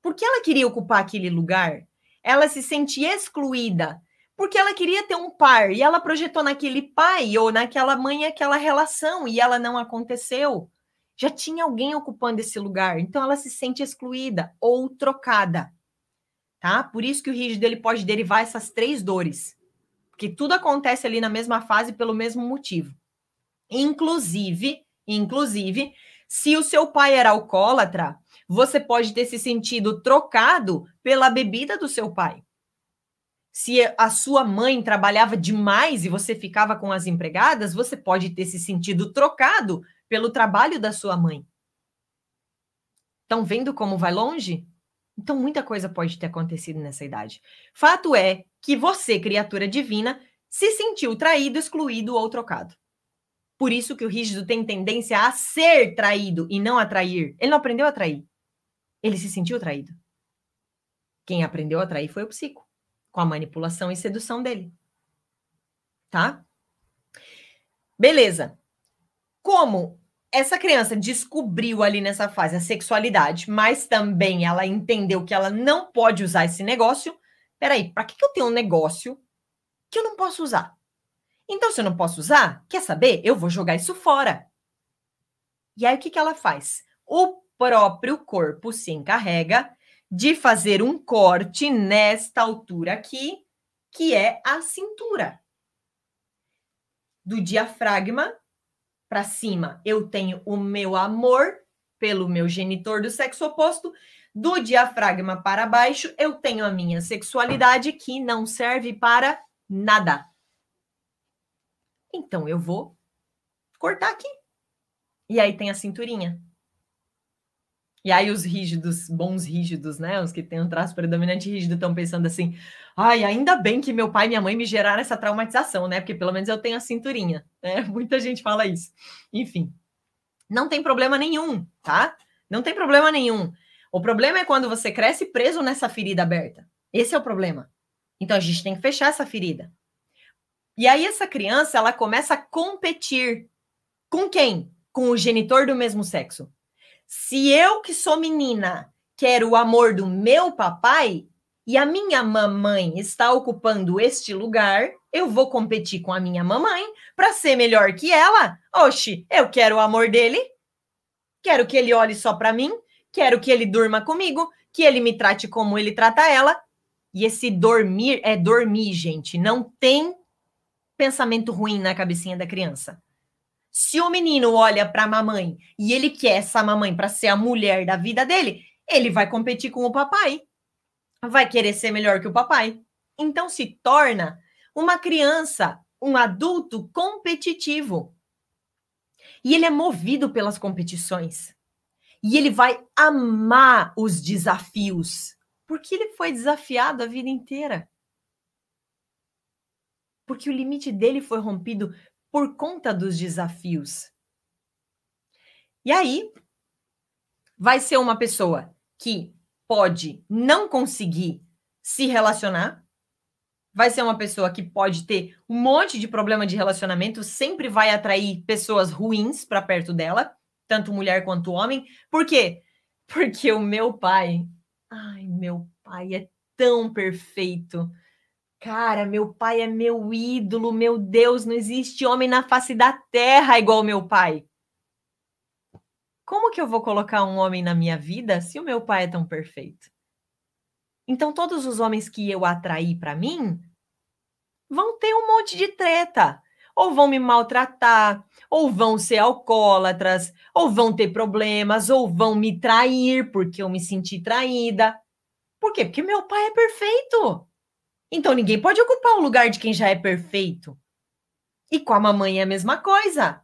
Porque ela queria ocupar aquele lugar, ela se sente excluída, porque ela queria ter um par e ela projetou naquele pai ou naquela mãe aquela relação e ela não aconteceu. Já tinha alguém ocupando esse lugar, então ela se sente excluída ou trocada. Tá? Por isso que o rígido ele pode derivar essas três dores. Porque tudo acontece ali na mesma fase pelo mesmo motivo. Inclusive, inclusive, se o seu pai era alcoólatra, você pode ter se sentido trocado pela bebida do seu pai. Se a sua mãe trabalhava demais e você ficava com as empregadas, você pode ter se sentido trocado pelo trabalho da sua mãe. Estão vendo como vai longe? Então, muita coisa pode ter acontecido nessa idade. Fato é que você, criatura divina, se sentiu traído, excluído ou trocado. Por isso que o rígido tem tendência a ser traído e não a trair. Ele não aprendeu a trair. Ele se sentiu traído. Quem aprendeu a trair foi o psico, com a manipulação e sedução dele. Tá? Beleza. Como essa criança descobriu ali nessa fase a sexualidade, mas também ela entendeu que ela não pode usar esse negócio. Peraí, para que, que eu tenho um negócio que eu não posso usar? Então, se eu não posso usar, quer saber? Eu vou jogar isso fora. E aí, o que, que ela faz? O próprio corpo se encarrega de fazer um corte nesta altura aqui, que é a cintura. Do diafragma para cima, eu tenho o meu amor pelo meu genitor do sexo oposto. Do diafragma para baixo, eu tenho a minha sexualidade que não serve para nada. Então eu vou cortar aqui. E aí tem a cinturinha. E aí os rígidos, bons rígidos, né? Os que têm um traço predominante rígido estão pensando assim: ai, ainda bem que meu pai e minha mãe me geraram essa traumatização, né? Porque pelo menos eu tenho a cinturinha, né? Muita gente fala isso. Enfim, não tem problema nenhum, tá? Não tem problema nenhum. O problema é quando você cresce preso nessa ferida aberta. Esse é o problema. Então a gente tem que fechar essa ferida. E aí essa criança, ela começa a competir com quem? Com o genitor do mesmo sexo. Se eu que sou menina quero o amor do meu papai e a minha mamãe está ocupando este lugar, eu vou competir com a minha mamãe para ser melhor que ela. Oxi, eu quero o amor dele. Quero que ele olhe só para mim, quero que ele durma comigo, que ele me trate como ele trata ela. E esse dormir é dormir, gente. Não tem pensamento ruim na cabecinha da criança. Se o menino olha para a mamãe e ele quer essa mamãe para ser a mulher da vida dele, ele vai competir com o papai. Vai querer ser melhor que o papai. Então se torna uma criança, um adulto competitivo. E ele é movido pelas competições. E ele vai amar os desafios, porque ele foi desafiado a vida inteira. Porque o limite dele foi rompido por conta dos desafios. E aí, vai ser uma pessoa que pode não conseguir se relacionar, vai ser uma pessoa que pode ter um monte de problema de relacionamento, sempre vai atrair pessoas ruins para perto dela, tanto mulher quanto homem. Por quê? Porque o meu pai, ai, meu pai é tão perfeito. Cara, meu pai é meu ídolo, meu Deus, não existe homem na face da terra igual meu pai. Como que eu vou colocar um homem na minha vida se o meu pai é tão perfeito? Então, todos os homens que eu atraí para mim vão ter um monte de treta. Ou vão me maltratar, ou vão ser alcoólatras, ou vão ter problemas, ou vão me trair porque eu me senti traída. Por quê? Porque meu pai é perfeito. Então ninguém pode ocupar o lugar de quem já é perfeito. E com a mamãe é a mesma coisa.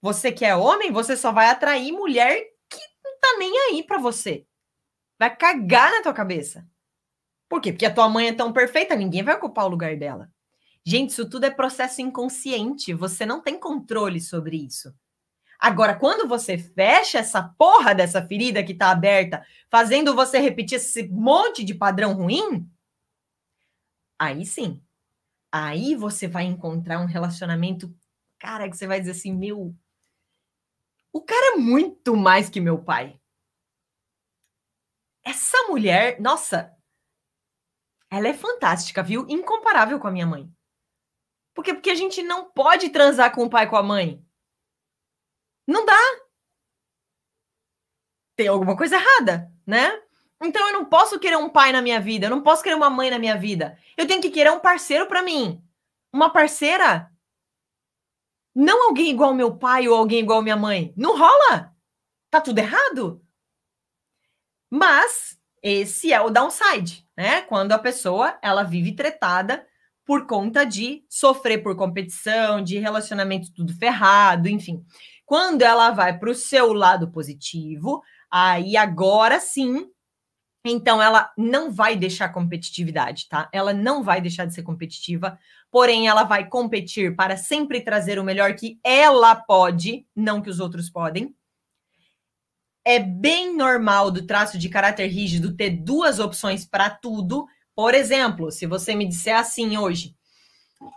Você que é homem, você só vai atrair mulher que não tá nem aí para você. Vai cagar na tua cabeça. Por quê? Porque a tua mãe é tão perfeita, ninguém vai ocupar o lugar dela. Gente, isso tudo é processo inconsciente, você não tem controle sobre isso. Agora, quando você fecha essa porra dessa ferida que tá aberta, fazendo você repetir esse monte de padrão ruim, Aí sim. Aí você vai encontrar um relacionamento, cara, que você vai dizer assim, meu, o cara é muito mais que meu pai. essa mulher, nossa, ela é fantástica, viu? Incomparável com a minha mãe. Por quê? Porque a gente não pode transar com o pai e com a mãe. Não dá. Tem alguma coisa errada, né? Então eu não posso querer um pai na minha vida, eu não posso querer uma mãe na minha vida. Eu tenho que querer um parceiro para mim. Uma parceira. Não alguém igual meu pai ou alguém igual minha mãe. Não rola. Tá tudo errado. Mas esse é o downside, né? Quando a pessoa ela vive tretada por conta de sofrer por competição, de relacionamento tudo ferrado, enfim. Quando ela vai para o seu lado positivo, aí agora sim então, ela não vai deixar competitividade, tá? Ela não vai deixar de ser competitiva, porém, ela vai competir para sempre trazer o melhor que ela pode, não que os outros podem. É bem normal do traço de caráter rígido ter duas opções para tudo. Por exemplo, se você me disser assim hoje,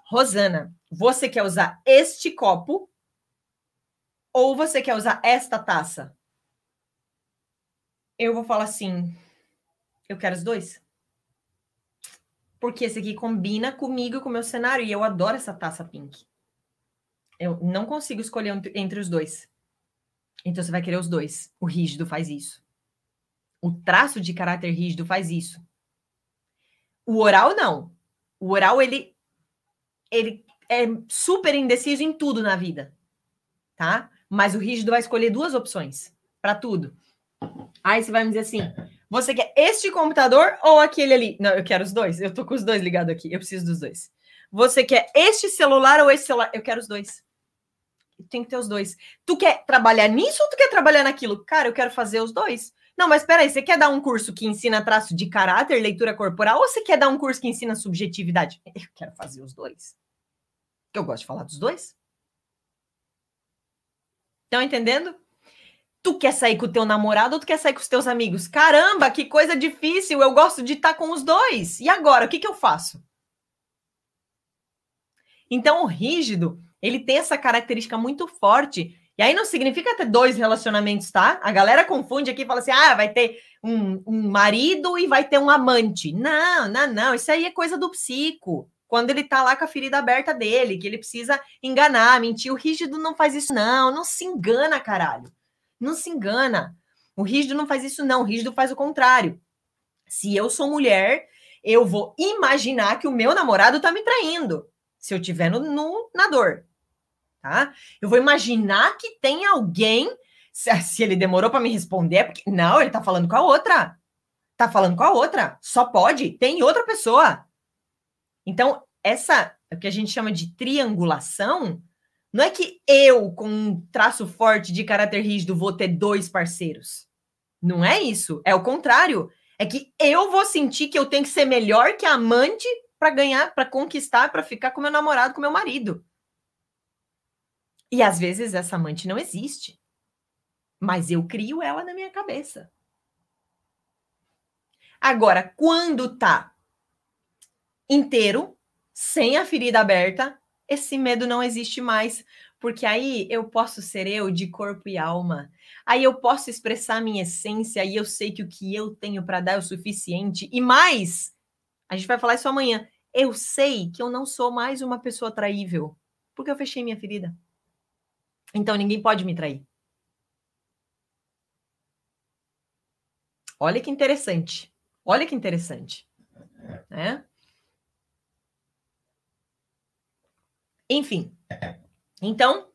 Rosana, você quer usar este copo ou você quer usar esta taça? Eu vou falar assim, eu quero os dois. Porque esse aqui combina comigo, com o meu cenário, e eu adoro essa taça pink. Eu não consigo escolher entre os dois. Então você vai querer os dois. O rígido faz isso. O traço de caráter rígido faz isso. O oral não. O oral ele ele é super indeciso em tudo na vida, tá? Mas o rígido vai escolher duas opções para tudo. Aí você vai me dizer assim: você quer este computador ou aquele ali? Não, eu quero os dois. Eu tô com os dois ligados aqui. Eu preciso dos dois. Você quer este celular ou esse celular? Eu quero os dois. Tem que ter os dois. Tu quer trabalhar nisso ou tu quer trabalhar naquilo? Cara, eu quero fazer os dois. Não, mas peraí, você quer dar um curso que ensina traço de caráter, leitura corporal, ou você quer dar um curso que ensina subjetividade? Eu quero fazer os dois. Eu gosto de falar dos dois. Estão entendendo? Tu quer sair com o teu namorado ou tu quer sair com os teus amigos? Caramba, que coisa difícil. Eu gosto de estar tá com os dois. E agora, o que, que eu faço? Então, o rígido, ele tem essa característica muito forte. E aí não significa ter dois relacionamentos, tá? A galera confunde aqui e fala assim: ah, vai ter um, um marido e vai ter um amante. Não, não, não. Isso aí é coisa do psico. Quando ele tá lá com a ferida aberta dele, que ele precisa enganar, mentir. O rígido não faz isso, não. Não se engana, caralho. Não se engana. O rígido não faz isso, não. O rígido faz o contrário. Se eu sou mulher, eu vou imaginar que o meu namorado tá me traindo. Se eu tiver no, no na dor. Tá? Eu vou imaginar que tem alguém. Se, ele demorou para me responder, é porque. Não, ele tá falando com a outra. Tá falando com a outra. Só pode. Tem outra pessoa. Então, essa, o que a gente chama de triangulação, não é que eu, com um traço forte de caráter rígido, vou ter dois parceiros. Não é isso. É o contrário. É que eu vou sentir que eu tenho que ser melhor que a amante para ganhar, para conquistar, para ficar com meu namorado, com meu marido. E às vezes essa amante não existe. Mas eu crio ela na minha cabeça. Agora, quando tá inteiro, sem a ferida aberta, esse medo não existe mais, porque aí eu posso ser eu de corpo e alma. Aí eu posso expressar minha essência e eu sei que o que eu tenho para dar é o suficiente. E mais, a gente vai falar isso amanhã. Eu sei que eu não sou mais uma pessoa traível, porque eu fechei minha ferida. Então ninguém pode me trair. Olha que interessante. Olha que interessante. Né? Enfim. Então,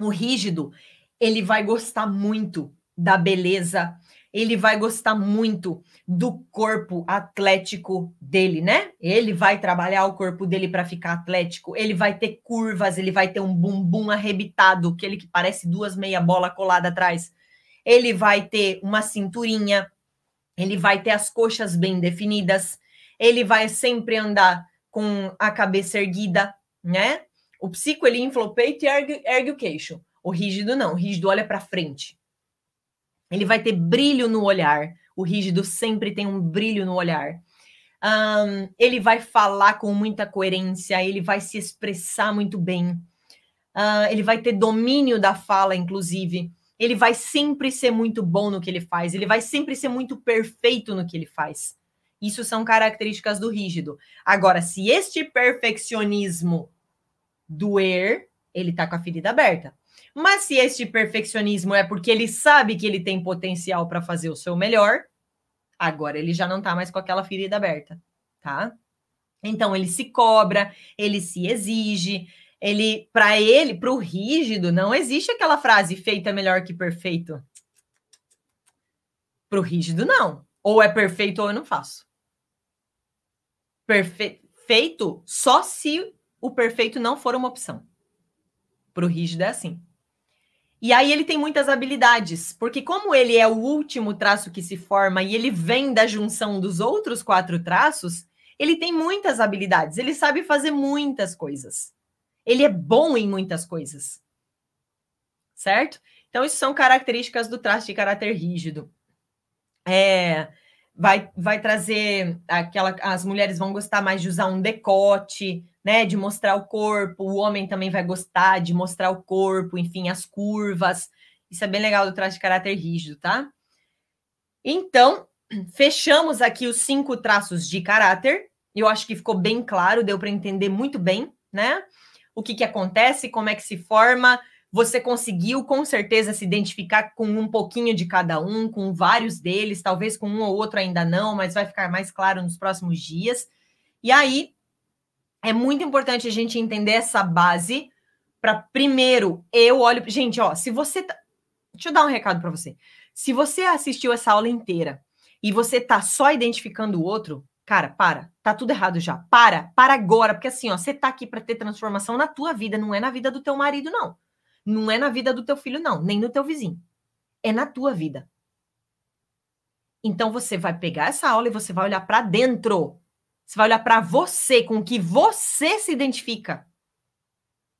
o rígido, ele vai gostar muito da beleza, ele vai gostar muito do corpo atlético dele, né? Ele vai trabalhar o corpo dele para ficar atlético, ele vai ter curvas, ele vai ter um bumbum arrebitado, aquele que parece duas meia bola colada atrás. Ele vai ter uma cinturinha, ele vai ter as coxas bem definidas, ele vai sempre andar com a cabeça erguida, né? O psico ele infla o peito e ergue, ergue o queixo. O rígido não, o rígido olha para frente. Ele vai ter brilho no olhar. O rígido sempre tem um brilho no olhar. Um, ele vai falar com muita coerência, ele vai se expressar muito bem. Uh, ele vai ter domínio da fala, inclusive. ele vai sempre ser muito bom no que ele faz, ele vai sempre ser muito perfeito no que ele faz. Isso são características do rígido. Agora, se este perfeccionismo doer, ele tá com a ferida aberta. Mas se este perfeccionismo é porque ele sabe que ele tem potencial para fazer o seu melhor, agora ele já não tá mais com aquela ferida aberta, tá? Então ele se cobra, ele se exige, ele para ele, para o rígido, não existe aquela frase feita é melhor que perfeito. Para o rígido não. Ou é perfeito ou eu não faço. Perfeito só se o perfeito não for uma opção. Para o rígido é assim. E aí ele tem muitas habilidades, porque como ele é o último traço que se forma e ele vem da junção dos outros quatro traços, ele tem muitas habilidades, ele sabe fazer muitas coisas. Ele é bom em muitas coisas. Certo? Então, isso são características do traço de caráter rígido. É, vai, vai trazer aquela. As mulheres vão gostar mais de usar um decote, né? De mostrar o corpo, o homem também vai gostar de mostrar o corpo, enfim, as curvas. Isso é bem legal do traço de caráter rígido, tá? Então, fechamos aqui os cinco traços de caráter. Eu acho que ficou bem claro, deu para entender muito bem, né? O que, que acontece, como é que se forma. Você conseguiu com certeza se identificar com um pouquinho de cada um, com vários deles, talvez com um ou outro ainda não, mas vai ficar mais claro nos próximos dias. E aí é muito importante a gente entender essa base para primeiro eu olho, gente, ó, se você tá... deixa eu dar um recado para você. Se você assistiu essa aula inteira e você tá só identificando o outro, cara, para, tá tudo errado já. Para, para agora, porque assim, ó, você tá aqui para ter transformação na tua vida, não é na vida do teu marido não. Não é na vida do teu filho não, nem do teu vizinho. É na tua vida. Então você vai pegar essa aula e você vai olhar para dentro. Você vai olhar para você, com o que você se identifica.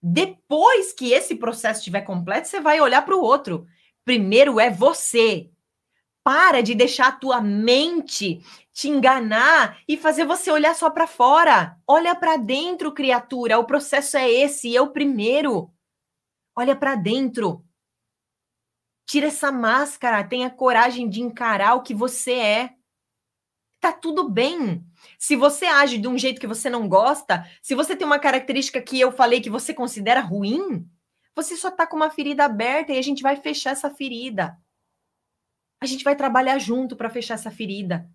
Depois que esse processo estiver completo, você vai olhar para o outro. Primeiro é você. Para de deixar a tua mente te enganar e fazer você olhar só para fora. Olha para dentro, criatura. O processo é esse, eu primeiro. Olha para dentro. Tira essa máscara, tenha coragem de encarar o que você é. Tá tudo bem. Se você age de um jeito que você não gosta, se você tem uma característica que eu falei que você considera ruim, você só tá com uma ferida aberta e a gente vai fechar essa ferida. A gente vai trabalhar junto para fechar essa ferida.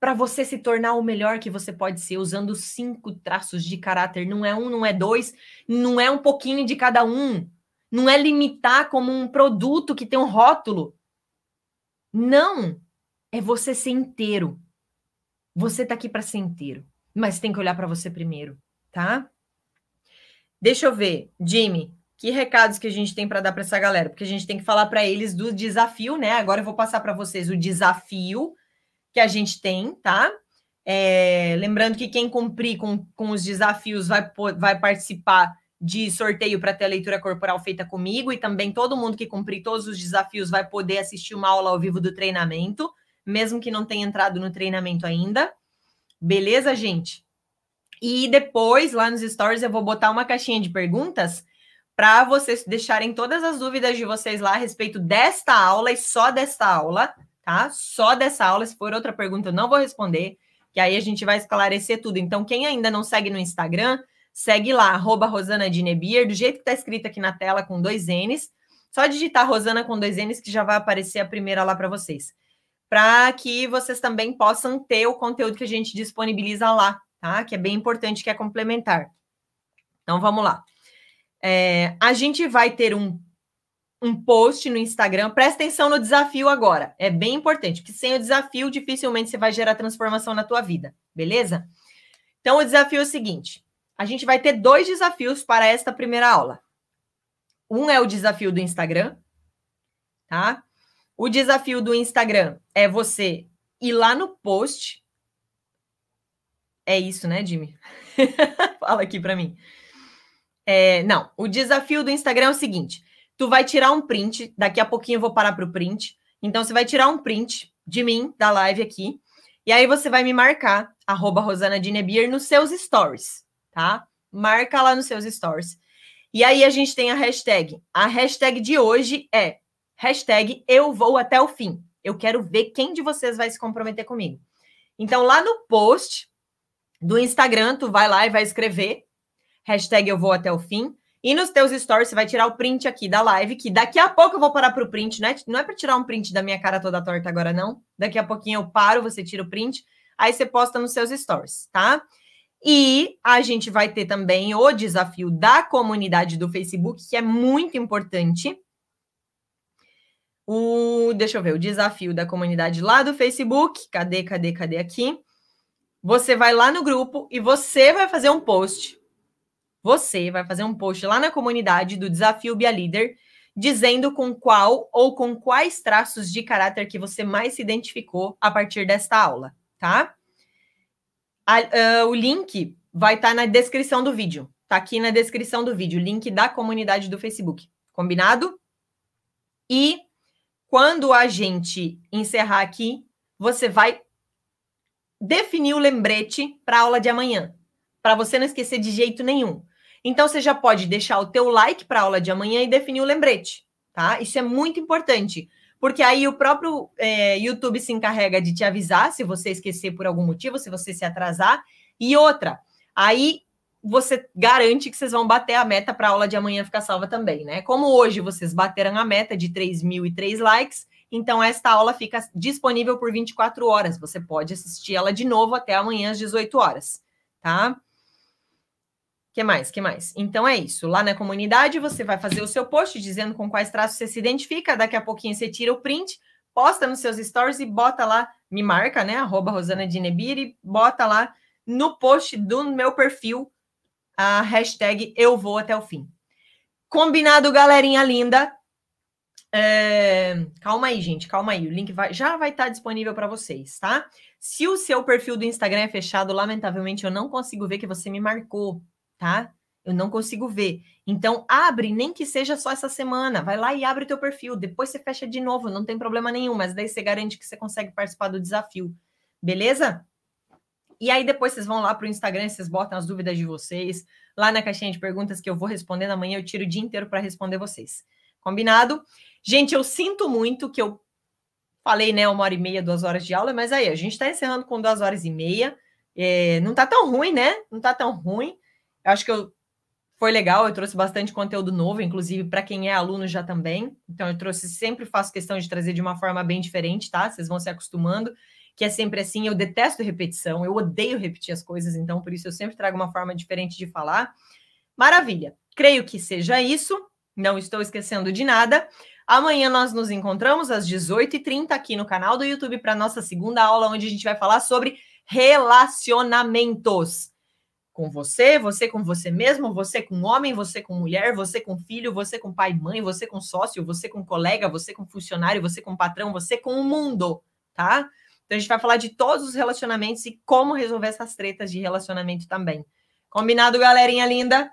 Para você se tornar o melhor que você pode ser, usando cinco traços de caráter. Não é um, não é dois, não é um pouquinho de cada um. Não é limitar como um produto que tem um rótulo. Não. É você ser inteiro. Você tá aqui para ser inteiro, mas tem que olhar para você primeiro, tá? Deixa eu ver, Jimmy, que recados que a gente tem para dar para essa galera? Porque a gente tem que falar para eles do desafio, né? Agora eu vou passar para vocês o desafio que a gente tem, tá? É, lembrando que quem cumprir com, com os desafios vai, vai participar de sorteio para ter a leitura corporal feita comigo e também todo mundo que cumprir todos os desafios vai poder assistir uma aula ao vivo do treinamento mesmo que não tenha entrado no treinamento ainda. Beleza, gente? E depois, lá nos stories, eu vou botar uma caixinha de perguntas para vocês deixarem todas as dúvidas de vocês lá a respeito desta aula e só desta aula, tá? Só dessa aula. Se for outra pergunta, eu não vou responder, que aí a gente vai esclarecer tudo. Então, quem ainda não segue no Instagram, segue lá, arroba Rosana Dinebier, do jeito que está escrito aqui na tela, com dois N's. Só digitar Rosana com dois N's que já vai aparecer a primeira lá para vocês para que vocês também possam ter o conteúdo que a gente disponibiliza lá, tá? Que é bem importante, que é complementar. Então, vamos lá. É, a gente vai ter um, um post no Instagram. Presta atenção no desafio agora. É bem importante, porque sem o desafio, dificilmente você vai gerar transformação na tua vida, beleza? Então, o desafio é o seguinte: a gente vai ter dois desafios para esta primeira aula. Um é o desafio do Instagram, tá? O desafio do Instagram é você ir lá no post. É isso, né, Jimmy? Fala aqui para mim. É, não, o desafio do Instagram é o seguinte: tu vai tirar um print, daqui a pouquinho eu vou parar para o print. Então, você vai tirar um print de mim, da live aqui, e aí você vai me marcar, arroba Rosana Dinebier, nos seus stories, tá? Marca lá nos seus stories. E aí a gente tem a hashtag. A hashtag de hoje é hashtag eu vou até o fim. Eu quero ver quem de vocês vai se comprometer comigo. Então, lá no post do Instagram, tu vai lá e vai escrever hashtag eu vou até o fim. E nos teus stories, você vai tirar o print aqui da live, que daqui a pouco eu vou parar para o print, né? Não é para tirar um print da minha cara toda torta agora, não. Daqui a pouquinho eu paro, você tira o print, aí você posta nos seus stories, tá? E a gente vai ter também o desafio da comunidade do Facebook, que é muito importante. O, deixa eu ver, o desafio da comunidade lá do Facebook. Cadê, cadê, cadê aqui? Você vai lá no grupo e você vai fazer um post. Você vai fazer um post lá na comunidade do Desafio Bia Líder, dizendo com qual ou com quais traços de caráter que você mais se identificou a partir desta aula, tá? A, uh, o link vai estar tá na descrição do vídeo. Tá aqui na descrição do vídeo, link da comunidade do Facebook. Combinado? E quando a gente encerrar aqui, você vai definir o lembrete para a aula de amanhã, para você não esquecer de jeito nenhum. Então você já pode deixar o teu like para a aula de amanhã e definir o lembrete, tá? Isso é muito importante porque aí o próprio é, YouTube se encarrega de te avisar se você esquecer por algum motivo, se você se atrasar. E outra, aí você garante que vocês vão bater a meta para a aula de amanhã ficar salva também, né? Como hoje vocês bateram a meta de 3.003 likes, então esta aula fica disponível por 24 horas. Você pode assistir ela de novo até amanhã às 18 horas, tá? que mais? que mais? Então é isso. Lá na comunidade você vai fazer o seu post dizendo com quais traços você se identifica. Daqui a pouquinho você tira o print, posta nos seus stories e bota lá, me marca, né? Arroba Rosana Dinebiri, bota lá no post do meu perfil a hashtag eu vou até o fim. Combinado, galerinha linda? É... Calma aí, gente, calma aí. O link vai... já vai estar disponível para vocês, tá? Se o seu perfil do Instagram é fechado, lamentavelmente eu não consigo ver que você me marcou tá? Eu não consigo ver. Então, abre, nem que seja só essa semana. Vai lá e abre o teu perfil. Depois você fecha de novo, não tem problema nenhum. Mas daí você garante que você consegue participar do desafio. Beleza? E aí depois vocês vão lá para o Instagram, vocês botam as dúvidas de vocês. Lá na caixinha de perguntas que eu vou respondendo amanhã, eu tiro o dia inteiro para responder vocês. Combinado? Gente, eu sinto muito que eu falei, né, uma hora e meia, duas horas de aula, mas aí, a gente está encerrando com duas horas e meia. É, não tá tão ruim, né? Não tá tão ruim. Eu acho que eu, foi legal, eu trouxe bastante conteúdo novo, inclusive para quem é aluno já também. Então, eu trouxe, sempre faço questão de trazer de uma forma bem diferente, tá? Vocês vão se acostumando, que é sempre assim. Eu detesto repetição, eu odeio repetir as coisas, então por isso eu sempre trago uma forma diferente de falar. Maravilha, creio que seja isso, não estou esquecendo de nada. Amanhã nós nos encontramos às 18h30 aqui no canal do YouTube para nossa segunda aula, onde a gente vai falar sobre relacionamentos com você, você com você mesmo, você com homem, você com mulher, você com filho, você com pai e mãe, você com sócio, você com colega, você com funcionário, você com patrão, você com o mundo, tá? Então a gente vai falar de todos os relacionamentos e como resolver essas tretas de relacionamento também. Combinado, galerinha linda?